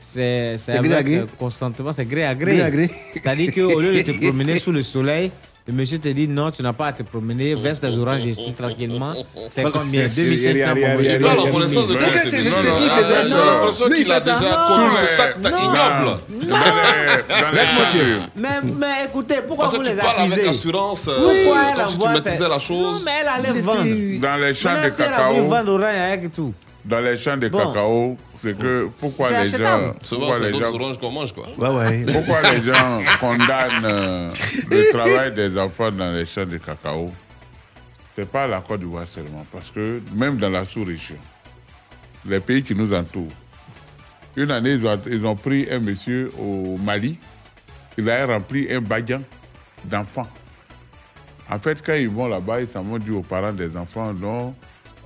C'est C'est gré à gré. euh, consentement, c'est gré à gré. Gré à gré. C'est-à-dire qu'au lieu de te promener sous le soleil, le monsieur te dit non, tu n'as pas à te promener, verse des oranges ici tranquillement. C'est combien 2500 pour moi. J'ai pas la connaissance de C'est ce qu'il Ah, faisait. J'ai l'impression qu'il il a déjà commis ce Non. ignoble. Les, les. Mais, écoutez, pourquoi Parce que vous tu les parles avec accusez assurance, euh, Pourquoi elle comme si tu maîtrisais la chose. Non, mais elle allait vendre. Dans les champs de si elle a cacao. vendre orange avec tout. Dans les champs de Bon. cacao, c'est que pourquoi les gens. Souvent, pourquoi c'est les d'autres gens, oranges qu'on mange, quoi. Ouais, ouais. pourquoi les gens condamnent euh, le travail des enfants dans les champs de cacao? C'est pas la Côte d'Ivoire seulement, parce que même dans la sous-région, les pays qui nous entourent, une année, ils ont, ils ont pris un monsieur au Mali, il a rempli un bagan d'enfants. En fait, quand ils vont là-bas, ils s'en vont dire aux parents des enfants, non,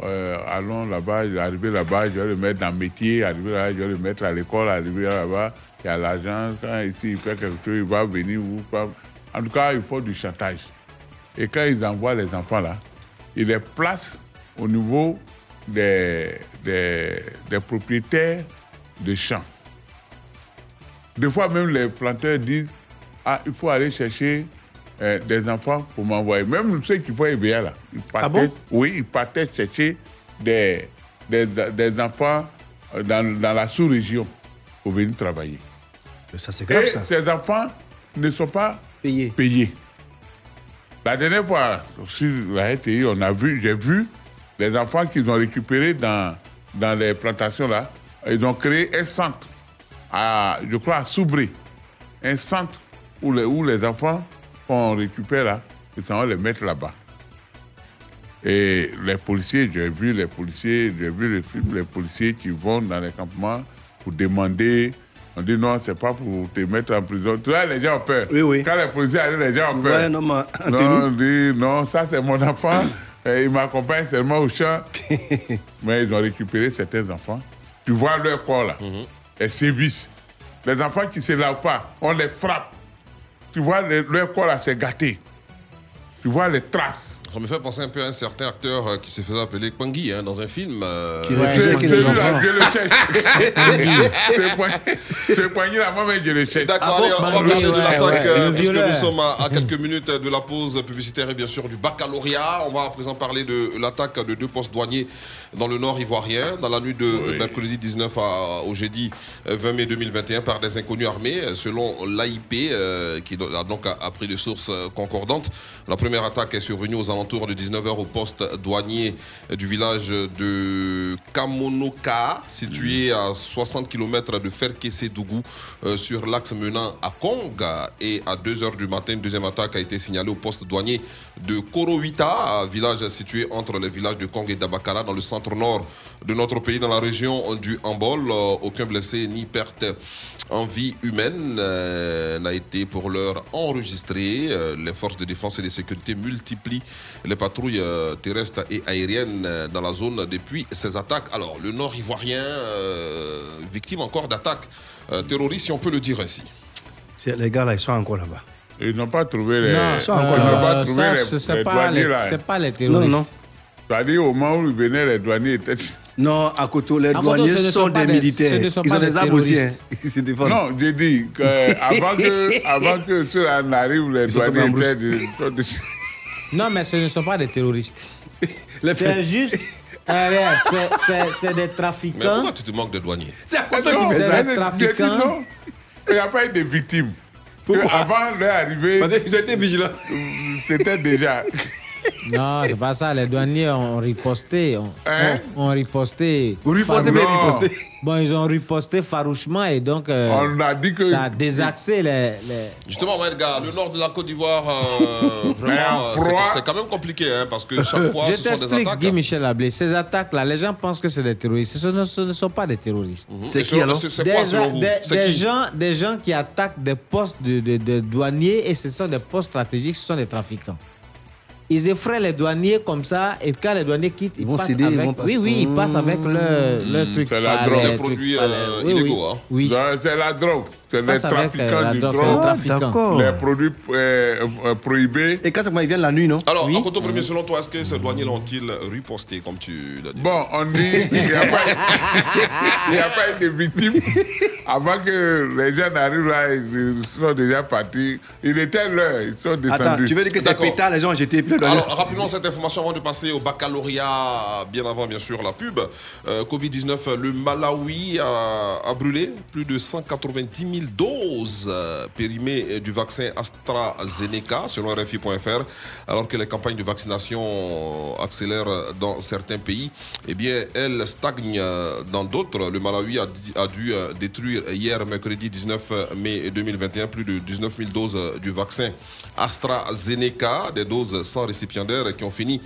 euh, allons là-bas, arrivé là-bas, je vais le mettre dans le métier, arrivé là, je vais le mettre à l'école, arrivé là-bas, il y a l'argent, quand ici il fait quelque chose, il va venir ou pas. En tout cas, il faut du chantage. Et quand ils envoient les enfants là, ils les placent au niveau des, des, des propriétaires de champs. Des fois même les planteurs disent, ah, il faut aller chercher euh, des enfants pour m'envoyer. Même ceux qui font EBA là, ils partaient, oui, ils partaient chercher des, des, des enfants euh, dans, dans la sous-région pour venir travailler. Ça, c'est grave, Et ça. ces enfants ne sont pas payés. payés. La dernière fois, sur la RTI, on a vu, j'ai vu les enfants qu'ils ont récupérés dans, dans les plantations là. Ils ont créé un centre, à, je crois, à Soubré. Un centre où les, où les enfants qu'on récupère là, ils vont les mettre là-bas. Et les policiers, j'ai vu les policiers, j'ai vu les films, les policiers qui vont dans les campements pour demander. On dit non, c'est pas pour te mettre en prison. Tu vois, les gens ont peur. Oui, oui. Quand les policiers arrivent, les gens ont peur. en non, tenue. on dit non, ça c'est mon enfant. Et il m'accompagne seulement au champ. Mais ils ont récupéré certains enfants. Tu vois leur corps là, les sévices. Les enfants qui ne se lavent pas, on les frappe. Tu vois, leur corps là, c'est gâté. Tu vois les traces. Ça me fait penser un peu à un certain acteur euh, qui s'est fait appeler Pangui hein, dans un film. euh, Qui refusait que les Celui-là, enfants. je le cherche. Ce poignet- Ce poignet là, moi-même, je le cherche. D'accord, Ah allez, on va Pangui, parler de l'attaque, ouais, euh, puisque nous sommes à, à quelques minutes de la pause publicitaire et bien sûr du baccalauréat. On va à présent parler de l'attaque de deux postes douaniers dans le nord ivoirien, dans la nuit de mercredi 19 à- au jeudi euh, 20 mai 2021 par des inconnus armés, selon l'AIP, euh, qui a donc appris de sources concordantes. La première attaque est survenue aux alentours de 19h au poste douanier du village de Kamonoka, situé à 60 km de Ferkese-Dougou, euh, sur l'axe menant à Kong. Et à 2h du matin, une deuxième attaque a été signalée au poste douanier de Korowita, village situé entre les villages de Kong et d'Abakara, dans le centre-nord de notre pays, dans la région du Hambol. Euh, Aucun blessé ni perte en vie humaine euh, n'a été pour l'heure enregistré. Euh, les forces de défense et de sécurité multiplient les patrouilles euh, terrestres et aériennes euh, dans la zone depuis ces attaques. Alors, le nord ivoirien, euh, victime encore d'attaques euh, terroristes, si on peut le dire ainsi. Les gars, là, ils sont encore là-bas. Ils n'ont pas trouvé les. Non, ils n'ont pas trouvé ça, les, c'est- pas douaniers les- là. pas les Non, terroristes. non. C'est-à-dire, au moment où ils venaient, les douaniers étaient. Non, à Koto, les À Koto, douaniers ce ne sont sont des des- militaires. ce ne sont Ils pas ont des armes aussi. hein. Ils se défendent. Non, j'ai dit qu'avant que, avant que ceux-là n'arrivent, les Ils sont douaniers étaient. Non, mais ce ne sont pas des terroristes. Les C'est juste. euh, regarde, c'est- c'est- C'est des Mais trafiquants. pourquoi tu te manques de douaniers C'est à Ah quoi ça c'est des trafiquants. non. Il n'y a pas eu de victimes. Pourquoi Avant leur arrivée, Parce qu'ils ont été vigilants. c'était déjà. Non, c'est pas ça. Les douaniers ont riposté. Ont, Hein? ont, ont riposté. Vous ripostez, mais Non. ripostez. Bon, ils ont riposté farouchement et donc euh, On a dit que. ça a désaxé les. les... Justement, ouais, gars, le nord de la Côte d'Ivoire, euh, vraiment, euh, c'est- c'est quand même compliqué, hein, parce que chaque fois, Je ce sont des t'explique, attaques. Guy Michel Ablé. Ces attaques-là, les gens pensent que c'est des terroristes. Ce ne, ce ne sont pas des terroristes. C'est Et qui selon- alors? C'est c'est Des, quoi selon vous? des- C'est des qui? gens, des gens qui attaquent des postes de, de- de douaniers et ce sont des postes stratégiques, ce sont des trafiquants. Ils effraient les douaniers comme ça, et quand les douaniers quittent, ils, vont passent céder, ils avec. vont passer. Oui, oui, ils passent avec leur, leur truc. C'est la drogue. les produits, illégaux, oui. Oui. Non, C'est la drogue. C'est les euh, trafiquants la du drogue, les produits euh, euh, prohibés. Et quand ils viennent la nuit, non? Alors, en Coton Premier, selon toi, est-ce que ces douaniers l'ont-ils riposté, comme tu l'as dit? Bon, on dit qu'il n'y a, pas- il y a pas eu de victimes. Avant que les gens n'arrivent là, ils sont déjà partis. Il était l'heure, ils sont descendus. Attends, tu veux dire que c'est pétard, les gens ont jeté de Alors, rapidement, cette information avant de passer au baccalauréat, bien avant, bien sûr, la pub. Euh, Covid-19, le Malawi a, a brûlé plus de 190 000 doses euh, périmées euh, du vaccin AstraZeneca, selon RFI.fr, alors que les campagnes de vaccination euh, accélèrent dans certains pays. Eh bien, elles stagnent euh, dans d'autres. Le Malawi a, dû euh, détruire hier, mercredi 19 mai 2021, plus de 19 000 doses euh, du vaccin AstraZeneca, des doses sans récipiendaire qui ont fini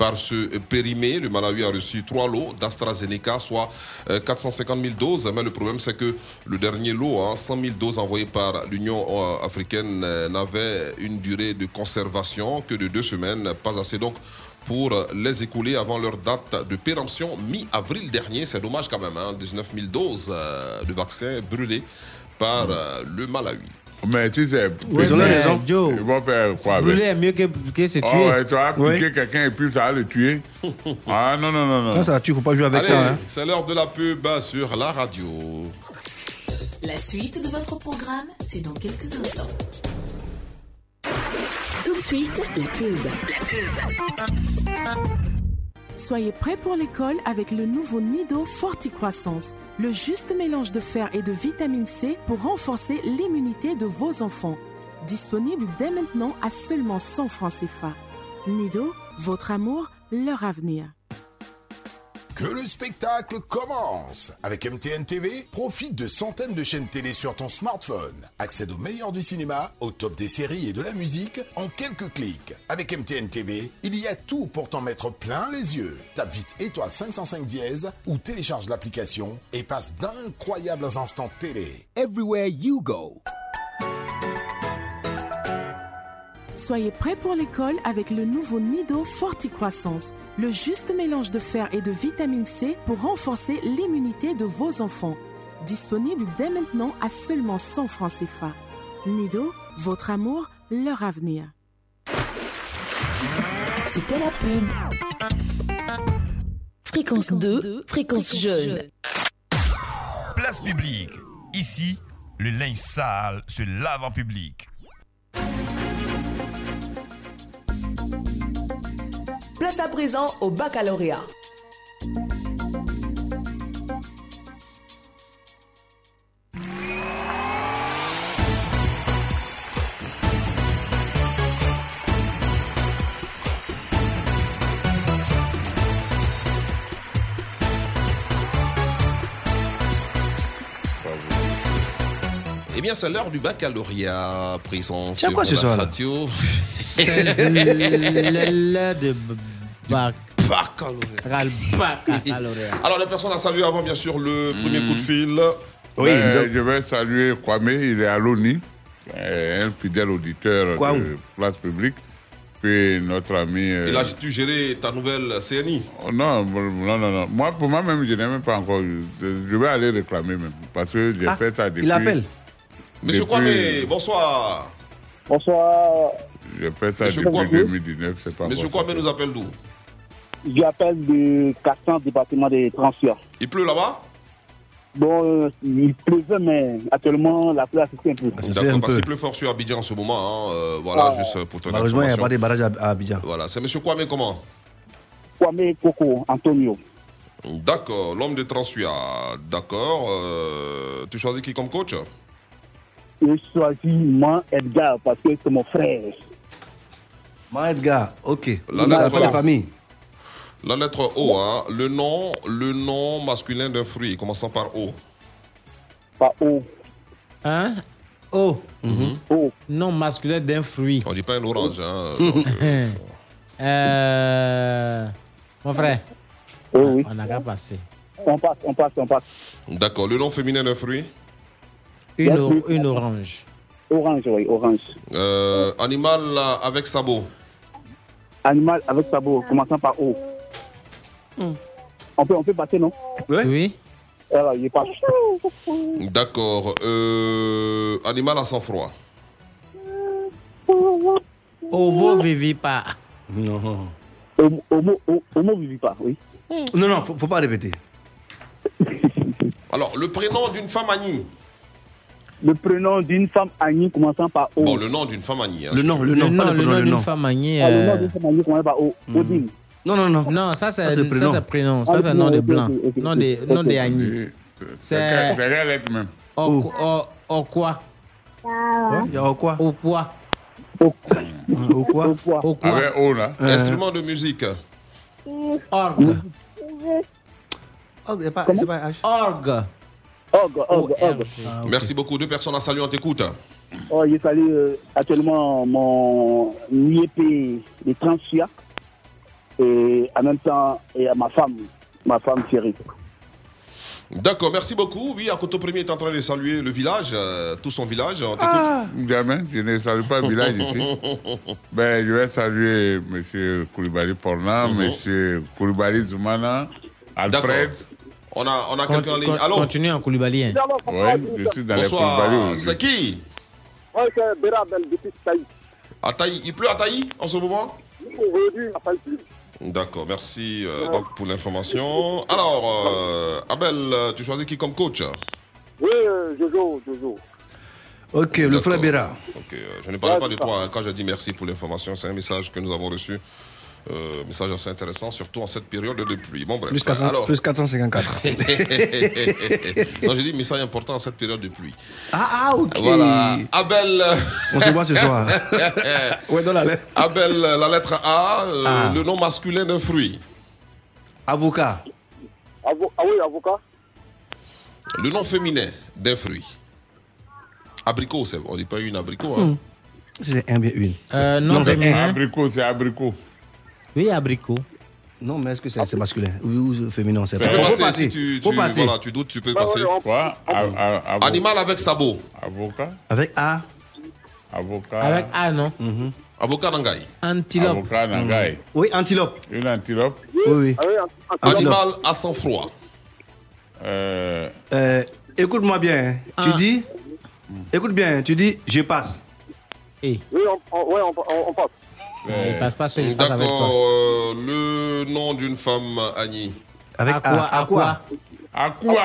par se périmer. Le Malawi a reçu trois lots d'AstraZeneca, soit euh, 450 000 doses. Mais le problème, c'est que le dernier lot, hein, 100 000 doses envoyées par l'Union euh, africaine, euh, n'avait une durée de conservation que de deux semaines. Pas assez donc pour les écouler avant leur date de péremption mi-avril dernier. C'est dommage quand même, hein, 19 000 doses euh, de vaccins brûlés par euh, le Malawi. Mais si c'est. Oui, ils ont raison. Joe, Ils vont faire quoi avec? Brûler est mieux que, que se tuer. Oh, ouais, tu vas Oui. piquer quelqu'un et puis ça va le tuer. ah non, non, non, non. Non, ça tue, faut pas jouer avec Allez, ça. hein. c'est l'heure de la pub sur la radio. La suite de votre programme, c'est dans quelques instants. Tout de suite, la pub. La pub. Soyez prêts pour l'école avec le nouveau Nido Forticroissance, le juste mélange de fer et de vitamine C pour renforcer l'immunité de vos enfants. Disponible dès maintenant à seulement 100 francs CFA. Nido, votre amour, leur avenir. Que le spectacle commence Avec MTN TV, profite de centaines de chaînes télé sur ton smartphone. Accède au meilleur du cinéma, au top des séries et de la musique en quelques clics. Avec MTN TV, il y a tout pour t'en mettre plein les yeux. Tape vite étoile 505 dièse ou télécharge l'application et passe d'incroyables instants télé. Everywhere you go. Soyez prêts pour l'école avec le nouveau Nido Forticroissance, le juste mélange de fer et de vitamine C pour renforcer l'immunité de vos enfants. Disponible dès maintenant à seulement 100 francs CFA. Nido, votre amour, leur avenir. C'était la pub. Fréquence 2, fréquence jeune. Place publique. Ici, le linge sale se lave en public. Place à présent au baccalauréat. Bien, c'est l'heure du baccalauréat présent sur quoi ce la soir, là radio. C'est l'heure de bac. Baccalauréat. Alors, les personnes à saluer avant, bien sûr, le premier coup de fil. Ben, je vais saluer Kwame, il est à l'ONI, euh, un fidèle auditeur Kwame. de Place Publique. Puis notre ami. euh, Et là, tu géré ta nouvelle CNI oh, non, non, non, non. Moi, pour moi-même, je n'ai même pas encore. Je vais aller réclamer même. Parce que j'ai Ah, fait ça depuis. il appelle. Monsieur depuis- Kwame, bonsoir. Bonsoir. J'ai fait ça Monsieur depuis Kwame. 2019, c'est pas Monsieur Kwame nous appelle d'où? J'appelle du 400 département des transferts. Il pleut là-bas? Bon, euh, il pleuvait, mais actuellement, la pluie a cessé un peu. D'accord, parce qu'il pleut fort sur Abidjan en ce moment. hein, euh, voilà, Ah. juste pour ton Malheureusement, il n'y a pas de barrage à, à Abidjan. Voilà, c'est Monsieur Kwame comment? Kwame Coco, Antonio. D'accord, l'homme de Transua. D'accord. euh, tu choisis qui comme coach? Je choisis moi, Edgar, parce que c'est mon frère. Moi, Edgar, ok. La lettre la famille. La lettre O, hein, le nom, le nom masculin d'un fruit, commençant par O. Par O. Hein? O. O. Nom masculin d'un fruit. On dit pas un orange. Hein, donc, euh, Euh, mon frère. oui. On n'a qu'à passer. On passe, on passe, on passe. D'accord, le nom féminin d'un fruit? Une, or- une orange. Orange, oui, orange. Euh, Animal euh, avec sabot. Animal avec sabot, commençant par O. On, peut, on peut passer, non? Oui. Alors, il passe. D'accord. Euh, animal à sang-froid. Ovo vivipar. Non. Homo, vivipar, oui. Non, non, faut, faut pas répéter. Alors, le prénom d'une femme Annie. Le prénom d'une femme Annie commençant par O. Bon, le nom d'une femme Annie. hein, Le nom, le veux. nom, pas le prénom, le nom. femme Agné, Ah, le nom euh, d'une femme Annie commençant par O. Odile. Non, non, non. Non, ça c'est Ça, c'est ça, le prénom. c'est prénom. Ah, Ça c'est le nom prénom, de blanc. ok, ok, Nom ok. de nom de Ok. Agni. C'est C'est c'est lettre même au au- au quoi? Il y a quoi? Au quoi? Au quoi? Au quoi? Avec O là. Euh. Instrument de musique. Orgue. Oh, a pas, c'est pas H. Orgue. Orgue, orgue, orgue. Ah, Merci beaucoup. Deux personnes à saluer, on t'écoute. Oh, je salue euh, actuellement mon IEP de Transia et en même temps et à ma femme, ma femme chérie. D'accord, merci beaucoup. Oui, Akoto Premier est en train de saluer le village, euh, tout son village. On t'écoute. Ah, jamais, je ne salue pas le village ici. Ben, je vais saluer M. Koulibaly Porna, Mhm. M. Koulibaly Zoumana, Alfred. On a, on a quelqu'un en ligne. Allô? Continue en Koulibalien. Oui, je suis dans les Bonsoir. Koulibaly. C'est qui? Oui, c'est Bérabel depuis Taï. À Taï. Il pleut à Taï en ce moment? Aujourd'hui, pas eu D'accord, merci euh, donc pour l'information. Alors, euh, Abel, euh, tu choisis qui comme coach? Oui, Jojo, Jojo. Ok, le frère Béra. Ok, je ne parlais pas de toi hein, quand j'ai dit merci pour l'information. C'est un message que nous avons reçu. Euh, message assez intéressant, surtout en cette période de pluie. Bon, bref. Plus, 400 Alors, plus 454. non, j'ai dit message important en cette période de pluie. ah, ah, ok. Voilà. Abel. On se voit ce soir. ouais, dans la lettre. Abel, la lettre A, euh, Ah. le nom masculin d'un fruit. Avocat. Avo- ah oui, avocat. Le nom féminin d'un fruit. Abricot, c'est on dit pas une abricot. Hmm. Hein. C'est un bien une. Euh, non, c'est un. Abricot, c'est abricot. Oui, abricot. Non, mais est-ce que c'est masculin ou ou féminin c'est Tu pas. peux Faut passer, passer. si tu, tu- passer. voilà, tu doutes, tu peux passer. Quoi? A- a- avo- Animal avec sabot. Avocat? Avec A. Avocat. Avec A, non Avocat Nangaï. Antilope. Avocat Nangaï. Oui, antilope. Une antilope? Oui, oui. Ah oui, Animal à sang froid. Euh, Euh, Écoute-moi bien. hein. Tu Ah. dis. Écoute bien. Tu dis je passe. Oui, on, on- ouais, on, on- on passe. il passe pas avec D'accord. toi. euh, le nom d'une femme, Annie. Avec À quoi A. À quoi? À quoi?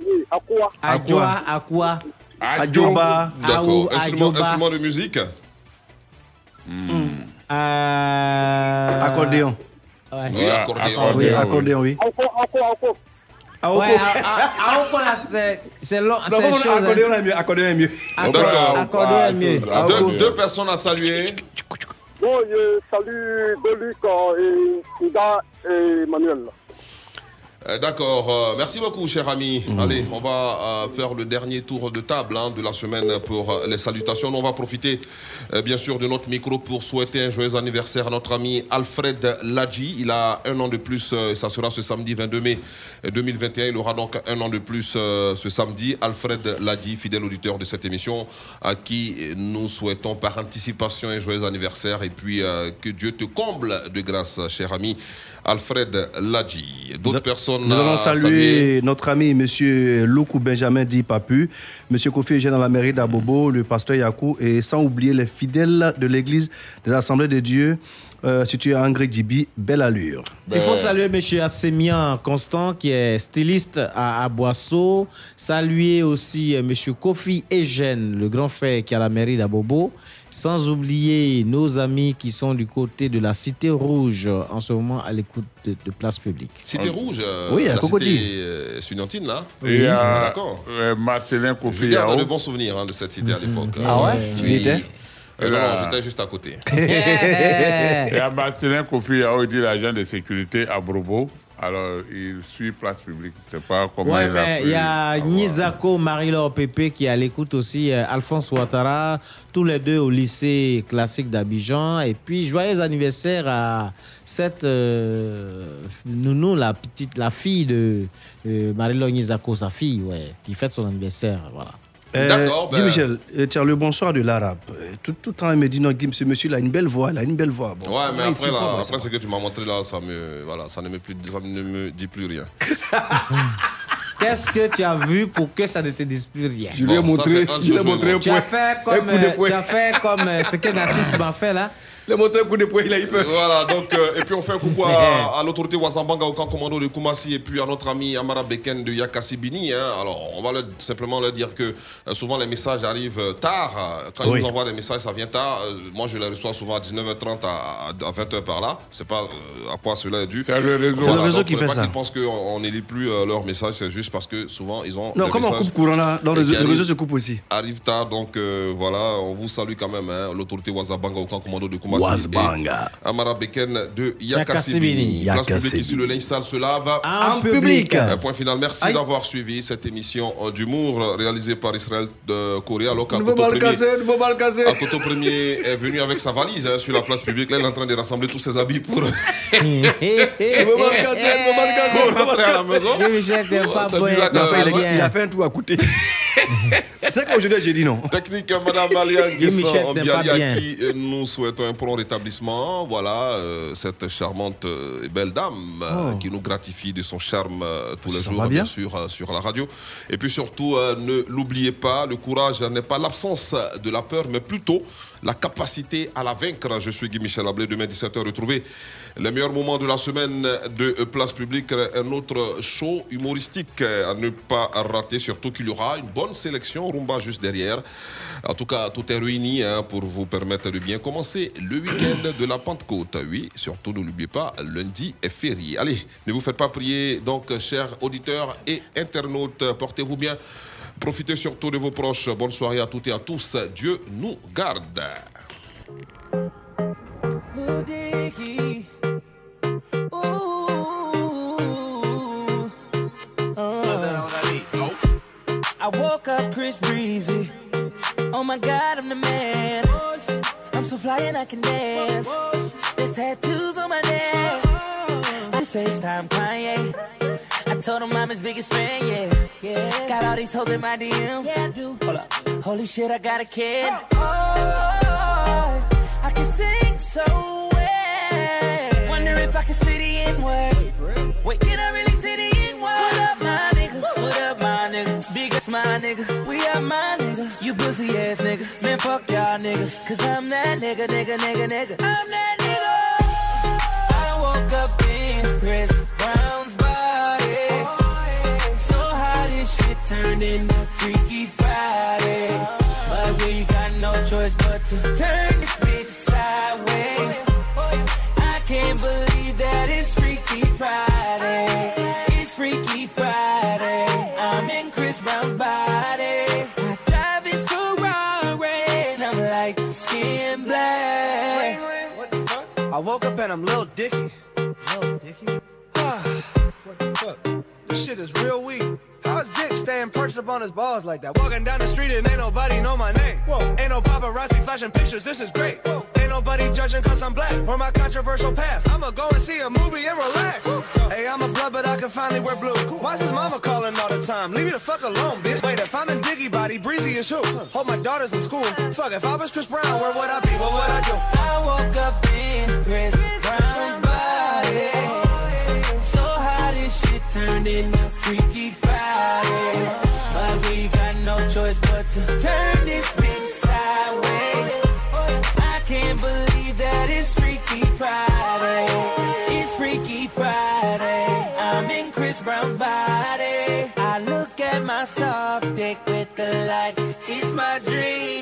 Oui, à quoi? À quoi? À quoi Ajoba. D'accord. Instrument, de musique? Euh... Accordéon. Ouais. Oui, accordéon. Oui, accordéon, oui. Aoko. Ouais, à- à- à Oko, là, c'est c'est long. Non, hein. accordéon est mieux. Accordéon est mieux. D'accord. Accordéon est mieux. Deux personnes à saluer. Bon, je salue Doluc euh, et Ida et Manuel. Euh, D'accord, euh, merci beaucoup cher ami. Mhm. Allez, on va euh, faire le dernier tour de table hein, de la semaine pour les salutations. On va profiter euh, bien sûr de notre micro pour souhaiter un joyeux anniversaire à notre ami Alfred Ladji. Il a un an de plus, euh, ça sera ce samedi 22 mai 2021. Il aura donc un an de plus euh, ce samedi. Alfred Ladji, fidèle auditeur de cette émission, à qui nous souhaitons par anticipation un joyeux anniversaire et puis que Dieu te comble de grâce, cher ami Alfred Ladji. D'autres personnes Nous allons saluer notre ami M. Loukou Benjamin Di Papu, M. Kofi Eugène dans la mairie d'Abobo, le pasteur Yakou, et sans oublier les fidèles de l'église de l'Assemblée de Dieu, euh, située à Angré Djibi, belle allure. Il faut saluer M. Assemian Constant, qui est styliste à, à Boisseau. Saluer aussi euh, M. Kofi Eugène, le grand frère qui est à la mairie d'Abobo. Sans oublier nos amis qui sont du côté de la Cité Rouge, en ce moment à l'écoute de, de Place Publique. Cité Rouge, euh, Oui, à la Cocody. cité euh, là. Euh, D'accord. euh, Marcelin Je Kofi garde Yao. de bons souvenirs hein, de cette cité à l'époque. Ah ouais? Tu y Oui. étais Euh, non, Là. non, j'étais juste à côté. Et à Marcelin Kofi Yao, il dit l'agent de sécurité à Brobo. Alors, il suit place publique. Je ne sais pas comment Ouais, il mais il y a. Nizako, Marie-Laure Pépé qui est à l'écoute aussi, euh, Alphonse Ouattara, tous les deux au lycée classique d'Abidjan. Et puis, joyeux anniversaire à cette euh, nounou, la petite, la fille de euh, Marie-Laure Nizako, sa fille, ouais, qui fête son anniversaire. Voilà. Euh, D'accord, dis ben- Michel, euh, tu as le bonsoir de l'arabe. Euh, Tout, tout le temps, il me dit non, Guim, ce monsieur-là a une belle voix, il a une belle voix. Bon, Ouais, mais après, là, après ce que tu m'as montré là, ça me, voilà, ça ne me, plus, ça ne me dit plus rien. Qu'est-ce que tu as vu pour que ça ne te dise plus rien? Je lui ai montré, je lui ai montré un Tu as point. fait comme, euh, tu as fait comme euh, ce que Narcisse m'a fait là. Montré un coup de poing, il a eu peur. Voilà, donc, euh, et puis on fait un coucou à, à l'autorité Wazambanga au camp commando de Koumassi et puis à notre ami Amara Beken de Yakasibini. Hein. Alors, on va leur- simplement leur dire que euh, souvent les messages arrivent euh, tard. Quand Oui. ils nous envoient des messages, ça vient tard. Euh, moi, je les reçois souvent à 19h30 à, à 20h par là. C'est pas euh, à quoi cela est dû. C'est le réseau. C'est le réseau donc, qui fait pas ça. qu'ils pensent qu'on ne lit plus euh, leurs messages, c'est juste parce que souvent ils ont. Non, des comme on coupe courant là, dans le, réseau se coupe aussi. arrive tard, donc euh, voilà, on vous salue quand même, hein, l'autorité Wazabanga au camp commando de Koumassi. Et Amara Beken de Yakasibini. Yakasibini. Place publique ici, le linge sale se lave. En public. public. Un point final. Merci d'avoir suivi cette émission euh, d'humour euh, réalisée par Israël de Corée. Alors qu'à. Akoto Premier est venu avec sa valise hein, sur la place publique. Là, il est en train de rassembler tous ses habits pour, rentrer à la maison. Bizarre Il a fait- un tour à côté. C'est qu'aujourd'hui, j'ai dit non? Technique Madame qui euh, nous souhaitons un prompt rétablissement. Voilà, euh, cette charmante euh, et belle dame euh, Oh. qui nous gratifie de son charme tous Ça, les jours, bien. bien sûr, sur la radio. Et puis surtout, ne l'oubliez pas, le courage n'est pas l'absence de la peur, mais plutôt la capacité à la vaincre. Je suis Guy Michel Ablé, demain 17h, retrouvez les meilleurs moments de la semaine de Place Publique, un autre show humoristique à ne pas rater, surtout qu'il y aura une bonne sélection, Rumba juste derrière. En tout cas, tout est réuni hein, pour vous permettre de bien commencer le week-end de la Pentecôte. Oui, surtout ne l'oubliez pas, lundi est férié. Allez, ne vous faites pas prier, donc, chers auditeurs et internautes, portez-vous bien. Profitez surtout de vos proches. Bonne soirée à toutes et à tous. Dieu nous garde. Woke up Chris Breezy. Oh my god, I'm the man. I'm so fly and I can dance. There's tattoos on my neck. This FaceTime Kanye. I told him I'm his biggest fan, yeah. yeah. Got all these hoes in my DM. Yeah, I do. Hold up. Holy shit, I got a kid. Oh, oh, oh, I can sing so well. Wonder if I can see the N word. Wait, can I really see the nigga. We are my nigga. You pussy ass nigga. Man, fuck y'all niggas. Cause I'm that nigga, nigga, nigga, nigga. I'm that nigga. I woke up in Chris Brown's body. So how shit into Freaky Friday. But we got no choice but to turn this bitch sideways. I woke up and I'm Lil Dicky. Lil Dicky? what the fuck? This shit is real weak. How is Dick staying perched up on his balls like that? Walking down the street and ain't nobody know my name. Whoa. Ain't no paparazzi flashing pictures, this is great. Whoa. Nobody judging cause I'm black or my controversial past. I'ma go and see a movie and relax. Hey, I'm a blood, but I can finally wear blue. Why's his mama calling all the time? Leave me the fuck alone, bitch. Wait, if I'm in Diggy body, Breezy is who? Hope my daughter's in school. Fuck, if I was Chris Brown, where would I be? What would I do? I woke up in Chris Brown's body. So how this shit turned into Freaky Friday. But we got no choice but to turn this bitch sideways. Friday. It's Freaky Friday. I'm in Chris Brown's body. I look at my soft dick with the light. It's my dream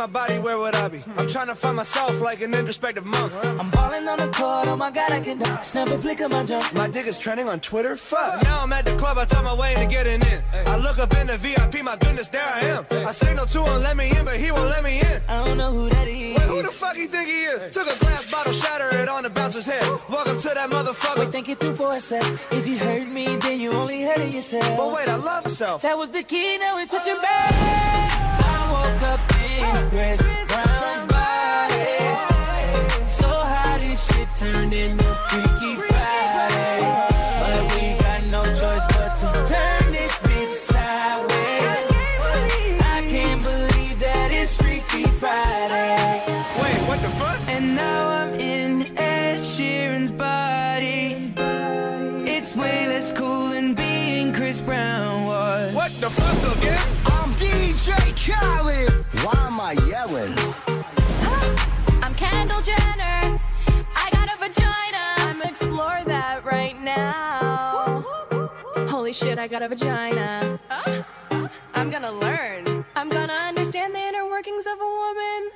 my body, where would I be? I'm trying to find myself like an introspective monk. I'm balling on the court, oh my god, I can snap a flick of my jump. My dick is trending on Twitter. Fuck. Now I'm at the club, I talk my way into getting in. I look up in the VIP, my goodness, there I am. I signal to him, let me in, but he won't let me in. I don't know who that is. Wait, who the fuck you think he is? Took a glass bottle, shatter it on the bouncer's head. Welcome to that motherfucker. Wait, think it through for a sec. If you hurt me, then you only hurting yourself. But wait, I love myself. That was the key, now it's switching back. I woke up Chris Brown's body. So this shit Freaky Jenner. I got a vagina. I'm explore that right now. Holy shit, I got a vagina. Uh, I'm gonna learn. I'm gonna understand the inner workings of a woman.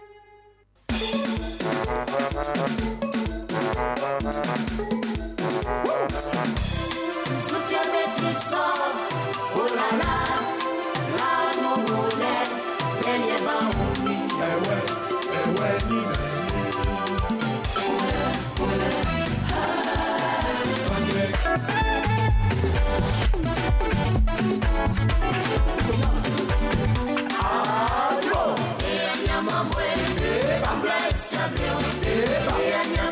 Woo! Your bitches off. se abrió. Eba.